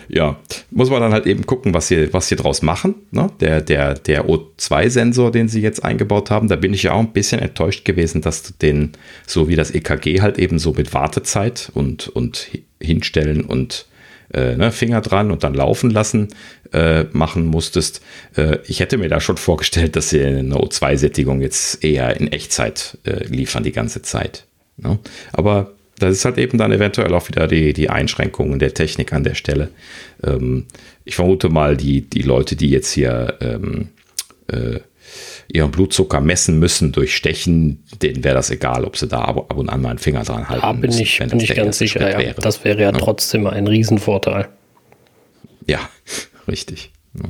A: ja, muss man dann halt eben gucken, was sie, was sie draus machen. Ne? Der, der, der O2-Sensor, den sie jetzt eingebaut haben, da bin ich ja auch ein bisschen enttäuscht gewesen, dass du den, so wie das EKG halt eben so mit Wartezeit und, und hinstellen und äh, ne, Finger dran und dann laufen lassen äh, machen musstest. Äh, ich hätte mir da schon vorgestellt, dass sie eine O2-Sättigung jetzt eher in Echtzeit äh, liefern die ganze Zeit. Ne? Aber das ist halt eben dann eventuell auch wieder die, die Einschränkungen der Technik an der Stelle. Ähm, ich vermute mal, die, die Leute, die jetzt hier ähm, äh, ihren Blutzucker messen müssen durch Stechen, denen wäre das egal, ob sie da ab, ab, und an mal einen Finger dran halten.
B: Da bin müssen, ich, bin ich ganz sicher, ja. Wäre. Das wäre ja, ja, trotzdem ein Riesenvorteil.
A: Ja, *laughs* richtig. Ja.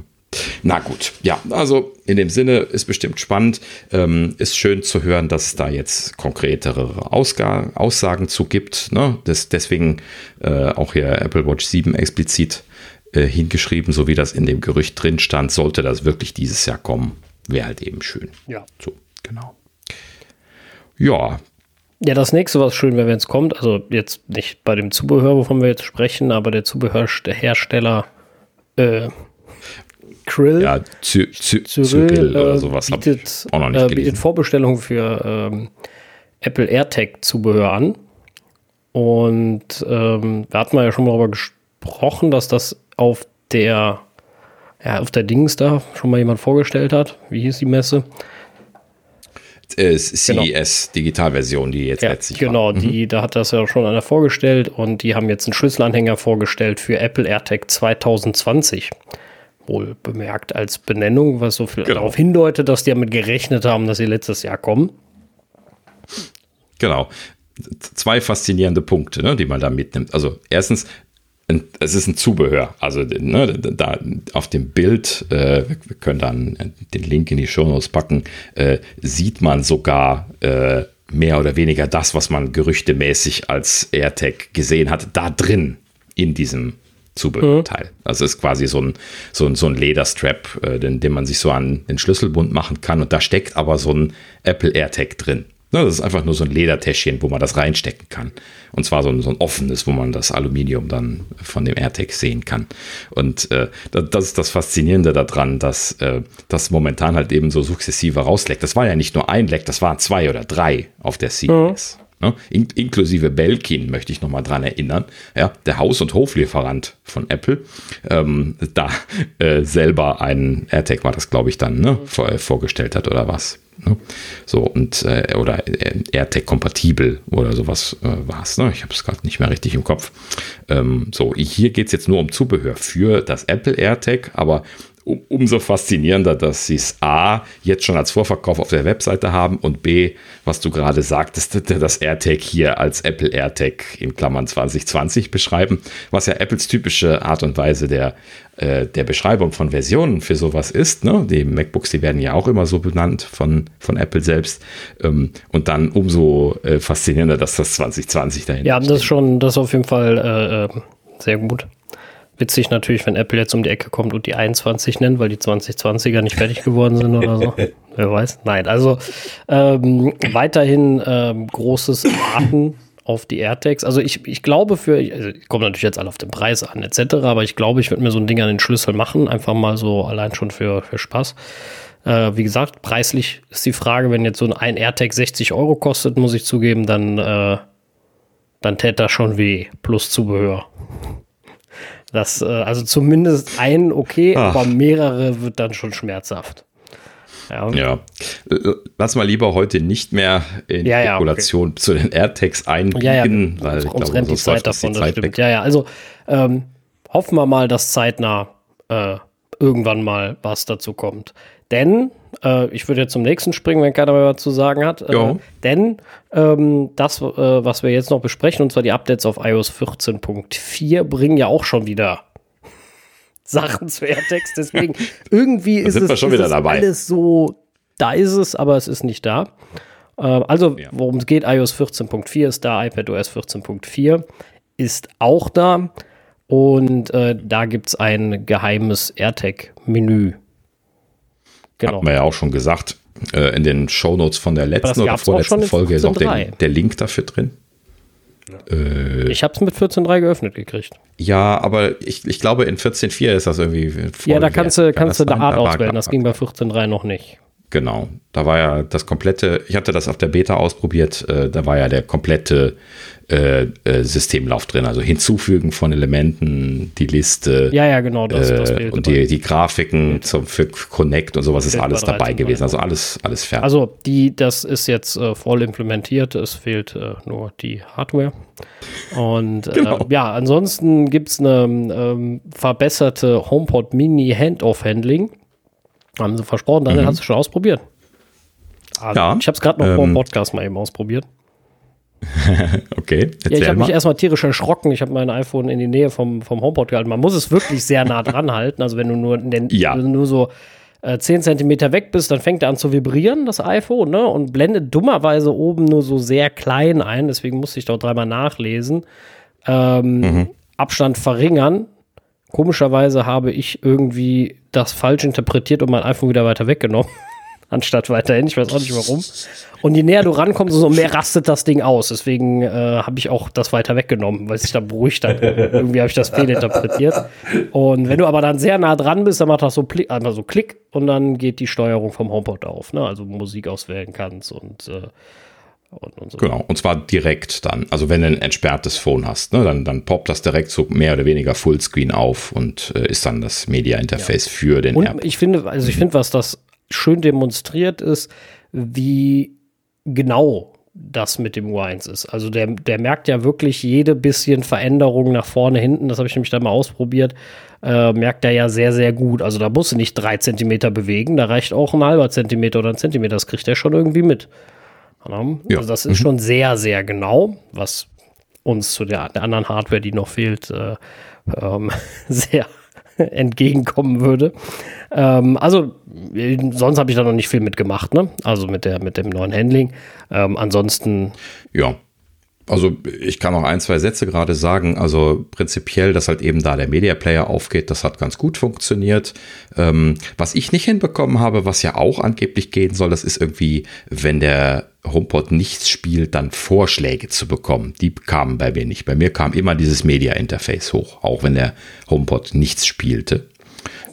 A: Na gut, ja, also in dem Sinne ist bestimmt spannend. Ähm, ist schön zu hören, dass es da jetzt konkretere Ausga Aussagen zu gibt. Ne? Das, deswegen äh, auch hier Apple Watch 7 explizit äh, hingeschrieben, so wie das in dem Gerücht drin stand. Sollte das wirklich dieses Jahr kommen, wäre halt eben schön.
B: Ja.
A: So, genau. Ja,
B: Ja, das nächste, was schön wäre, wenn es kommt, also jetzt nicht bei dem Zubehör, wovon wir jetzt sprechen, aber der Zubehörhersteller äh, Krill.
A: Ja, Zy Zy
B: Cyril,
A: Cyril oder
B: äh,
A: sowas
B: bietet,
A: auch noch nicht
B: äh,
A: gelesen.
B: bietet Vorbestellungen für ähm, Apple AirTag-Zubehör an. Und ähm, da hatten wir ja schon mal darüber gesprochen, dass das auf der, ja, auf der Dings da schon mal jemand vorgestellt hat. Wie hieß die Messe?
A: Äh, CES Digitalversion, die jetzt
B: Ja,
A: letztlich
B: genau,
A: war. Mhm.
B: die, da hat das ja schon einer vorgestellt und die haben jetzt einen Schlüsselanhänger vorgestellt für Apple AirTag 2020. Wohl bemerkt als Benennung, was so viel
A: Genau.
B: darauf hindeutet, dass die damit gerechnet haben, dass sie letztes Jahr kommen.
A: Genau. Zwei faszinierende Punkte, ne, die man da mitnimmt. Also erstens, es ist ein Zubehör. Also ne, da auf dem Bild, äh, wir können dann den Link in die Show Notes packen, äh, sieht man sogar äh, mehr oder weniger das, was man gerüchtemäßig als AirTag gesehen hat, da drin in diesem Zubehörteil. Also es ist quasi so ein, so ein, so ein Lederstrap, äh, den, den man sich so an den Schlüsselbund machen kann. Und da steckt aber so ein Apple AirTag drin. Ne, das ist einfach nur so ein Ledertäschchen, wo man das reinstecken kann. Und zwar so ein, so ein offenes, wo man das Aluminium dann von dem AirTag sehen kann. Und äh, das, das ist das Faszinierende daran, dass äh, das momentan halt eben so sukzessive rausleckt. Das war ja nicht nur ein Leck, das waren zwei oder drei auf der CES. Ne? In, inklusive Belkin möchte ich nochmal dran erinnern. Ja, der Haus- und Hoflieferant von Apple, ähm, da äh, selber einen AirTag war das, glaube ich, dann ne, vor, äh, vorgestellt hat oder was. Ne? So und äh, oder äh, AirTag kompatibel oder sowas äh, war es. Ne? Ich habe es gerade nicht mehr richtig im Kopf. Ähm, so, hier geht es jetzt nur um Zubehör für das Apple AirTag, aber um, umso faszinierender, dass sie es A jetzt schon als Vorverkauf auf der Webseite haben und B, was du gerade sagtest, das AirTag hier als Apple AirTag in Klammern 2020 beschreiben, was ja Apples typische Art und Weise der, äh, der Beschreibung von Versionen für sowas ist. Ne? Die MacBooks, die werden ja auch immer so benannt von, von Apple selbst. Ähm, und dann umso äh, faszinierender, dass das 2020 dahin
B: Ja, das ist schon, das ist auf jeden Fall äh, äh, sehr gut. Witzig natürlich, wenn Apple jetzt um die Ecke kommt und die 21 nennt, weil die 2020er nicht fertig geworden sind oder so. *laughs* Wer weiß. Nein, also ähm, weiterhin ähm, großes Warten auf die AirTags. Also ich, ich glaube für, also ich komme natürlich jetzt alle auf den Preis an etc., aber ich glaube, ich würde mir so ein Ding an den Schlüssel machen, einfach mal so allein schon für, für Spaß. Äh, wie gesagt, preislich ist die Frage, wenn jetzt so ein AirTag 60 Euro kostet, muss ich zugeben, dann, äh, dann täte das schon weh, plus Zubehör. Das, äh, also zumindest ein okay,
A: Ach.
B: aber mehrere wird dann schon schmerzhaft. Ja,
A: Ja, L- lass mal lieber heute nicht mehr in
B: Ja, ja,
A: Spekulation zu den AirTags einbiegen,
B: ja, ja
A: weil ich
B: uns
A: glaube,
B: rennt die Zeit
A: das die
B: davon, das
A: Zeit
B: stimmt. Ja, ja, also ähm, hoffen wir mal, dass zeitnah äh, irgendwann mal was dazu kommt. Denn, äh, ich würde jetzt zum nächsten springen, wenn keiner mehr was zu sagen hat. Äh, denn ähm, das, äh, was wir jetzt noch besprechen, und zwar die Updates auf iOS 14.4, bringen ja auch schon wieder *laughs* Sachen zu AirTags. Deswegen *laughs* irgendwie ist, es, ist
A: wieder
B: es
A: dabei.
B: alles so, da ist es, aber es ist nicht da. Äh, also,
A: Ja.
B: worum es geht, iOS 14.4 ist da, iPadOS 14.4 ist auch da. Und äh, da gibt es ein geheimes AirTag-Menü. Genau.
A: Haben wir ja auch schon gesagt, äh, in den Shownotes von der letzten oder vorletzten Folge ist auch der,
B: 14.3.
A: der Link dafür drin.
B: Ich habe es mit 14.3 geöffnet gekriegt.
A: Ja, aber ich, ich glaube, in 14.4 ist das irgendwie.
B: Ja, da kannst du,
A: Kann
B: kannst du eine? Art auswählen. Das ging bei 14.3 noch nicht.
A: Genau. Da war ja das komplette, ich hatte das auf der Beta ausprobiert, äh, da war ja der komplette äh, äh, Systemlauf drin. Also hinzufügen von Elementen, die Liste.
B: Ja, ja, genau, das, das
A: äh, und die, die Grafiken zum, für Connect und sowas ist alles dabei
B: 13.3.
A: gewesen. Also alles, alles fertig.
B: Also, die, das ist jetzt äh, voll implementiert. Es fehlt äh, nur die Hardware. Und
A: Genau.
B: ja, ansonsten gibt es eine ähm, verbesserte HomePod Mini Handoff-Handling. Haben sie versprochen, Daniel, hast du schon ausprobiert? Also,
A: Ja,
B: Ich habe es gerade noch vor dem
A: ähm,
B: Podcast mal eben ausprobiert. *laughs*
A: okay,
B: Ja, ich habe mich
A: mal.
B: erstmal tierisch erschrocken. Ich habe mein iPhone in die Nähe vom, vom HomePod gehalten. Man muss es wirklich sehr nah dran halten. Also wenn du nur, den,
A: Ja.
B: nur so äh, 10 Zentimeter weg bist, dann fängt er an zu vibrieren, das iPhone, ne? Und blendet dummerweise oben nur so sehr klein ein. Deswegen musste ich dort dreimal nachlesen. Ähm,
A: Mhm.
B: Abstand verringern. Komischerweise habe ich irgendwie das falsch interpretiert und mein iPhone wieder weiter weggenommen. *laughs* anstatt weiterhin. Ich weiß auch nicht warum. Und je näher du rankommst, umso mehr rastet das Ding aus. Deswegen äh, habe ich auch das weiter weggenommen, weil sich da beruhigt hat. Irgendwie habe ich das fehlinterpretiert. Und wenn du aber dann sehr nah dran bist, dann macht das so, Klick, also so Klick und dann geht die Steuerung vom HomePod auf. Ne? Also Musik auswählen kannst und äh,
A: und, und so. Genau, und zwar direkt dann. Also wenn du ein entsperrtes Phone hast, ne, dann, dann poppt das direkt so mehr oder weniger Fullscreen auf und äh, ist dann das Media-Interface ja. für den
B: und App. Ich finde, also ich finde, was das schön demonstriert ist, wie genau das mit dem U1 ist. Also der, der merkt ja wirklich jede bisschen Veränderung nach vorne, hinten, das habe ich nämlich da mal ausprobiert, äh, merkt er ja sehr, sehr gut. Also da musst du nicht drei Zentimeter bewegen, da reicht auch ein halber Zentimeter oder ein Zentimeter, das kriegt er schon irgendwie mit. Ja. Also das ist mhm. schon sehr, sehr genau, was uns zu der, der anderen Hardware, die noch fehlt, äh, ähm, *laughs* sehr entgegenkommen würde. Ähm, also sonst habe ich da noch nicht viel mitgemacht, ne? Also mit der mit dem neuen Handling. Ähm, ansonsten.
A: Ja, also ich kann noch ein, zwei Sätze gerade sagen. Also prinzipiell, dass halt eben da der Media Player aufgeht, das hat ganz gut funktioniert. Ähm, was ich nicht hinbekommen habe, was ja auch angeblich gehen soll, das ist irgendwie, wenn der HomePod nichts spielt, dann Vorschläge zu bekommen. Die kamen bei mir nicht. Bei mir kam immer dieses Media Interface hoch, auch wenn der HomePod nichts spielte.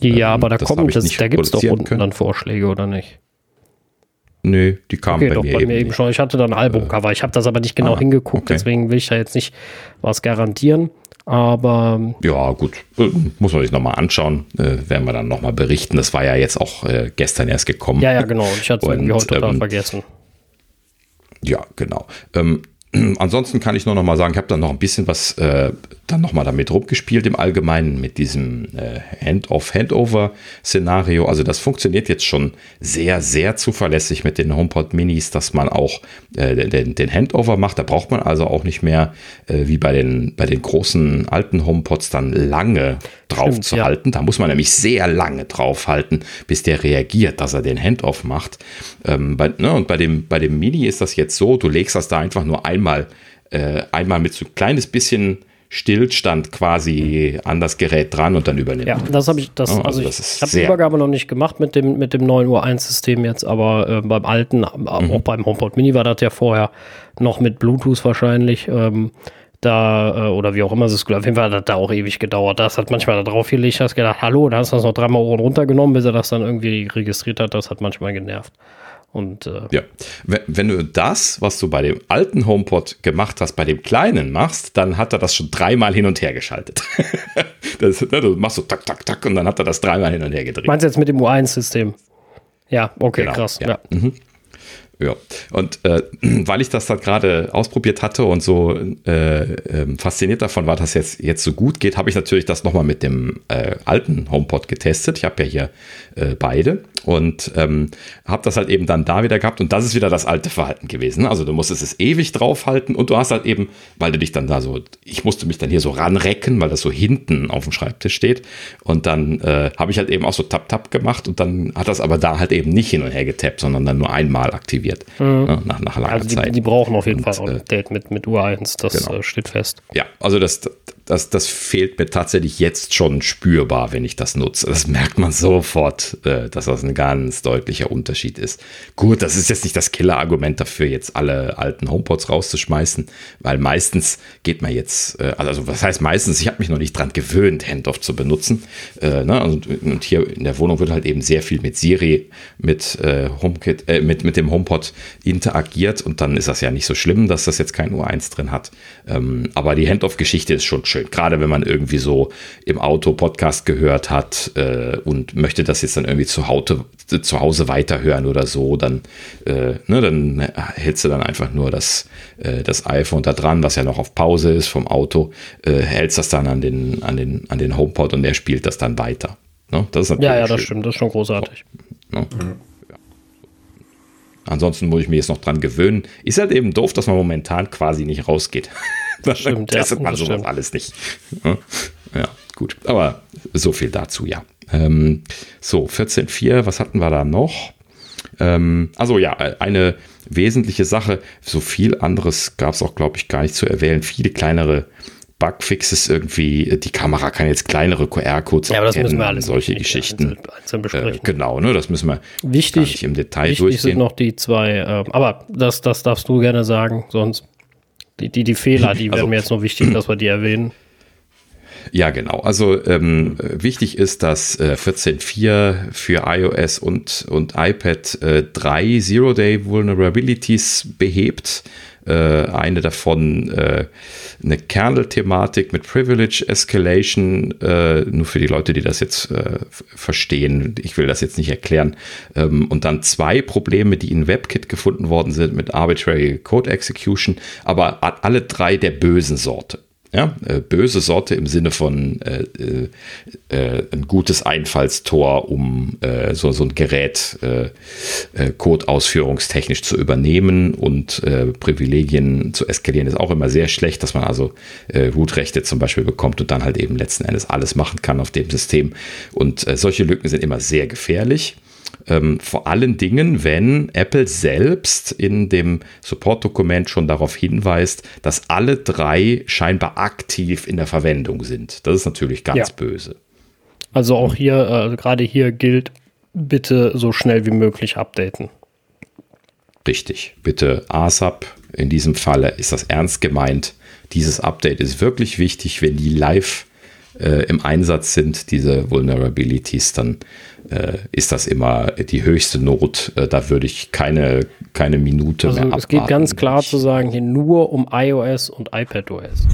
B: Ja, ähm, aber da kommt es, da gibt es doch unten können. dann Vorschläge, oder nicht?
A: Nö, die kamen
B: okay, bei, doch, mir, bei eben mir eben schon. Ich hatte da ein Albumcover. Ich habe das aber nicht genau ah, hingeguckt, okay. deswegen will ich da jetzt nicht was garantieren. Aber.
A: Ja, gut. Äh, muss man sich nochmal anschauen. Äh, werden wir dann nochmal berichten. Das war ja jetzt auch äh, gestern erst gekommen.
B: Ja, ja, genau. Ich hatte *laughs* es irgendwie heute total ähm, vergessen.
A: Ja, genau. Ähm, *clears throat* ansonsten kann ich nur noch mal sagen, ich habe dann noch ein bisschen was äh, dann noch mal damit rumgespielt im Allgemeinen mit diesem äh, Hand-off-Handover-Szenario. Also das funktioniert jetzt schon sehr, sehr zuverlässig mit den HomePod Minis, dass man auch äh, den, den Handover macht. Da braucht man also auch nicht mehr äh, wie bei den, bei den großen alten HomePods dann lange drauf Stimmt, zu ja. halten. Da muss man nämlich sehr lange drauf halten, bis der reagiert, dass er den Handoff macht. Ähm, bei, ne, und bei dem, bei dem Mini ist das jetzt so, du legst das da einfach nur einmal, äh, einmal mit so ein kleines bisschen Stillstand quasi an das Gerät dran und dann übernimmt.
B: Ja, das habe ich, das, oh, also, also das ich, ich habe die Übergabe noch nicht gemacht mit dem, mit dem neuen Uhr 1 System jetzt, aber äh, beim alten, mhm. auch beim HomePod Mini war das ja vorher noch mit Bluetooth wahrscheinlich. Ähm, da, äh, oder wie auch immer es ist, auf jeden Fall hat das da auch ewig gedauert. Das hat manchmal da drauf gelegt, hast gedacht, hallo, da hast du das noch dreimal runtergenommen, bis er das dann irgendwie registriert hat. Das hat manchmal genervt. Und, äh,
A: ja, wenn, wenn, du das, was du bei dem alten HomePod gemacht hast, bei dem kleinen machst, dann hat er das schon dreimal hin und her geschaltet. *laughs* das, ne, du machst so tak, tak, tak und dann hat er das dreimal hin und her gedreht.
B: Meinst du jetzt mit dem U1-System? Ja, okay, genau, krass. Ja. ja. Mhm.
A: Ja, und äh, *clears throat* weil ich das dann gerade ausprobiert hatte und so äh, äh, fasziniert davon war, dass jetzt jetzt so gut geht, habe ich natürlich das nochmal mit dem äh, alten HomePod getestet. Ich habe ja hier äh, beide. Und ähm, habe das halt eben dann da wieder gehabt. Und das ist wieder das alte Verhalten gewesen. Also du musstest es ewig draufhalten und du hast halt eben, weil du dich dann da so, ich musste mich dann hier so ranrecken, weil das so hinten auf dem Schreibtisch steht. Und dann äh, habe ich halt eben auch so tap-tap gemacht und dann hat das aber da halt eben nicht hin und her getappt, sondern dann nur einmal aktiviert mhm. ne, nach, nach langer also
B: die,
A: Zeit.
B: Die brauchen auf jeden und, Fall auch ein äh, Update mit, mit U1, das genau. Äh, steht fest.
A: Ja, also das, das, das fehlt mir tatsächlich jetzt schon spürbar, wenn ich das nutze. Das merkt man sofort, äh, dass das ein ganz deutlicher Unterschied ist. Gut, das ist jetzt nicht das Killer-Argument dafür, jetzt alle alten HomePods rauszuschmeißen, weil meistens geht man jetzt, äh, also was heißt meistens, ich habe mich noch nicht dran gewöhnt, Handoff zu benutzen. Äh, ne? und, hier in der Wohnung wird halt eben sehr viel mit Siri, mit, HomeKit, äh, mit, mit dem HomePod interagiert und dann ist das ja nicht so schlimm, dass das jetzt kein U1 drin hat. Ähm, aber die Handoff-Geschichte ist schon schön, gerade wenn man irgendwie so im Auto Podcast gehört hat äh, und möchte das jetzt dann irgendwie zu Hause, zu Hause weiterhören oder so, dann, äh, ne, dann hältst du dann einfach nur das, äh, das iPhone da dran, was ja noch auf Pause ist vom Auto, äh, hältst das dann an den, an, den, an den HomePod und der spielt das dann weiter.
B: Ne? Das ja, ja, das schön. stimmt, das ist schon großartig. Ne? Mhm.
A: Ansonsten muss ich mir jetzt noch dran gewöhnen. Ist halt eben doof, dass man momentan quasi nicht rausgeht. *laughs* Das stimmt, *laughs* testet ja, man sowas stimmt. alles nicht. Ja, gut. Aber so viel dazu, ja. Ähm, so, 14.4, was hatten wir da noch? Ähm, also ja, eine wesentliche Sache, so viel anderes gab es auch, glaube ich, gar nicht zu erwähnen. Viele kleinere Bugfixes irgendwie, die Kamera kann jetzt kleinere QR-Codes
B: Ja, aber das müssen wir alles
A: solche Geschichten.
B: einzeln, einzeln besprechen.
A: Äh, genau, ne, das müssen wir gar
B: wichtig,
A: nicht im Detail
B: wichtig
A: durchgehen.
B: sind noch die zwei, ähm, aber das, das darfst du gerne sagen, sonst die, die, die Fehler, die
A: Also-
B: wären mir jetzt noch wichtig, dass wir die erwähnen.
A: Ja, genau. Also ähm, wichtig ist, dass äh, 14.4 für iOS und, und iPad äh, drei Zero-Day Vulnerabilities behebt. Äh, eine davon äh, eine Kernel-Thematik mit Privilege Escalation, äh, nur für die Leute, die das jetzt verstehen. Ich will das jetzt nicht erklären. Ähm, und dann zwei Probleme, die in WebKit gefunden worden sind mit Arbitrary Code Execution, aber alle drei der bösen Sorte. Ja, äh, böse Sorte im Sinne von äh, äh, äh, ein gutes Einfallstor, um äh, so, so ein Gerät Code-ausführungstechnisch zu übernehmen und Privilegien zu eskalieren, ist auch immer sehr schlecht, dass man also äh, Root-Rechte zum Beispiel bekommt und dann halt eben letzten Endes alles machen kann auf dem System. Und solche Lücken sind immer sehr gefährlich. Ähm, vor allen Dingen, wenn Apple selbst in dem Support-Dokument schon darauf hinweist, dass alle drei scheinbar aktiv in der Verwendung sind. Das ist natürlich ganz
B: Ja.
A: böse.
B: Also auch hier, äh, gerade hier gilt, bitte so schnell wie möglich updaten.
A: Richtig. Bitte ASAP. In diesem Falle ist das ernst gemeint. Dieses Update ist wirklich wichtig, wenn die live äh, im Einsatz sind, diese Vulnerabilities, dann äh, ist das immer die höchste Not. Äh, da würde ich keine, keine Minute
B: Also
A: mehr
B: es geht
A: abwarten.
B: ganz klar zu sagen, hier nur um iOS und iPadOS.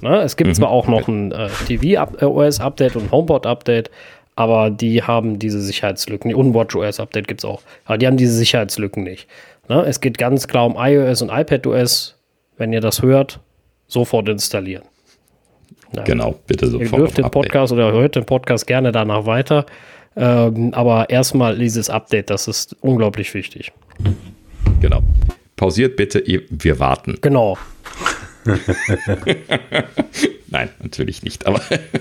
B: Ne? Es gibt zwar auch noch ein äh, TV-OS-Update und HomePod-Update, aber die haben diese Sicherheitslücken. Und WatchOS-Update gibt es auch. Aber die haben diese Sicherheitslücken nicht. Ne? Es geht ganz klar um iOS und iPadOS. Wenn ihr das hört, sofort installieren. Ja.
A: Genau, bitte
B: Ihr
A: sofort.
B: dürft den. Podcast oder hört den Podcast gerne danach weiter. Ähm, aber erstmal dieses Update, das ist unglaublich wichtig.
A: Genau. Pausiert bitte, ihr- wir warten.
B: Genau. *laughs*
A: Nein, natürlich nicht, aber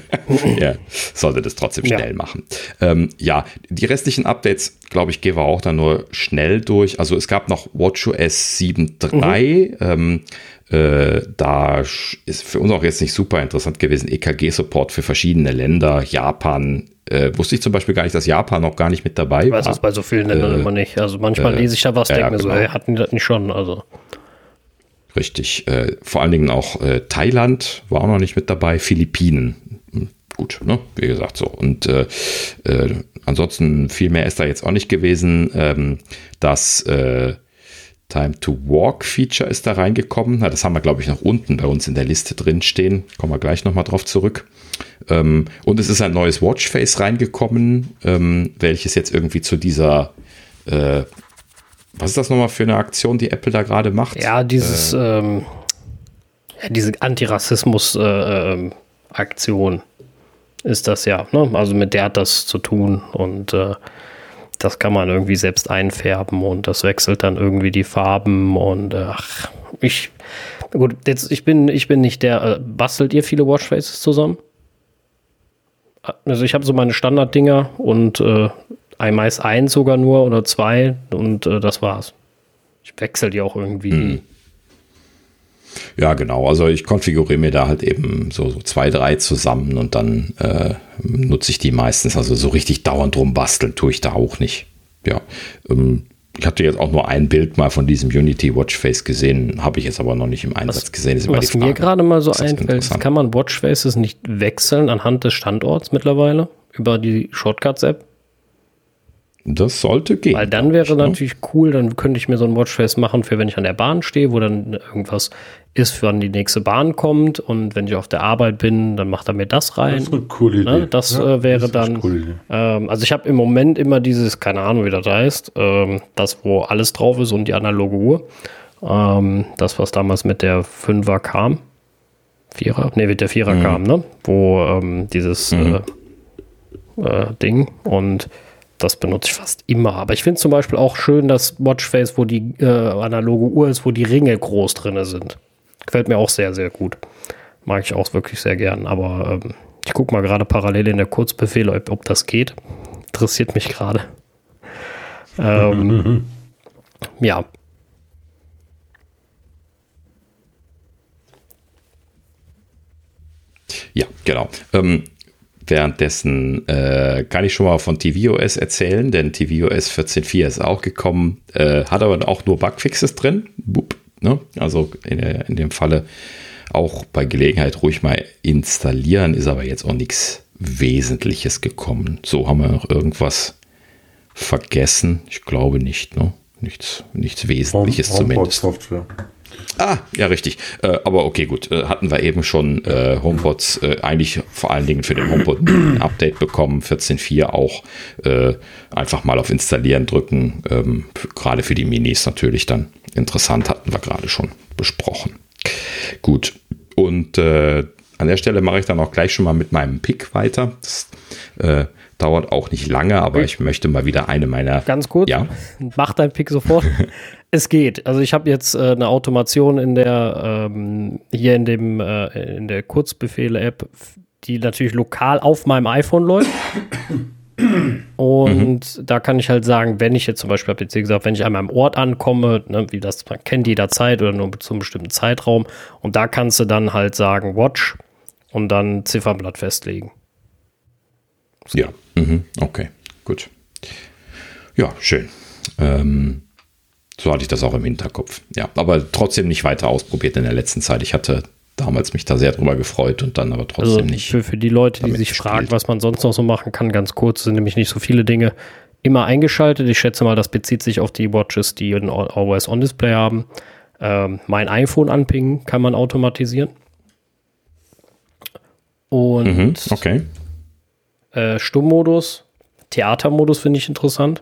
A: *laughs* ja, sollte das trotzdem
B: Ja.
A: schnell machen. Ähm, ja, die restlichen Updates, glaube ich, gehen wir auch dann nur schnell durch. Also es gab noch WatchOS 7.3. Ähm, äh, da ist für uns auch jetzt nicht super interessant gewesen. EKG-Support für verschiedene Länder. Japan, äh, wusste ich zum Beispiel gar nicht, dass Japan noch gar nicht mit dabei
B: Ich weiß
A: war.
B: das bei so vielen Ländern
A: Äh,
B: immer nicht. Also manchmal
A: äh,
B: lese ich da was, denke
A: ja,
B: mir so,
A: genau.
B: hey, hatten die das nicht schon? Also
A: Richtig. Äh, vor allen Dingen auch äh, Thailand war auch noch nicht mit dabei, Philippinen. Hm, Gut, ne? wie gesagt so. Und ansonsten viel mehr ist da jetzt auch nicht gewesen. Ähm, das äh, Time to Walk Feature ist da reingekommen. Na, das haben wir, glaube ich, noch unten bei uns in der Liste drin stehen. Kommen wir gleich nochmal drauf zurück. Ähm, und es ist ein neues Watchface reingekommen, ähm, welches jetzt irgendwie zu dieser äh, was ist das nochmal für eine Aktion, die Apple da gerade macht?
B: ja, dieses, ähm, ja, diese Antirassismus-Aktion ist das ja. Ne? Also mit der hat das zu tun und äh, das kann man irgendwie selbst einfärben und das wechselt dann irgendwie die Farben und äh, ach, ich gut, jetzt ich bin ich bin nicht der äh, bastelt ihr viele Watchfaces zusammen? Also ich habe so meine Standarddinger und äh, ein- meist eins sogar nur oder zwei und äh, das war's. Ich wechsle die auch irgendwie.
A: Ja, genau. Also ich konfiguriere mir da halt eben so, so zwei, drei zusammen und dann äh, nutze ich die meistens. Also so richtig dauernd drum basteln tue ich da auch nicht. Ja. Ähm, ich hatte jetzt auch nur ein Bild mal von diesem Unity Watchface gesehen, habe ich jetzt aber noch nicht im Einsatz gesehen. Ist immer
B: Was mir gerade mal so einfällt, kann man Watchfaces nicht wechseln anhand des Standorts mittlerweile über die Shortcuts-App?
A: Das sollte gehen.
B: Weil dann wäre
A: ich, ne?
B: natürlich cool, dann könnte ich mir so ein Watchface machen für wenn ich an der Bahn stehe, wo dann irgendwas ist, wann die nächste Bahn kommt und wenn ich auf der Arbeit bin, dann macht er mir das rein.
C: Das ist eine coole Idee.
B: Ne, das äh, wäre
C: das
B: dann.
C: Idee.
B: Ähm, also ich habe im Moment immer dieses, keine Ahnung, wie das heißt, ähm, das, wo alles drauf ist und die analoge Uhr. Ähm, das, was damals mit der 5er kam. Vierer? Ne, mit der Vierer
A: Mhm.
B: kam, ne? Wo ähm, dieses äh, äh, Ding und das benutze ich fast immer. Aber ich finde zum Beispiel auch schön das Watchface, wo die äh, analoge Uhr ist, wo die Ringe groß drin sind. Gefällt mir auch sehr, sehr gut. Mag ich auch wirklich sehr gern. Aber ähm, ich gucke mal gerade parallel in der Kurzbefehle, ob, ob das geht. Interessiert mich gerade. Ähm, *laughs* ja.
A: genau. Ähm, währenddessen äh, kann ich schon mal von tvOS erzählen, denn tvOS 14.4 ist auch gekommen, äh, hat aber auch nur Bugfixes drin. Boop, ne? Also in, in dem Falle auch bei Gelegenheit ruhig mal installieren, ist aber jetzt auch nichts Wesentliches gekommen. So haben wir noch irgendwas vergessen. Ich glaube nicht, ne? Nichts, nichts Wesentliches Home, zumindest. Software. Ah, ja, richtig. Äh, aber okay, gut. Äh, hatten wir eben schon äh, HomePods äh, eigentlich vor allen Dingen für den HomePod ein Update bekommen. 14.4 auch. Äh, einfach mal auf Installieren drücken. Ähm, gerade für die Minis natürlich dann interessant, hatten wir gerade schon besprochen. Gut. Und äh, an der Stelle mache ich dann auch gleich schon mal mit meinem Pick weiter. Das dauert auch nicht lange, aber ich möchte mal wieder eine meiner.
B: Ganz kurz. Ja. Mach dein Pick sofort. *laughs* Es geht. Also ich habe jetzt äh, eine Automation in der ähm, hier in dem äh, in der Kurzbefehle-App, die natürlich lokal auf meinem iPhone läuft. Und mhm. da kann ich halt sagen, wenn ich jetzt zum Beispiel, habe jetzt gesagt, wenn ich an meinem Ort ankomme, ne, wie das man kennt jederzeit oder nur zu einem bestimmten Zeitraum, und da kannst du dann halt sagen Watch und dann Ziffernblatt festlegen.
A: So. Ja, mhm. okay, gut. Ja, schön. Ähm, so hatte ich das auch im Hinterkopf. Ja, aber trotzdem nicht weiter ausprobiert in der letzten Zeit. Ich hatte damals mich da sehr drüber gefreut und dann aber trotzdem also nicht.
B: Für, für die Leute, die sich gespielt. fragen, was man sonst noch so machen kann, ganz kurz, sind nämlich nicht so viele Dinge immer eingeschaltet. Ich schätze mal, das bezieht sich auf die Watches, die ein Always-On-Display haben. Ähm, mein iPhone anpingen kann man automatisieren. Und mhm,
A: okay.
B: äh, Stummmodus, Theatermodus finde ich interessant.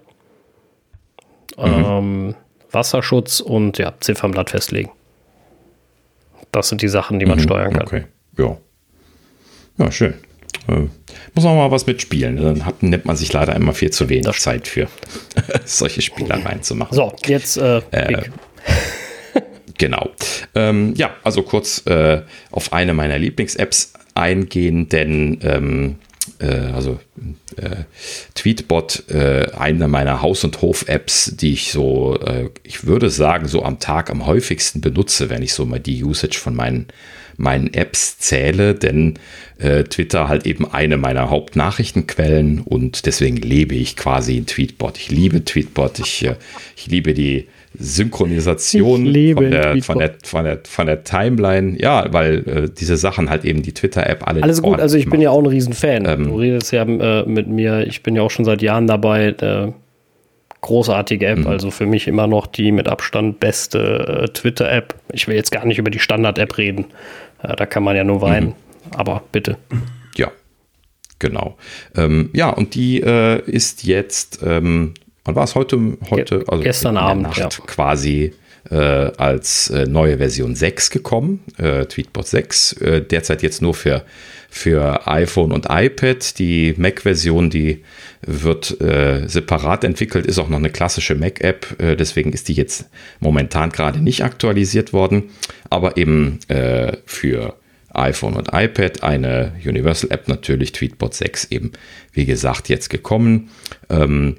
B: Mhm. Ähm, Wasserschutz und ja, Ziffernblatt festlegen. Das sind die Sachen, die man mhm, steuern kann.
A: Okay, ja. Ja, schön. Äh, muss man mal was mitspielen. Dann hat, nimmt man sich leider immer viel zu wenig das Zeit für *laughs* solche Spielereien zu machen.
B: So, jetzt äh, äh *laughs*
A: Genau. Ähm, ja, also kurz äh, auf eine meiner Lieblings-Apps eingehen, denn ähm, äh, also äh, Tweetbot, äh, eine meiner Haus- und Hof-Apps, die ich so, äh, ich würde sagen, so am Tag am häufigsten benutze, wenn ich so mal die Usage von meinen, meinen Apps zähle, denn äh, Twitter halt eben eine meiner Hauptnachrichtenquellen und deswegen lebe ich quasi in Tweetbot. Ich liebe Tweetbot, ich, äh, ich liebe die Synchronisation von der, von, der, von, der, von der Timeline. Ja, weil äh, diese Sachen halt eben die Twitter-App alle.
B: Alles gut, also ich macht. bin ja auch ein Riesenfan. Ähm, du redest ja äh, mit mir, ich bin ja auch schon seit Jahren dabei. Äh, großartige App, mhm. also für mich immer noch die mit Abstand beste äh, Twitter-App. Ich will jetzt gar nicht über die Standard-App reden. Äh, da kann man ja nur weinen. Mhm. Aber bitte.
A: Ja, genau. Ähm, ja, und die äh, ist jetzt ähm, wann war es heute? Heute,
B: also gestern Abend, Nacht ja.
A: quasi äh, als äh, neue Version 6 gekommen, äh, Tweetbot 6. Äh, derzeit jetzt nur für, für iPhone und iPad. Die Mac-Version, die wird äh, separat entwickelt, ist auch noch eine klassische Mac-App. Äh, deswegen ist die jetzt momentan gerade nicht aktualisiert worden. Aber eben für iPhone und iPad, eine Universal App natürlich, Tweetbot 6 eben, wie gesagt, jetzt gekommen. Ähm,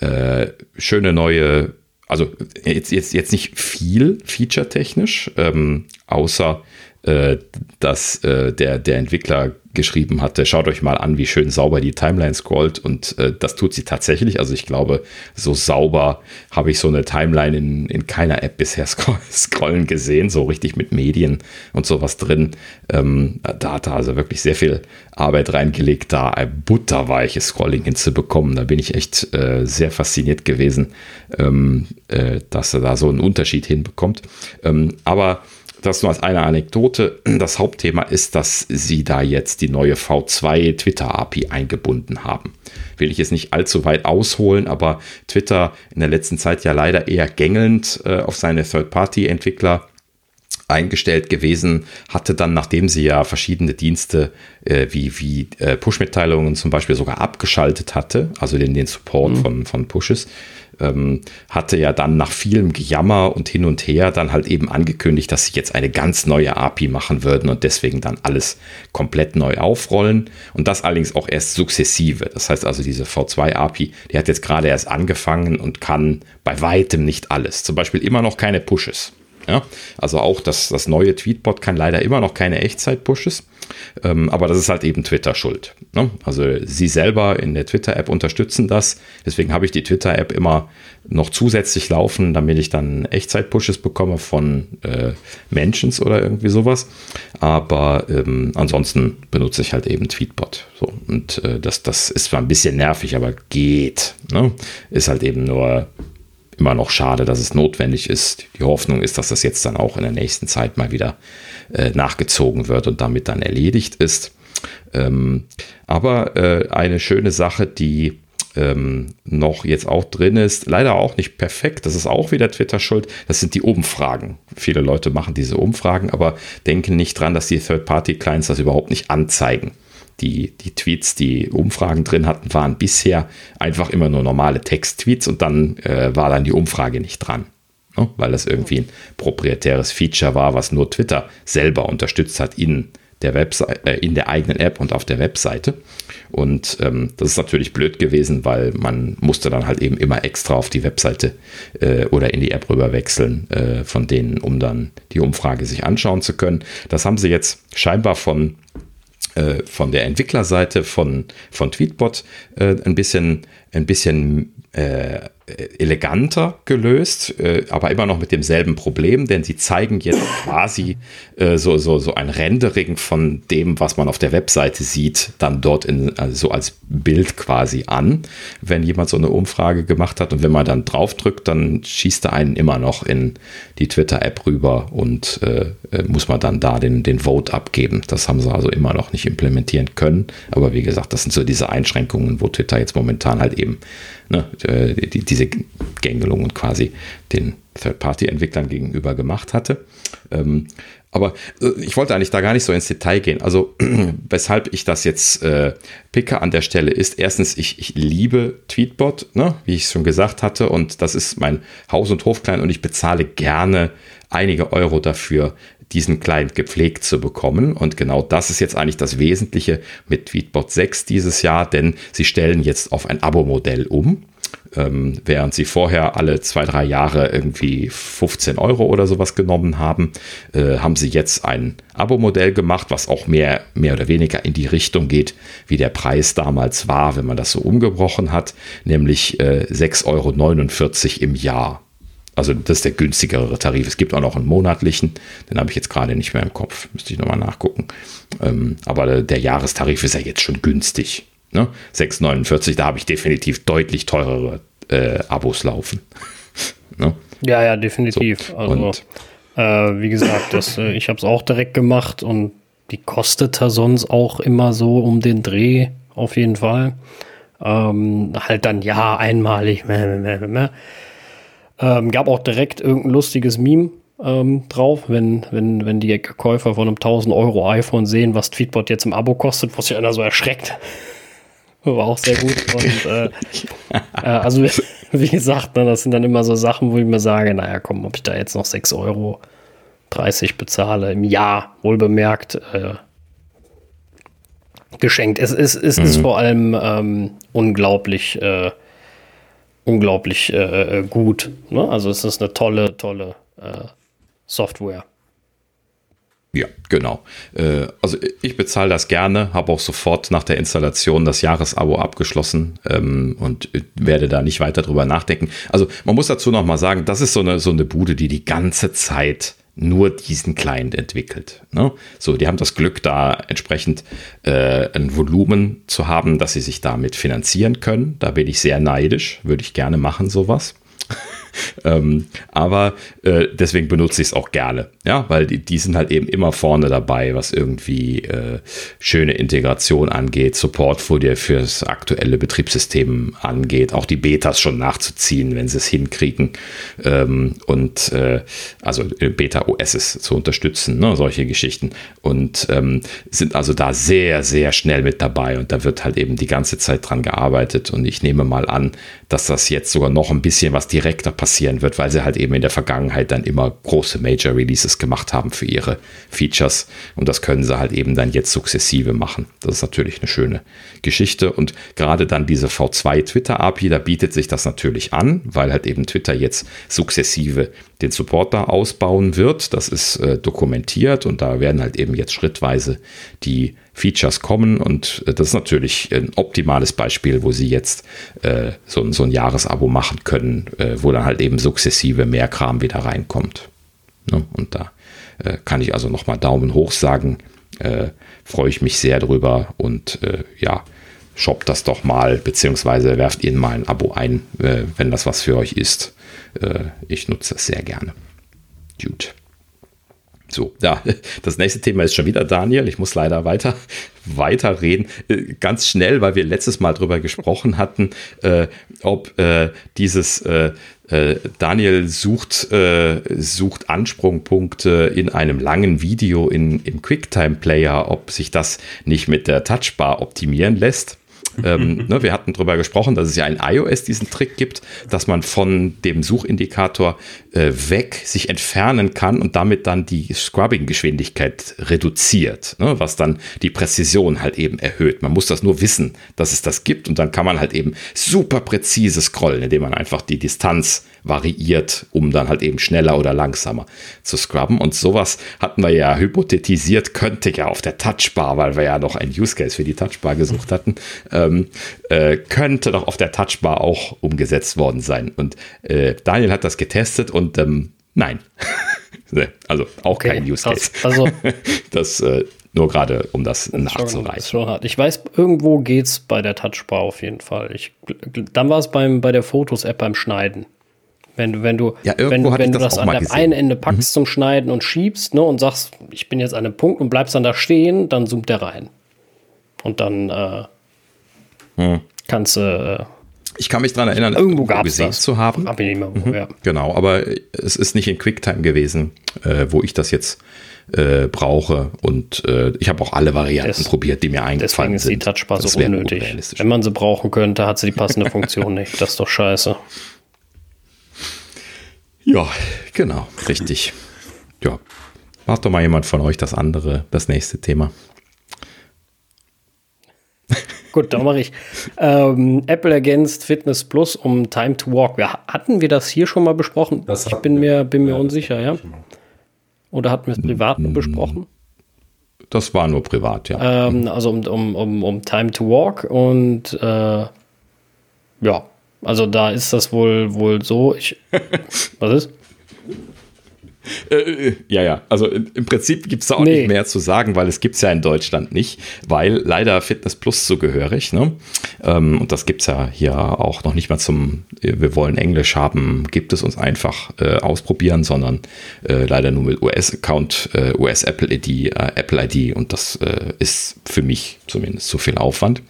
A: äh, schöne neue, also jetzt, jetzt, jetzt nicht viel feature-technisch, ähm, außer äh, dass äh, der, der Entwickler geschrieben hatte, schaut euch mal an, wie schön sauber die Timeline scrollt und äh, das tut sie tatsächlich. Also ich glaube, so sauber habe ich so eine Timeline in, in keiner App bisher *laughs* scrollen gesehen, so richtig mit Medien und sowas drin. Ähm, da hat er also wirklich sehr viel Arbeit reingelegt, da ein butterweiches Scrolling hinzubekommen. Da bin ich echt äh, sehr fasziniert gewesen, ähm, äh, dass er da so einen Unterschied hinbekommt. Ähm, aber das nur als eine Anekdote. Das Hauptthema ist, dass sie da jetzt die neue V2 Twitter API eingebunden haben. Will ich jetzt nicht allzu weit ausholen, aber Twitter in der letzten Zeit ja leider eher gängelnd äh, auf seine Third-Party-Entwickler eingestellt gewesen, hatte dann, nachdem sie ja verschiedene Dienste äh, wie, wie äh, Push-Mitteilungen zum Beispiel sogar abgeschaltet hatte, also den, den Support mhm. von, von Pushes, ähm, hatte ja dann nach vielem Gejammer und hin und her dann halt eben angekündigt, dass sie jetzt eine ganz neue API machen würden und deswegen dann alles komplett neu aufrollen und das allerdings auch erst sukzessive. Das heißt also, diese V2 API, die hat jetzt gerade erst angefangen und kann bei weitem nicht alles. Zum Beispiel immer noch keine Pushes. Ja? Also auch das, das neue Tweetbot kann leider immer noch keine Echtzeit-Pushes. Ähm, aber das ist halt eben Twitter schuld. Ne? Also sie selber in der Twitter-App unterstützen das. Deswegen habe ich die Twitter-App immer noch zusätzlich laufen, damit ich dann Echtzeit-Pushes bekomme von äh, Mentions oder irgendwie sowas. Aber ähm, ansonsten benutze ich halt eben Tweetbot. So, und äh, das, das ist zwar ein bisschen nervig, aber geht. Ne? Ist halt eben nur immer noch schade, dass es notwendig ist. Die Hoffnung ist, dass das jetzt dann auch in der nächsten Zeit mal wieder äh, nachgezogen wird und damit dann erledigt ist. Ähm, aber äh, eine schöne Sache, die ähm, noch jetzt auch drin ist, leider auch nicht perfekt, das ist auch wieder Twitter schuld, das sind die Umfragen. Viele Leute machen diese Umfragen, aber denken nicht dran, dass die Third-Party-Clients das überhaupt nicht anzeigen die, die Tweets, die Umfragen drin hatten, waren bisher einfach immer nur normale Text-Tweets und dann äh, war dann die Umfrage nicht dran. Ne? Weil das irgendwie ein proprietäres Feature war, was nur Twitter selber unterstützt hat in der Webseite, äh, in der eigenen App und auf der Webseite. Und ähm, das ist natürlich blöd gewesen, weil man musste dann halt eben immer extra auf die Webseite äh, oder in die App rüber wechseln äh, von denen, um dann die Umfrage sich anschauen zu können. Das haben sie jetzt scheinbar von äh, von der Entwicklerseite von, von Tweetbot äh, ein bisschen, ein bisschen äh, eleganter gelöst, äh, aber immer noch mit demselben Problem, denn sie zeigen jetzt *coughs* quasi äh, so, so, so ein Rendering von dem, was man auf der Webseite sieht, dann dort in, also so als Bild quasi an, wenn jemand so eine Umfrage gemacht hat und wenn man dann draufdrückt, dann schießt er einen immer noch in die Twitter-App rüber und äh, äh, muss man dann da den, den Vote abgeben. Das haben sie also immer noch nicht implementieren können, aber wie gesagt, das sind so diese Einschränkungen, wo Twitter jetzt momentan halt eben ne, äh, die, diese Gängelungen quasi den Third-Party-Entwicklern gegenüber gemacht hatte. Ähm, aber äh, ich wollte eigentlich da gar nicht so ins Detail gehen. Also, *clears throat* weshalb ich das jetzt äh, picke an der Stelle ist, erstens, ich, ich liebe Tweetbot, ne, wie ich es schon gesagt hatte, und das ist mein Haus- und Hofklein und ich bezahle gerne einige Euro dafür, diesen Client gepflegt zu bekommen. Und genau das ist jetzt eigentlich das Wesentliche mit Tweetbot 6 dieses Jahr, denn sie stellen jetzt auf ein Abo-Modell um. Ähm, während sie vorher alle zwei, drei Jahre irgendwie 15 Euro oder sowas genommen haben, äh, haben sie jetzt ein Abo-Modell gemacht, was auch mehr, mehr oder weniger in die Richtung geht, wie der Preis damals war, wenn man das so umgebrochen hat, nämlich äh, 6,49 Euro im Jahr. Also das ist der günstigere Tarif. Es gibt auch noch einen monatlichen, den habe ich jetzt gerade nicht mehr im Kopf, müsste ich nochmal nachgucken. Ähm, aber der, der Jahrestarif ist ja jetzt schon günstig. Ne? 6,49, da habe ich definitiv deutlich teurere äh, Abos laufen. *laughs*
B: ne? Ja, ja, definitiv. So, also, äh, wie gesagt, das, äh, ich habe es auch direkt gemacht und die kostet da sonst auch immer so um den Dreh, auf jeden Fall. Ähm, halt dann ja einmalig. Ähm, gab auch direkt irgendein lustiges Meme ähm, drauf, wenn, wenn, wenn die Käufer von einem 1000 Euro iPhone sehen, was Tweetbot jetzt im Abo kostet, wo sich einer so erschreckt. War auch sehr gut. *laughs* Und, äh, äh, also, *laughs* wie gesagt, ne, das sind dann immer so Sachen, wo ich mir sage, naja, komm, ob ich da jetzt noch 6,30 Euro bezahle im Jahr, wohlbemerkt, äh, geschenkt. Es, es, es mhm. ist vor allem ähm, unglaublich, äh, unglaublich äh, gut. Ne? Also es ist eine tolle, tolle äh, Software.
A: Ja, genau. Äh, also ich bezahle das gerne, habe auch sofort nach der Installation das Jahresabo abgeschlossen ähm, und werde da nicht weiter drüber nachdenken. Also man muss dazu noch mal sagen, das ist so eine, so eine Bude, die die ganze Zeit nur diesen Client entwickelt. Ne? So, die haben das Glück, da entsprechend äh, ein Volumen zu haben, dass sie sich damit finanzieren können. Da bin ich sehr neidisch, würde ich gerne machen, sowas. Ähm, aber äh, deswegen benutze ich es auch gerne, ja, weil die, die sind halt eben immer vorne dabei, was irgendwie äh, schöne Integration angeht, Support für dir fürs aktuelle Betriebssystem angeht, auch die Betas schon nachzuziehen, wenn sie es hinkriegen. Ähm, und äh, also Beta OS zu unterstützen, ne, solche Geschichten. Und ähm, sind also da sehr, sehr schnell mit dabei und da wird halt eben die ganze Zeit dran gearbeitet. Und ich nehme mal an, dass das jetzt sogar noch ein bisschen was direkter passiert passieren wird, weil sie halt eben in der Vergangenheit dann immer große Major Releases gemacht haben für ihre Features. Und das können sie halt eben dann jetzt sukzessive machen. Das ist natürlich eine schöne Geschichte. Und gerade dann diese V2 Twitter API, da bietet sich das natürlich an, weil halt eben Twitter jetzt sukzessive den Support da ausbauen wird. Das ist äh, dokumentiert und da werden halt eben jetzt schrittweise die Features kommen und äh, das ist natürlich ein optimales Beispiel, wo Sie jetzt äh, so, so, ein Jahresabo machen können, äh, wo dann halt eben sukzessive mehr Kram wieder reinkommt. Ne? Und da äh, kann ich also nochmal Daumen hoch sagen, äh, freue ich mich sehr drüber und äh, ja, shoppt das doch mal, beziehungsweise werft Ihnen mal ein Abo ein, wenn das was für euch ist. ich nutze das sehr gerne. Gut. So, ja, das nächste Thema ist schon wieder Daniel. Ich muss leider weiter, weiter reden. Äh, ganz schnell, weil wir letztes Mal drüber gesprochen hatten, äh, ob äh, dieses äh, äh Daniel sucht, äh, sucht Ansprungpunkte in einem langen Video in, im QuickTime-Player, ob sich das nicht mit der Touchbar optimieren lässt ähm, *laughs* ne, wir hatten darüber gesprochen, dass es ja in iOS diesen Trick gibt, dass man von dem Suchindikator äh, weg sich entfernen kann und damit dann die Scrubbing-Geschwindigkeit reduziert, ne, was dann die Präzision halt eben erhöht. Man muss das nur wissen, dass es das gibt und dann kann man halt eben super präzise scrollen, indem man einfach die Distanz variiert, um dann halt eben schneller oder langsamer zu scrubben. Und sowas hatten wir ja hypothetisiert, könnte ja auf der Touchbar, weil wir ja noch ein Use Case für die Touchbar gesucht hatten, ähm, äh, könnte doch auf der Touchbar auch umgesetzt worden sein. Und äh, Daniel hat das getestet und ähm, nein. *laughs* also auch okay, kein Use Case.
B: Also *laughs*
A: das äh, nur gerade, um das, das nachzureichen.
B: Schon, hart. Ich weiß, irgendwo geht es bei der Touchbar auf jeden Fall. Ich, dann war es bei der Fotos-App beim Schneiden. Wenn du, wenn du,
A: ja,
B: wenn, wenn du
A: das,
B: das an dem einen Ende packst mhm. zum Schneiden und schiebst, ne, und sagst, ich bin jetzt an einem Punkt und bleibst dann da stehen, dann zoomt der rein. Und dann äh, hm. kannst du. Äh,
A: ich kann mich daran erinnern,
B: irgendwo gab
A: gesehen
B: das.
A: zu haben.
B: Hab ich nicht mehr, mhm. ja.
A: Genau, aber es ist nicht in QuickTime gewesen, äh, wo ich das jetzt äh, brauche. Und äh, ich habe auch alle Varianten das, probiert, die mir eingefallen
B: deswegen
A: sind.
B: Deswegen ist die Touchbar so unnötig. Wenn man sie brauchen könnte, hat sie die passende Funktion nicht. Das ist doch scheiße. *laughs*
A: Ja, genau, richtig. Ja, macht doch mal jemand von euch das andere, das nächste Thema.
B: Gut, dann mache ich. Ähm, Apple ergänzt Fitness Plus um Time to Walk. Wir, hatten wir das hier schon mal besprochen? Das ich bin mir, bin mir ja, unsicher, ja. Oder hatten wir es privat mm, besprochen?
A: Das war nur privat, ja.
B: Ähm, also um, um, um, um Time to Walk und äh, ja, also da ist das wohl, wohl so. Ich, *laughs* was ist?
A: Äh, äh, ja, ja. Also im Prinzip gibt es da auch nee. nicht mehr zu sagen, weil es gibt es ja in Deutschland nicht, weil leider Fitness Plus zugehörig. Ne? Ähm, und das gibt es ja hier auch noch nicht mal zum, äh, wir wollen Englisch haben, gibt es uns einfach äh, ausprobieren, sondern äh, leider nur mit US-Account, äh, US-Apple-ID, Apple-ID und das ist für mich zumindest zu viel Aufwand.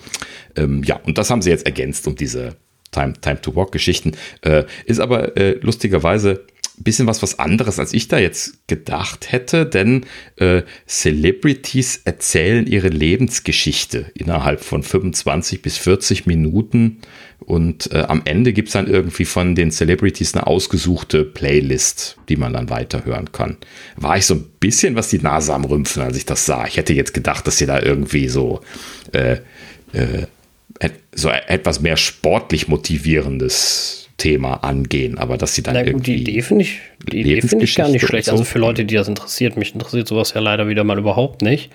A: Ähm, ja, und das haben sie jetzt ergänzt um diese Time, Time to Walk Geschichten. Äh, ist aber äh, lustigerweise bisschen was, was anderes, als ich da jetzt gedacht hätte, denn äh, Celebrities erzählen ihre Lebensgeschichte innerhalb von 25 bis 40 Minuten und äh, am Ende gibt es dann irgendwie von den Celebrities eine ausgesuchte Playlist, die man dann weiterhören kann. War ich so ein bisschen was die Nase am Rümpfen, als ich das sah. Ich hätte jetzt gedacht, dass sie da irgendwie so äh, äh, so etwas mehr sportlich motivierendes Thema angehen, aber dass sie dann
B: Na gut,
A: irgendwie
B: die Idee finde ich, die Idee finde ich gar nicht schlecht. So. Also für Leute, die das interessiert, mich interessiert sowas ja leider wieder mal überhaupt nicht.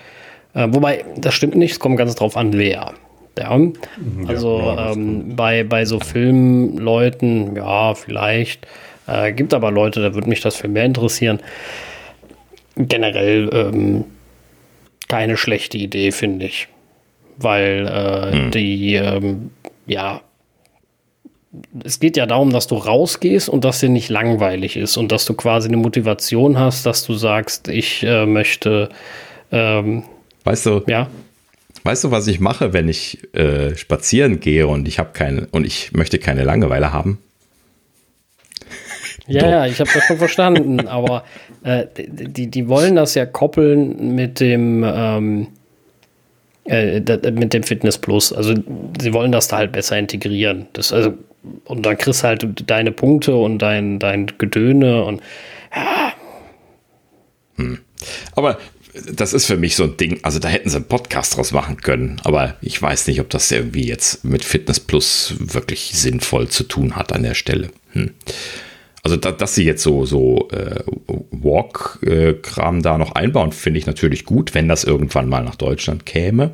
B: Äh, wobei, das stimmt nicht, es kommt ganz drauf an, wer. Ja, also ja, ähm, bei, bei so Filmleuten, ja, vielleicht. Äh, gibt aber Leute, da würde mich das viel mehr interessieren. Generell ähm, keine schlechte Idee, finde ich weil äh, hm. die, ähm, ja, es geht ja darum, dass du rausgehst und dass dir nicht langweilig ist und dass du quasi eine Motivation hast, dass du sagst, ich äh, möchte. Ähm,
A: weißt du? Ja. Weißt du, was ich mache, wenn ich äh, spazieren gehe und ich habe keine und ich möchte keine Langeweile haben?
B: Ja, ja, ich habe das schon verstanden, *laughs* aber äh, die, die wollen das ja koppeln mit dem ähm, äh, mit dem Fitness Plus. Also sie wollen das da halt besser integrieren. Das, also und dann kriegst halt deine Punkte und dein, dein Gedöne und ja.
A: Hm. Aber das ist für mich so ein Ding, also da hätten sie einen Podcast draus machen können, aber ich weiß nicht, ob das irgendwie jetzt mit Fitness Plus wirklich sinnvoll zu tun hat an der Stelle. Hm. Also, da, dass sie jetzt so, so äh, Walk-Kram da noch einbauen, finde ich natürlich gut, wenn das irgendwann mal nach Deutschland käme.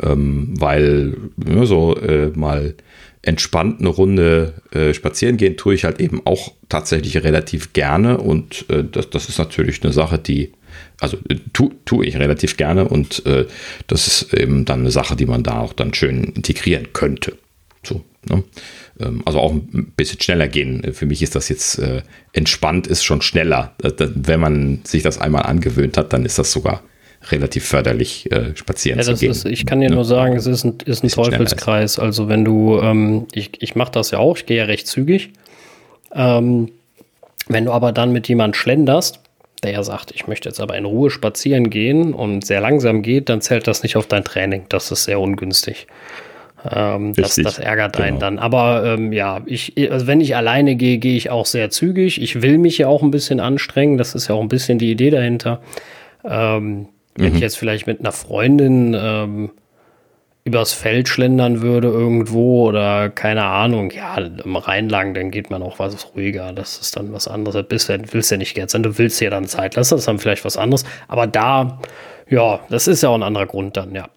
A: Ähm, weil ja, so äh, mal entspannt eine Runde äh, spazieren gehen, tue ich halt eben auch tatsächlich relativ gerne. Und äh, das, das ist natürlich eine Sache, die, also äh, tue tu ich relativ gerne und äh, das ist eben dann eine Sache, die man da auch dann schön integrieren könnte. So, ne? Ähm, also auch ein bisschen schneller gehen. Für mich ist das jetzt äh, entspannt, ist schon schneller. Wenn man sich das einmal angewöhnt hat, dann ist das sogar relativ förderlich, äh, spazieren ja, zu gehen.
B: Ist, ich kann dir ja. nur sagen, es ist ein, ist ein Teufelskreis. Also wenn du, ähm, ich, ich mache das ja auch, ich gehe ja recht zügig. Ähm, wenn du aber dann mit jemand schlenderst, der ja sagt, ich möchte jetzt aber in Ruhe spazieren gehen und sehr langsam geht, dann zählt das nicht auf dein Training. Das ist sehr ungünstig. Ähm, das, das, ärgert genau. einen dann. Aber ähm, ja, ich, also wenn ich alleine gehe, gehe ich auch sehr zügig. Ich will mich ja auch ein bisschen anstrengen. Das ist ja auch ein bisschen die Idee dahinter. Ähm, wenn mhm. ich jetzt vielleicht mit einer Freundin ähm, übers Feld schlendern würde irgendwo oder keine Ahnung, ja, im Rheinlang, dann geht man auch was ruhiger. Das ist dann was anderes. Bist, willst ja nicht jetzt sein, du willst ja dann Zeit lassen, das ist dann vielleicht was anderes. Aber da, ja, das ist ja auch ein anderer Grund dann, ja.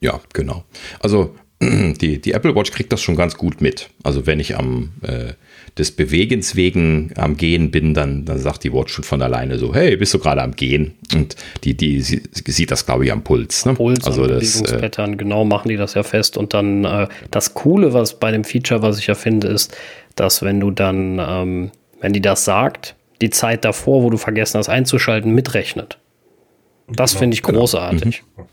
A: Ja, genau. Also *clears throat* die, die Apple Watch kriegt das schon ganz gut mit. Also wenn ich am äh, des Bewegens wegen am Gehen bin, dann, dann sagt die Watch schon von alleine so, hey, bist du gerade am Gehen? Und die, die sie, sieht das, glaube ich, am Puls. Ne?
B: Puls also und das, Bewegungspattern, äh, genau, machen die das ja fest. Und dann äh, das Coole, was bei dem Feature, was ich ja finde, ist, dass wenn du dann, ähm, wenn die das sagt, die Zeit davor, wo du vergessen hast einzuschalten, mitrechnet. Das genau, finde ich genau. großartig.
A: Mhm.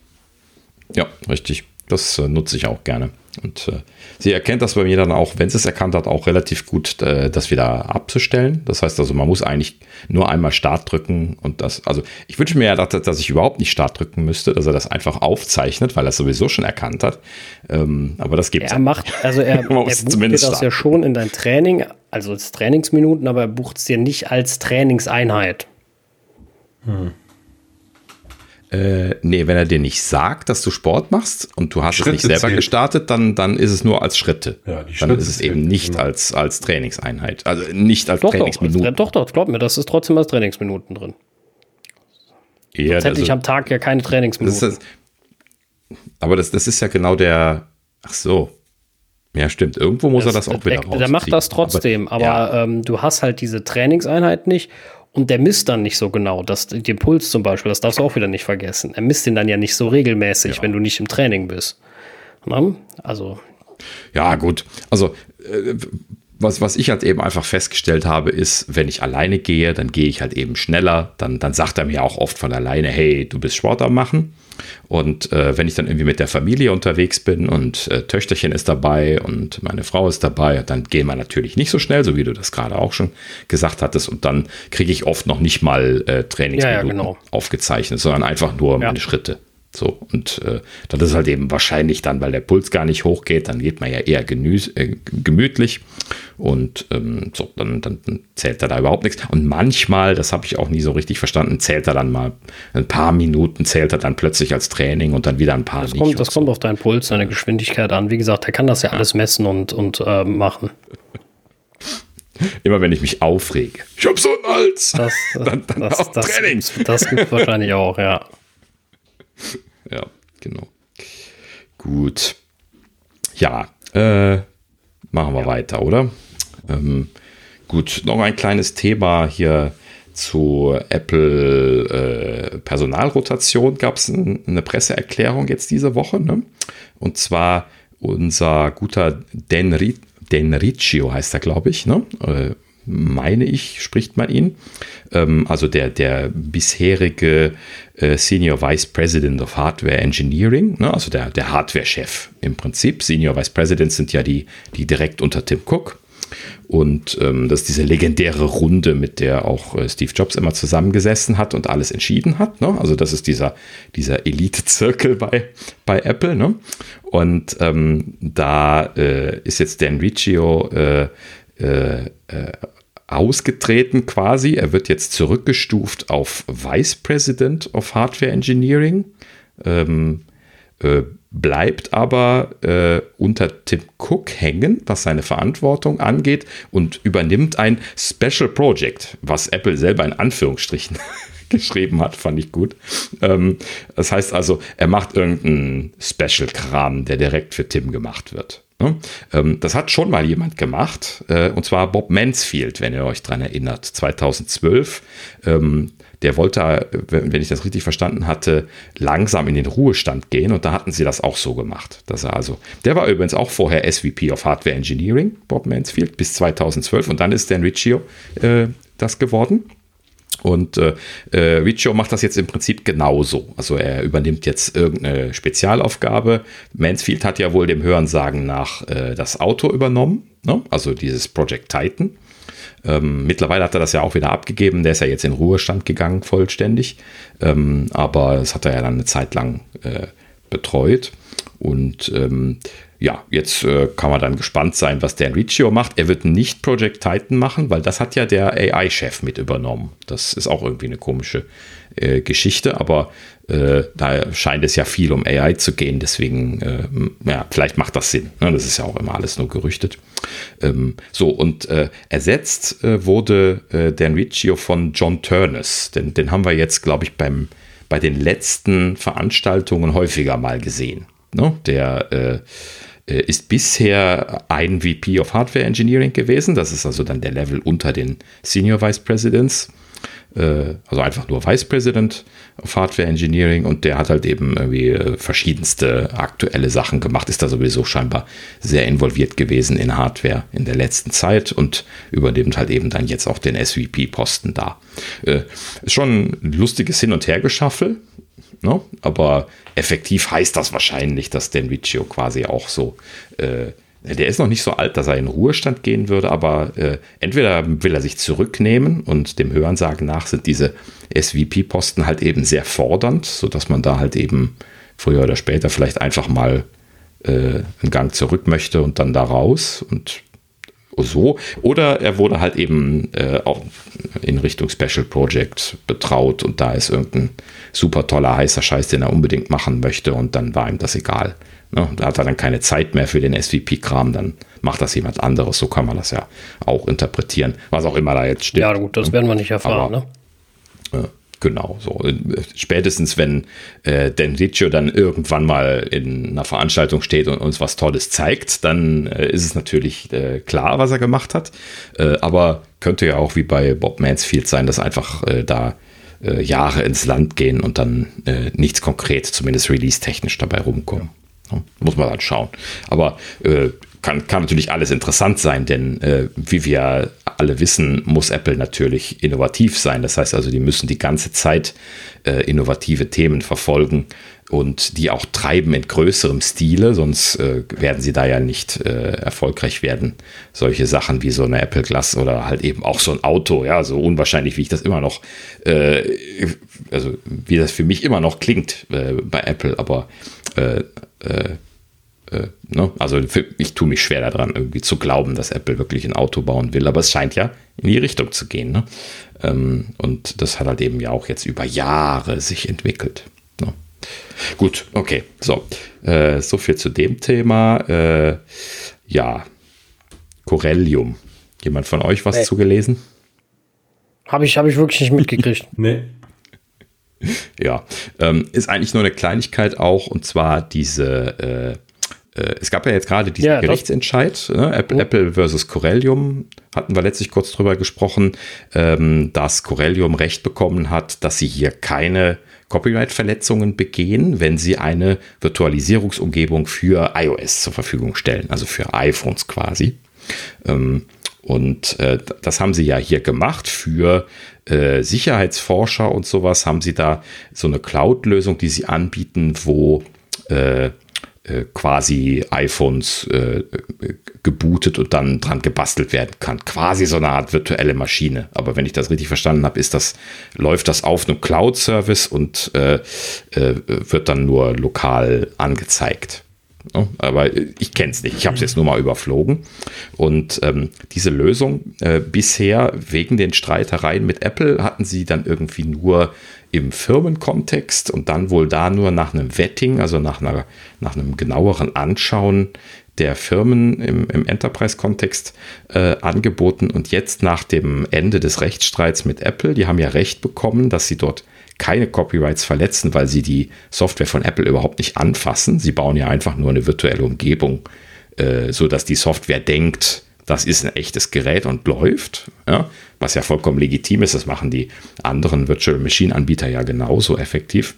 A: Ja, richtig. Das äh, nutze ich auch gerne. Und äh, sie erkennt das bei mir dann auch, wenn sie es erkannt hat, auch relativ gut, äh, das wieder abzustellen. Das heißt also, man muss eigentlich nur einmal Start drücken und das, also ich wünsche mir ja, dass, dass ich überhaupt nicht Start drücken müsste, dass er das einfach aufzeichnet, weil er es sowieso schon erkannt hat. Ähm, aber das gibt
B: es. Er macht, also er, *laughs* er bucht dir das starten. ja schon in dein Training, also als Trainingsminuten, aber er bucht es dir nicht als Trainingseinheit. Hm.
A: Äh, nee, wenn er dir nicht sagt, dass du Sport machst und du hast Schritte es nicht selber zählt. gestartet, dann, dann ist es nur als Schritte. Ja, dann ist es eben nicht genau. als, als Trainingseinheit. Also nicht als
B: doch,
A: Trainingsminuten.
B: Doch, doch, doch, glaub mir, das ist trotzdem als Trainingsminuten drin. Ja, Sonst hätte ich am Tag ja keine Trainingsminuten.
A: Das das, aber das, das ist ja genau der. Ach so. Ja, stimmt. Irgendwo muss das, er das auch wieder
B: rausziehen. Der macht das trotzdem, aber, aber ja. ähm, du hast halt diese Trainingseinheit nicht und der misst dann nicht so genau, dass den Puls zum Beispiel, das darfst du auch wieder nicht vergessen. Er misst den dann ja nicht so regelmäßig, ja. wenn du nicht im Training bist. Na? Also.
A: Ja, gut. Also, äh, was, was ich halt eben einfach festgestellt habe, ist, wenn ich alleine gehe, dann gehe ich halt eben schneller. Dann, dann sagt er mir auch oft von alleine, hey, du bist Sport am Machen. Und äh, wenn ich dann irgendwie mit der Familie unterwegs bin und äh, Töchterchen ist dabei und meine Frau ist dabei, dann gehen wir natürlich nicht so schnell, so wie du das gerade auch schon gesagt hattest. Und dann kriege ich oft noch nicht mal äh, Trainingsminuten ja, ja, genau. aufgezeichnet, sondern einfach nur ja. meine Schritte. So, und äh, das ist halt eben wahrscheinlich dann, weil der Puls gar nicht hochgeht, dann geht man ja eher genüß, äh, gemütlich und ähm, so, dann, dann zählt er da überhaupt nichts. Und manchmal, das habe ich auch nie so richtig verstanden, zählt er dann mal ein paar Minuten, zählt er dann plötzlich als Training und dann wieder ein paar
B: das. Kommt, das so. kommt auf deinen Puls, deine Geschwindigkeit an. Wie gesagt, er kann das ja, ja. alles messen und, und äh, machen.
A: Immer wenn ich mich aufrege. Ich habe so einen Hals.
B: Das, *laughs* dann, dann das, auch das, Training. Das gibt wahrscheinlich auch, ja.
A: Ja, genau. Gut. Ja, äh, machen wir ja. weiter, oder? Ähm, gut, noch ein kleines Thema hier zu Apple äh, Personalrotation gab es ein, eine Presseerklärung jetzt diese Woche. Ne? Und zwar unser guter Dan, Dan Riccio heißt er, glaube ich. Ne? Äh, meine ich, spricht man ihn. Ähm, also der, der bisherige Senior Vice President of Hardware Engineering, ne? also der, der Hardware-Chef im Prinzip. Senior Vice Presidents sind ja die, die direkt unter Tim Cook Und ähm, das ist diese legendäre Runde, mit der auch äh, Steve Jobs immer zusammengesessen hat und alles entschieden hat. Ne? Also das ist dieser, dieser Elite-Zirkel bei, bei Apple. Ne? Und ähm, da äh, ist jetzt Dan Riccio äh, äh, äh, ausgetreten quasi. Er wird jetzt zurückgestuft auf Vice President of Hardware Engineering. Ähm, äh, bleibt aber äh, unter Tim Cook hängen, was seine Verantwortung angeht und übernimmt ein Special Project, was Apple selber in Anführungsstrichen *laughs* geschrieben hat, fand ich gut. Ähm, das heißt also, er macht irgendeinen Special-Kram, der direkt für Tim gemacht wird. Ne? Ähm, das hat schon mal jemand gemacht, äh, und zwar Bob Mansfield, wenn ihr euch daran erinnert, 2012. Ähm, der wollte, wenn ich das richtig verstanden hatte, langsam in den Ruhestand gehen und da hatten sie das auch so gemacht. Dass er also, der war übrigens auch vorher SVP of Hardware Engineering, Bob Mansfield, bis 2012 und dann ist Dan Riccio äh, das geworden. Und äh, äh, Riccio macht das jetzt im Prinzip genauso. Also er übernimmt jetzt irgendeine Spezialaufgabe. Mansfield hat ja wohl dem Hörensagen nach äh, das Auto übernommen, ne? also dieses Project Titan. Ähm, mittlerweile hat er das ja auch wieder abgegeben. Der ist ja jetzt in Ruhestand gegangen, vollständig. Ähm, aber das hat er ja dann eine Zeit lang äh, betreut. Und ähm, ja, jetzt äh, kann man dann gespannt sein, was der Riccio macht. Er wird nicht Project Titan machen, weil das hat ja der AI-Chef mit übernommen. Das ist auch irgendwie eine komische äh, Geschichte, aber äh, da scheint es ja viel um AI zu gehen, deswegen, äh, ja, vielleicht macht das Sinn. Ne? Das ist ja auch immer alles nur gerüchtet. Ähm, so, und äh, ersetzt äh, wurde Dan Riccio von John Turnus, denn den haben wir jetzt, glaube ich, beim, bei den letzten Veranstaltungen häufiger mal gesehen. Ne? Der äh, ist bisher ein VP of Hardware Engineering gewesen. Das ist also dann der Level unter den Senior Vice Presidents. Äh, also einfach nur Vice President of Hardware Engineering und der hat halt eben irgendwie äh, verschiedenste aktuelle Sachen gemacht, ist da sowieso scheinbar sehr involviert gewesen in Hardware in der letzten Zeit und übernimmt halt eben dann jetzt auch den SVP-Posten da. Äh, ist schon ein lustiges Hin- und Hergeschaffel, ne? aber effektiv heißt das wahrscheinlich, dass Dan Riccio quasi auch so äh, der ist noch nicht so alt, dass er in Ruhestand gehen würde, aber äh, entweder will er sich zurücknehmen und dem Hörensagen nach sind diese SVP-Posten halt eben sehr fordernd, sodass man da halt eben früher oder später vielleicht einfach mal äh, einen Gang zurück möchte und dann da raus und so. Oder er wurde halt eben äh, auch in Richtung Special Project betraut und da ist irgendein super toller heißer Scheiß, den er unbedingt machen möchte und dann war ihm das egal. Ne? Da hat er dann keine Zeit mehr für den SVP-Kram, dann macht das jemand anderes. So kann man das ja auch interpretieren, was auch immer da jetzt steht.
B: Ja, gut, das werden wir nicht erfahren. Aber,
A: ne? äh, genau, so. Spätestens, wenn äh, Dan Riccio dann irgendwann mal in einer Veranstaltung steht und uns was Tolles zeigt, dann äh, ist es natürlich äh, klar, was er gemacht hat. Äh, aber könnte ja auch wie bei Bob Mansfield sein, dass einfach äh, da äh, Jahre ins Land gehen und dann nichts konkret, zumindest release-technisch dabei rumkommen. Muss man dann schauen. Aber äh, kann, kann natürlich alles interessant sein, denn äh, wie wir alle wissen, muss Apple natürlich innovativ sein. Das heißt also, die müssen die ganze Zeit äh, innovative Themen verfolgen und die auch treiben in größerem Stile, sonst äh, werden sie da ja nicht äh, erfolgreich werden. Solche Sachen wie so eine Apple Glass oder halt eben auch so ein Auto, ja, so unwahrscheinlich, wie ich das immer noch, äh, also wie das für mich immer noch klingt äh, bei Apple, aber äh, äh, ne? Also für, ich tue mich schwer daran, irgendwie zu glauben, dass Apple wirklich ein Auto bauen will, aber es scheint ja in die Richtung zu gehen. Ne? Ähm, und das hat halt eben ja auch jetzt über Jahre sich entwickelt. Gut, okay, so. Äh, so viel zu dem Thema. Äh, ja, Corellium. Jemand von euch was hey. zugelesen?
B: Habe ich, hab ich wirklich nicht mitgekriegt. *laughs*
C: nee.
A: Ja, ähm, ist eigentlich nur eine Kleinigkeit auch, und zwar diese, äh, äh, es gab ja jetzt gerade diesen ja, Gerichtsentscheid, ne? Apple, oh. Apple versus Corellium, hatten wir letztlich kurz drüber gesprochen, ähm, dass Corellium Recht bekommen hat, dass sie hier keine Copyright-Verletzungen begehen, wenn sie eine Virtualisierungsumgebung für iOS zur Verfügung stellen, also für iPhones quasi. Ähm, und äh, das haben sie ja hier gemacht für äh, Sicherheitsforscher und sowas. Haben sie da so eine Cloud-Lösung, die sie anbieten, wo äh, quasi iPhones äh, gebootet und dann dran gebastelt werden kann. Quasi so eine Art virtuelle Maschine. Aber wenn ich das richtig verstanden habe, ist das, läuft das auf einem Cloud-Service und äh, äh, wird dann nur lokal angezeigt. Ja, aber ich kenne es nicht. Ich habe es jetzt nur mal überflogen. Und ähm, diese Lösung äh, bisher wegen den Streitereien mit Apple hatten sie dann irgendwie nur im Firmenkontext und dann wohl da nur nach einem Vetting, also nach, einer, nach einem genaueren Anschauen der Firmen im, im Enterprise-Kontext äh, angeboten. Und jetzt nach dem Ende des Rechtsstreits mit Apple, die haben ja Recht bekommen, dass sie dort keine Copyrights verletzen, weil sie die Software von Apple überhaupt nicht anfassen. Sie bauen ja einfach nur eine virtuelle Umgebung, äh, so dass die Software denkt, das ist ein echtes Gerät und läuft, ja, was ja vollkommen legitim ist. Das machen die anderen Virtual Machine Anbieter ja genauso effektiv.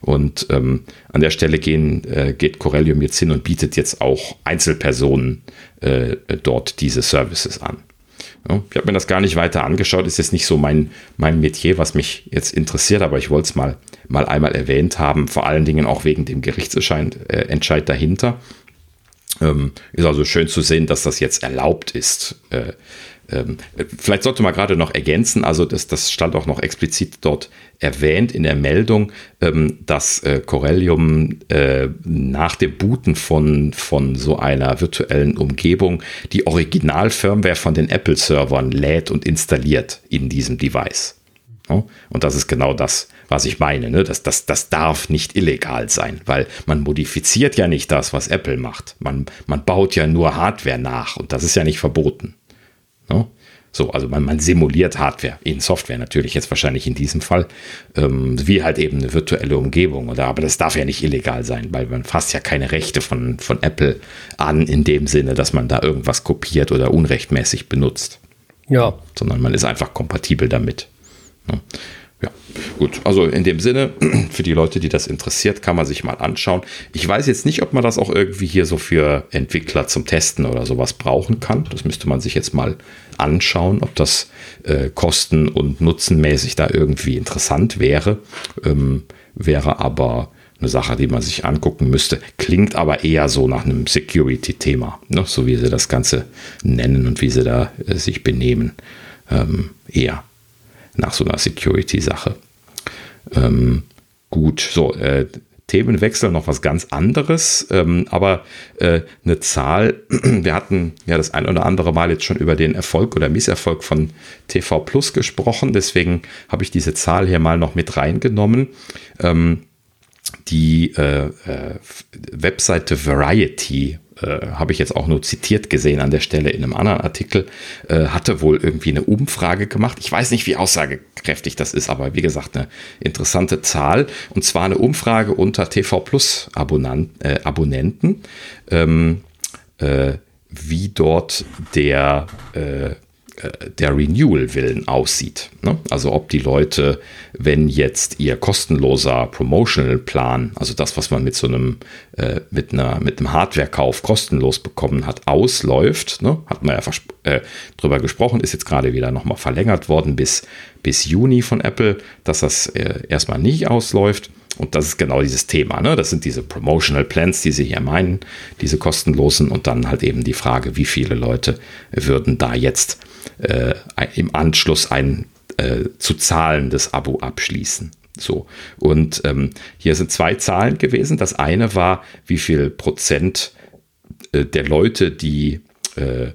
A: Und ähm, an der Stelle gehen, äh, geht Corellium jetzt hin und bietet jetzt auch Einzelpersonen äh, dort diese Services an. Ja, ich habe mir das gar nicht weiter angeschaut, ist jetzt nicht so mein, mein Metier, was mich jetzt interessiert, aber ich wollte es mal, mal einmal erwähnt haben, vor allen Dingen auch wegen dem Gerichtsentscheid äh, dahinter. Ähm, ist also schön zu sehen, dass das jetzt erlaubt ist. Äh, ähm, vielleicht sollte man gerade noch ergänzen, also das, das stand auch noch explizit dort erwähnt in der Meldung, ähm, dass äh, Corellium äh, nach dem Booten von, von so einer virtuellen Umgebung die Original-Firmware von den Apple-Servern lädt und installiert in diesem Device. Und das ist genau das, was ich meine. Ne? Das, das, das darf nicht illegal sein, weil man modifiziert ja nicht das, was Apple macht. Man, man baut ja nur Hardware nach und das ist ja nicht verboten. So, also man, man, simuliert Hardware in Software natürlich jetzt wahrscheinlich in diesem Fall, ähm, wie halt eben eine virtuelle Umgebung. Oder, aber das darf ja nicht illegal sein, weil man fasst ja keine Rechte von, von Apple an in dem Sinne, dass man da irgendwas kopiert oder unrechtmäßig benutzt. Ja. Sondern man ist einfach kompatibel damit. Ja. Ja, gut. Also in dem Sinne, *clears throat* für die Leute, die das interessiert, kann man sich mal anschauen. Ich weiß jetzt nicht, ob man das auch irgendwie hier so für Entwickler zum Testen oder sowas brauchen kann. Das müsste man sich jetzt mal anschauen, ob das äh, kosten- und nutzenmäßig da irgendwie interessant wäre. Ähm, wäre aber eine Sache, die man sich angucken müsste. Klingt aber eher so nach einem Security-Thema, ne? so wie sie das Ganze nennen und wie sie da äh, sich benehmen. Ähm, eher nach so einer Security-Sache. Ähm, gut, so, äh, Themenwechsel noch was ganz anderes, ähm, aber äh, eine Zahl, *clears throat* wir hatten ja das ein oder andere Mal jetzt schon über den Erfolg oder Misserfolg von TV Plus gesprochen, deswegen habe ich diese Zahl hier mal noch mit reingenommen. Ähm, die äh, äh, Webseite Variety äh, habe ich jetzt auch nur zitiert gesehen an der Stelle in einem anderen Artikel, äh, hatte wohl irgendwie eine Umfrage gemacht. Ich weiß nicht, wie aussagekräftig das ist, aber wie gesagt, eine interessante Zahl. Und zwar eine Umfrage unter TV Plus äh, Abonnenten, ähm, äh, wie dort der äh, der Renewal-Willen aussieht. Ne? Also ob die Leute, wenn jetzt ihr kostenloser Promotional-Plan, also das, was man mit so einem, äh, mit einer, mit einem Hardware-Kauf kostenlos bekommen hat, ausläuft, ne? hat man ja äh, drüber gesprochen, ist jetzt gerade wieder nochmal verlängert worden bis, bis Juni von Apple, dass das äh, erstmal nicht ausläuft. Und das ist genau dieses Thema. Ne? Das sind diese Promotional Plans, die Sie hier meinen, diese kostenlosen. Und dann halt eben die Frage, wie viele Leute würden da jetzt äh, im Anschluss ein äh, zu zahlendes Abo abschließen. So. Und ähm, hier sind zwei Zahlen gewesen. Das eine war, wie viel Prozent äh, der Leute, die äh,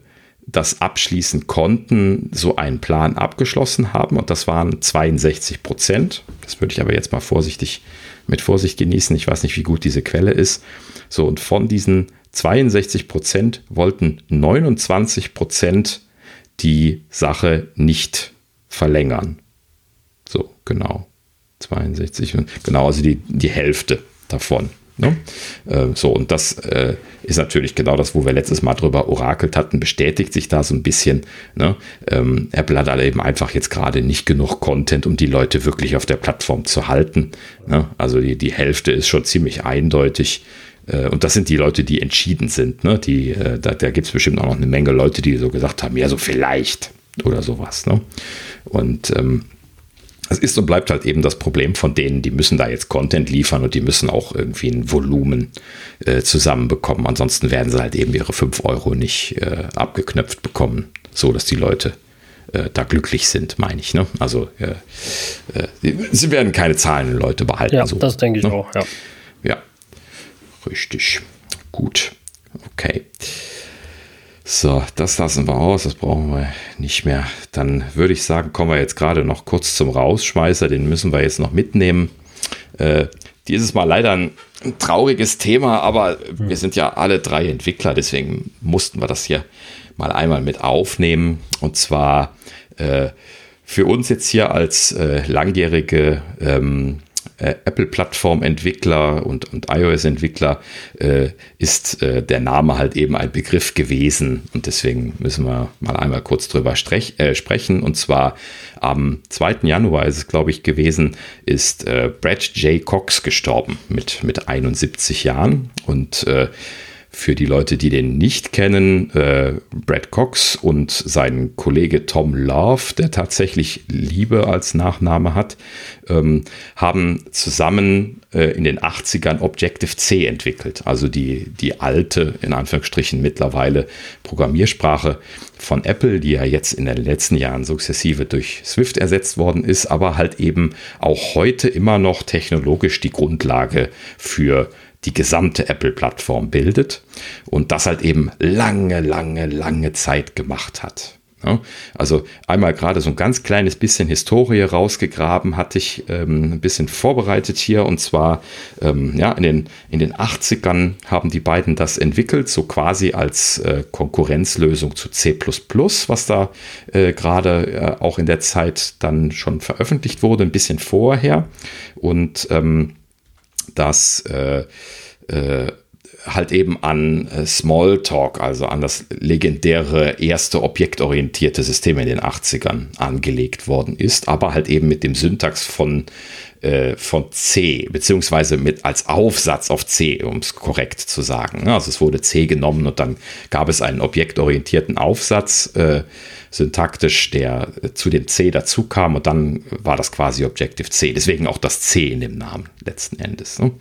A: das abschließen konnten, so einen Plan abgeschlossen haben. Und das waren 62 Prozent. Das würde ich aber jetzt mal vorsichtig mit Vorsicht genießen. Ich weiß nicht, wie gut diese Quelle ist. So, und von diesen 62 Prozent wollten 29 Prozent die Sache nicht verlängern. So, genau. 62, genau, also die, die Hälfte davon. Ne? Äh, so, und das äh, ist natürlich genau das, wo wir letztes Mal drüber orakelt hatten, bestätigt sich da so ein bisschen. Ne? Ähm, Apple hat halt eben einfach jetzt gerade nicht genug Content, um die Leute wirklich auf der Plattform zu halten. Ne? Also die, die Hälfte ist schon ziemlich eindeutig. Äh, und das sind die Leute, die entschieden sind. Ne? Die, äh, da da gibt es bestimmt auch noch eine Menge Leute, die so gesagt haben, ja, so vielleicht oder sowas. Ne? Und ähm, es ist und bleibt halt eben das Problem von denen, die müssen da jetzt Content liefern und die müssen auch irgendwie ein Volumen äh, zusammenbekommen. Ansonsten werden sie halt eben ihre 5 Euro nicht äh, abgeknöpft bekommen, so dass die Leute äh, da glücklich sind, meine ich. Ne? Also äh, sie werden keine zahlenden Leute behalten.
B: Ja, so, das denke ich ne? auch, ja.
A: Richtig. Gut. Okay. So, das lassen wir aus, das brauchen wir nicht mehr. Dann würde ich sagen, kommen wir jetzt gerade noch kurz zum Rausschmeißer, den müssen wir jetzt noch mitnehmen. Äh, dieses Mal leider ein, ein, trauriges Thema, aber wir sind ja alle drei Entwickler, deswegen mussten wir das hier mal einmal mit aufnehmen. Und zwar äh, für uns jetzt hier als äh, langjährige ähm, äh, Apple-Plattform-Entwickler und, und iOS-Entwickler äh, ist äh, der Name halt eben ein Begriff gewesen. Und deswegen müssen wir mal einmal kurz drüber strech, äh, sprechen. Und zwar am 2. Januar ist es, glaube ich, gewesen, ist äh, Brad J. Cox gestorben mit, mit 71 Jahren. Und äh, für die Leute, die den nicht kennen, äh, Brad Cox und sein Kollege Tom Love, der tatsächlich Liebe als Nachname hat, ähm, haben zusammen äh, in den 80ern Objective-C entwickelt. Also die, die alte, in Anführungsstrichen mittlerweile Programmiersprache von Apple, die ja jetzt in den letzten Jahren sukzessive durch Swift ersetzt worden ist, aber halt eben auch heute immer noch technologisch die Grundlage für die gesamte Apple-Plattform bildet und das halt eben lange, lange, lange Zeit gemacht hat. Also einmal gerade so ein ganz kleines bisschen Historie rausgegraben, hatte ich ähm, ein bisschen vorbereitet hier und zwar ähm, ja, in, den, in den 80ern haben die beiden das entwickelt, so quasi als äh, Konkurrenzlösung zu C, was da äh, gerade äh, auch in der Zeit dann schon veröffentlicht wurde, ein bisschen vorher. Und ähm, das äh, äh, halt eben an äh, Smalltalk, also an das legendäre erste objektorientierte System in den 80ern angelegt worden ist, aber halt eben mit dem Syntax von, äh, von C, beziehungsweise mit als Aufsatz auf C, um es korrekt zu sagen. Also es wurde C genommen und dann gab es einen objektorientierten Aufsatz. Äh, syntaktisch, der zu dem C dazu kam und dann war das quasi Objective-C. Deswegen auch das C in dem Namen letzten Endes. Ne?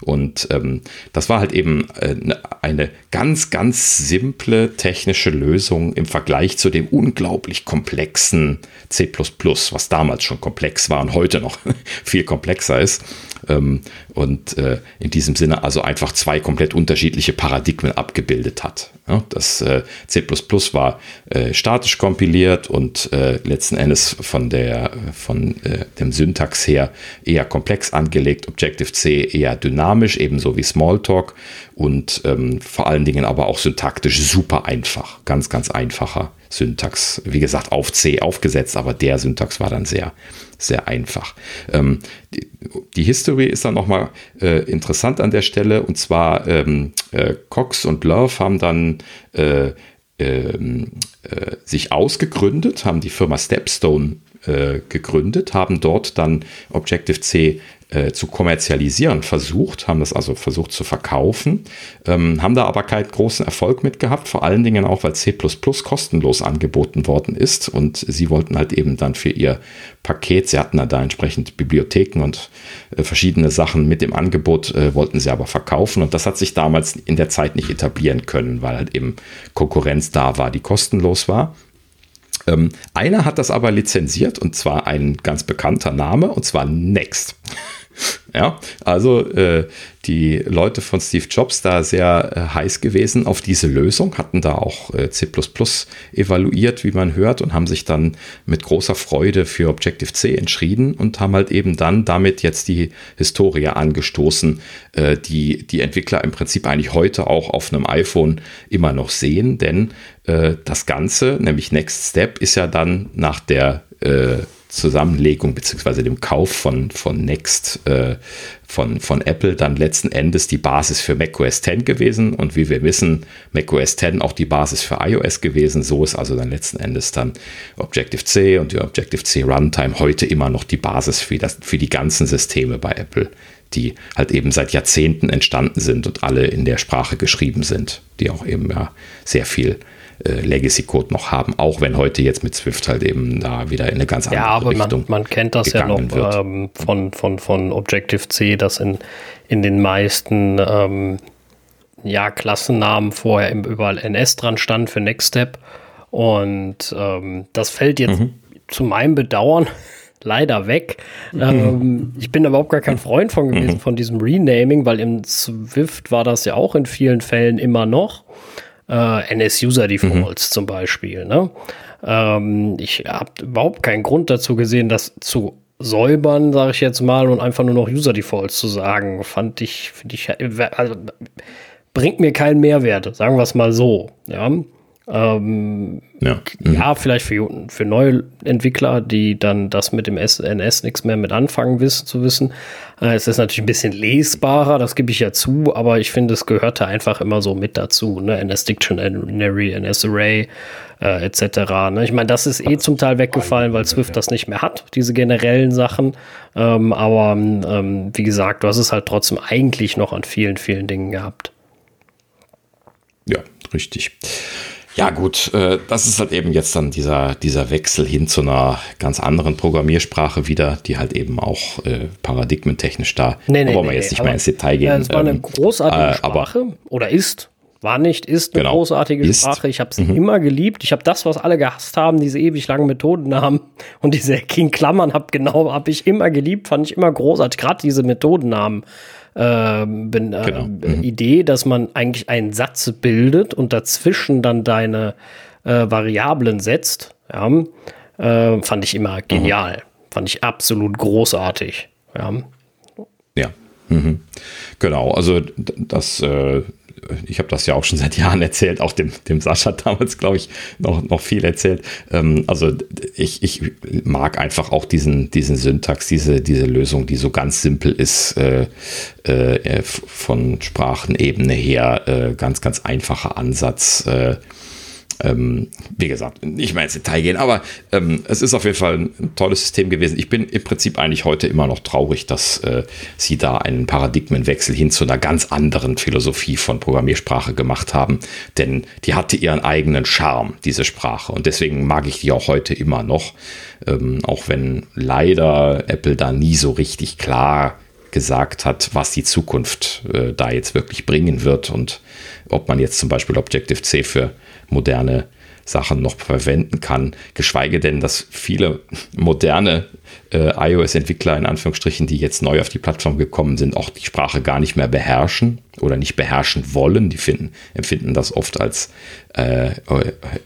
A: Und ähm, das war halt eben äh, ne, eine ganz, ganz simple technische Lösung im Vergleich zu dem unglaublich komplexen C, was damals schon komplex war und heute noch *laughs* viel komplexer ist. Ähm, und äh, in diesem Sinne also einfach zwei komplett unterschiedliche Paradigmen abgebildet hat. Das äh, C war äh, statisch kompiliert und letzten Endes von, der, von dem Syntax her eher komplex angelegt, Objective-C eher dynamisch, ebenso wie Smalltalk und ähm, vor allen Dingen aber auch syntaktisch super einfach, ganz, ganz einfacher Syntax, wie gesagt, auf C aufgesetzt, aber der Syntax war dann sehr, sehr einfach. Ähm, die, die, History ist dann nochmal äh, interessant an der Stelle. Und zwar ähm, äh, Cox und Love haben dann äh, ähm, äh sich ausgegründet, haben die Firma Stepstone äh, gegründet, haben dort dann Objective-C äh, zu kommerzialisieren versucht, haben das also versucht zu verkaufen, ähm, haben da aber keinen großen Erfolg mit gehabt, vor allen Dingen auch, weil C kostenlos angeboten worden ist und sie wollten halt eben dann für ihr Paket, sie hatten da entsprechend Bibliotheken und äh, verschiedene Sachen mit dem Angebot, äh, wollten sie aber verkaufen und das hat sich damals in der Zeit nicht etablieren können, weil halt eben Konkurrenz da war, die kostenlos war. Ähm, einer hat das aber lizenziert und zwar ein ganz bekannter Name und zwar Next. Ja, also äh, die Leute von Steve Jobs da sehr äh, heiß gewesen auf diese Lösung, hatten da auch äh, C evaluiert, wie man hört, und haben sich dann mit großer Freude für Objective-C entschieden und haben halt eben dann damit jetzt die Historie angestoßen, äh, die die Entwickler im Prinzip eigentlich heute auch auf einem iPhone immer noch sehen, denn äh, das Ganze, nämlich Next Step, ist ja dann nach der äh, Zusammenlegung beziehungsweise dem Kauf von, von Next äh, von, von Apple dann letzten Endes die Basis für macOS 10 gewesen und wie wir wissen, macOS 10 auch die Basis für iOS gewesen. So ist also dann letzten Endes dann Objective-C und die Objective-C Runtime heute immer noch die Basis für, das, für die ganzen Systeme bei Apple, die halt eben seit Jahrzehnten entstanden sind und alle in der Sprache geschrieben sind, die auch eben ja sehr viel Legacy-Code noch haben, auch wenn heute jetzt mit Swift halt eben da wieder in eine ganz andere
B: ja, aber
A: Richtung
B: man, man kennt das ja noch ähm, von, von, von Objective-C, dass in, in den meisten ähm, ja, Klassennamen vorher überall NS dran stand für Next Step. Und ähm, das fällt jetzt mhm. zu meinem Bedauern *laughs* leider weg. Mhm. Ähm, ich bin überhaupt gar kein Freund von gewesen, mhm. von diesem Renaming, weil im Swift war das ja auch in vielen Fällen immer noch. Äh, NS-User Defaults mhm. zum Beispiel. Ne? Ähm, ich habe überhaupt keinen Grund dazu gesehen, das zu säubern, sage ich jetzt mal, und einfach nur noch User Defaults zu sagen. Fand ich, finde ich, also, bringt mir keinen Mehrwert, sagen wir es mal so. Ja. Ähm, ja. Mhm. ja. vielleicht für, für neue Entwickler, die dann das mit dem SNS nichts mehr mit anfangen wissen, zu wissen. Äh, es ist natürlich ein bisschen lesbarer, das gebe ich ja zu, aber ich finde, es gehörte einfach immer so mit dazu. Ne? NS Dictionary, NS Array äh, etc. Ne? Ich meine, das ist eh zum Teil weggefallen, weil Swift das nicht mehr hat, diese generellen Sachen. Ähm, aber ähm, wie gesagt, du hast es halt trotzdem eigentlich noch an vielen, vielen Dingen gehabt.
A: Ja, richtig. Ja, gut, äh, das ist halt eben jetzt dann dieser, dieser Wechsel hin zu einer ganz anderen Programmiersprache wieder, die halt eben auch äh, paradigmentechnisch da,
B: nee, nee,
A: wollen
B: wir
A: nee, jetzt nicht mehr ins Detail gehen. Ja,
B: es war eine ähm, großartige äh, Sprache oder ist, war nicht, ist eine genau, großartige ist. Sprache. Ich habe sie mhm. immer geliebt. Ich habe das, was alle gehasst haben, diese ewig langen Methodennamen *laughs* und diese King Klammern, habe genau, habe ich immer geliebt, fand ich immer großartig. Gerade diese Methodennamen ähm, bin, äh, genau. mhm. Idee, dass man eigentlich einen Satz bildet und dazwischen dann deine äh, Variablen setzt. Ja, äh, fand ich immer genial. Mhm. Fand ich absolut großartig. Ja.
A: Ja. Mhm. Genau, also das äh, ich habe das ja auch schon seit Jahren erzählt, auch dem, dem Sascha damals, glaube ich, noch, noch viel erzählt. Ähm, also ich, ich mag einfach auch diesen, diesen Syntax, diese, diese Lösung, die so ganz simpel ist, äh, äh, von Sprachenebene her, äh, ganz, ganz einfacher Ansatz. Äh, ähm, wie gesagt, nicht mehr ins Detail gehen, aber ähm, es ist auf jeden Fall ein tolles System gewesen. Ich bin im Prinzip eigentlich heute immer noch traurig, dass äh, sie da einen Paradigmenwechsel hin zu einer ganz anderen Philosophie von Programmiersprache gemacht haben, denn die hatte ihren eigenen Charme, diese Sprache, und deswegen mag ich die auch heute immer noch, ähm, auch wenn leider Apple da nie so richtig klar gesagt hat, was die Zukunft äh, da jetzt wirklich bringen wird und ob man jetzt zum Beispiel Objective-C für moderne Sachen noch verwenden kann. Geschweige denn, dass viele moderne äh, iOS-Entwickler in Anführungsstrichen, die jetzt neu auf die Plattform gekommen sind, auch die Sprache gar nicht mehr beherrschen oder nicht beherrschen wollen. Die finden, empfinden das oft als äh,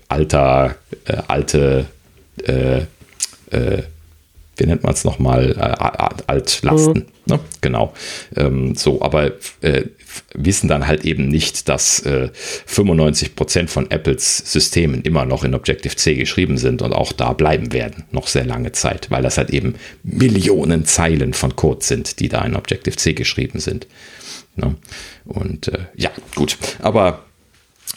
A: alter, äh, alte äh, äh, wie nennt man es nochmal, äh, Altlasten. Mhm. Ne? Genau. Ähm, so, aber äh, wissen dann halt eben nicht, dass äh, 95 Prozent von Apples Systemen immer noch in Objective-C geschrieben sind und auch da bleiben werden, noch sehr lange Zeit, weil das halt eben Millionen Zeilen von Code sind, die da in Objective-C geschrieben sind. Ne? Und äh, ja, gut. Aber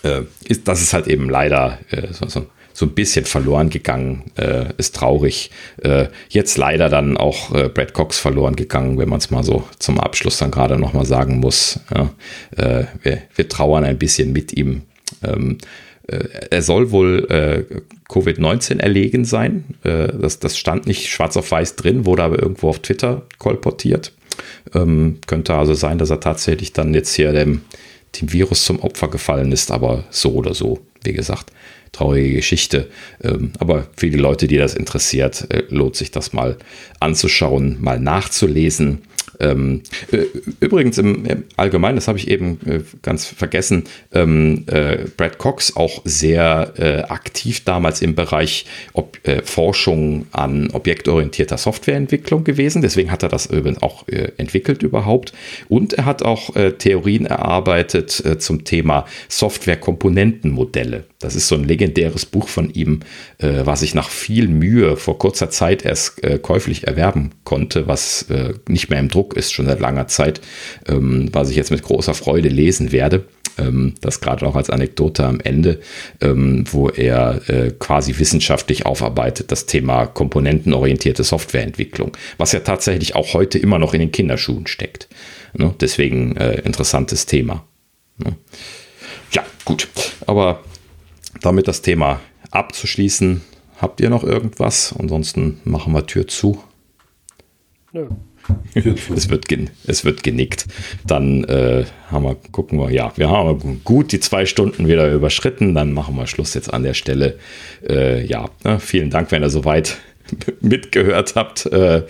A: äh, ist, das ist halt eben leider äh, so, so so ein bisschen verloren gegangen. Äh, ist traurig. Äh, jetzt leider dann auch äh, Brad Cox verloren gegangen, wenn man es mal so zum Abschluss dann gerade nochmal sagen muss. Ja, äh, wir, wir, trauern ein bisschen mit ihm. Ähm, äh, er soll wohl äh, Covid-19 erlegen sein. das, das stand nicht schwarz auf weiß drin, wurde aber irgendwo auf Twitter kolportiert. Ähm, könnte also sein, dass er tatsächlich dann jetzt hier dem, dem Virus zum Opfer gefallen ist, aber so oder so, wie gesagt traurige Geschichte. Ähm, aber für die Leute, die das interessiert, äh, lohnt sich das mal anzuschauen, mal nachzulesen. Ähm, äh, übrigens im, im Allgemeinen, das habe ich eben äh, ganz vergessen, ähm, äh, Brad Cox auch sehr äh, aktiv damals im Bereich Ob äh, Forschung an objektorientierter Softwareentwicklung gewesen. Deswegen hat er das übrigens auch entwickelt überhaupt. Und er hat auch Theorien erarbeitet zum Thema Softwarekomponentenmodelle. Das ist so ein legendäres Buch von ihm, was ich nach viel Mühe vor kurzer Zeit erst käuflich erwerben konnte, was nicht mehr im Druck Druck ist, schon seit langer Zeit, ähm, was ich jetzt mit großer Freude lesen werde. Ähm, das gerade auch als Anekdote am Ende, ähm, wo er äh, quasi wissenschaftlich aufarbeitet, das Thema komponentenorientierte Softwareentwicklung, was ja tatsächlich auch heute immer noch in den Kinderschuhen steckt. Ne? Deswegen äh, interessantes Thema. Ne? Ja, gut. Aber damit das Thema abzuschließen, habt ihr noch irgendwas? Ansonsten machen wir Tür zu. Nö. *laughs* es, wird es wird genickt. Dann äh, haben wir, gucken wir, ja, wir haben gut die zwei Stunden wieder überschritten. Dann machen wir Schluss jetzt an der Stelle. Äh, ja, ne, vielen Dank, wenn ihr soweit *laughs* mitgehört habt. Äh,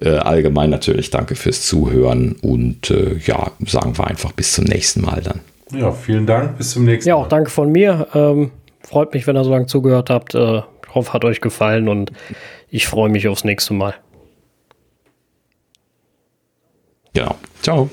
A: äh, allgemein natürlich danke fürs Zuhören und äh, ja, sagen wir einfach bis zum nächsten Mal dann.
C: Ja, vielen Dank. Bis zum nächsten
B: Mal. Ja, auch danke von mir. Ähm, freut mich, wenn ihr so lange zugehört habt. Äh, ich hoffe, hat euch gefallen und ich freue mich aufs nächste Mal.
A: Genau. Ciao.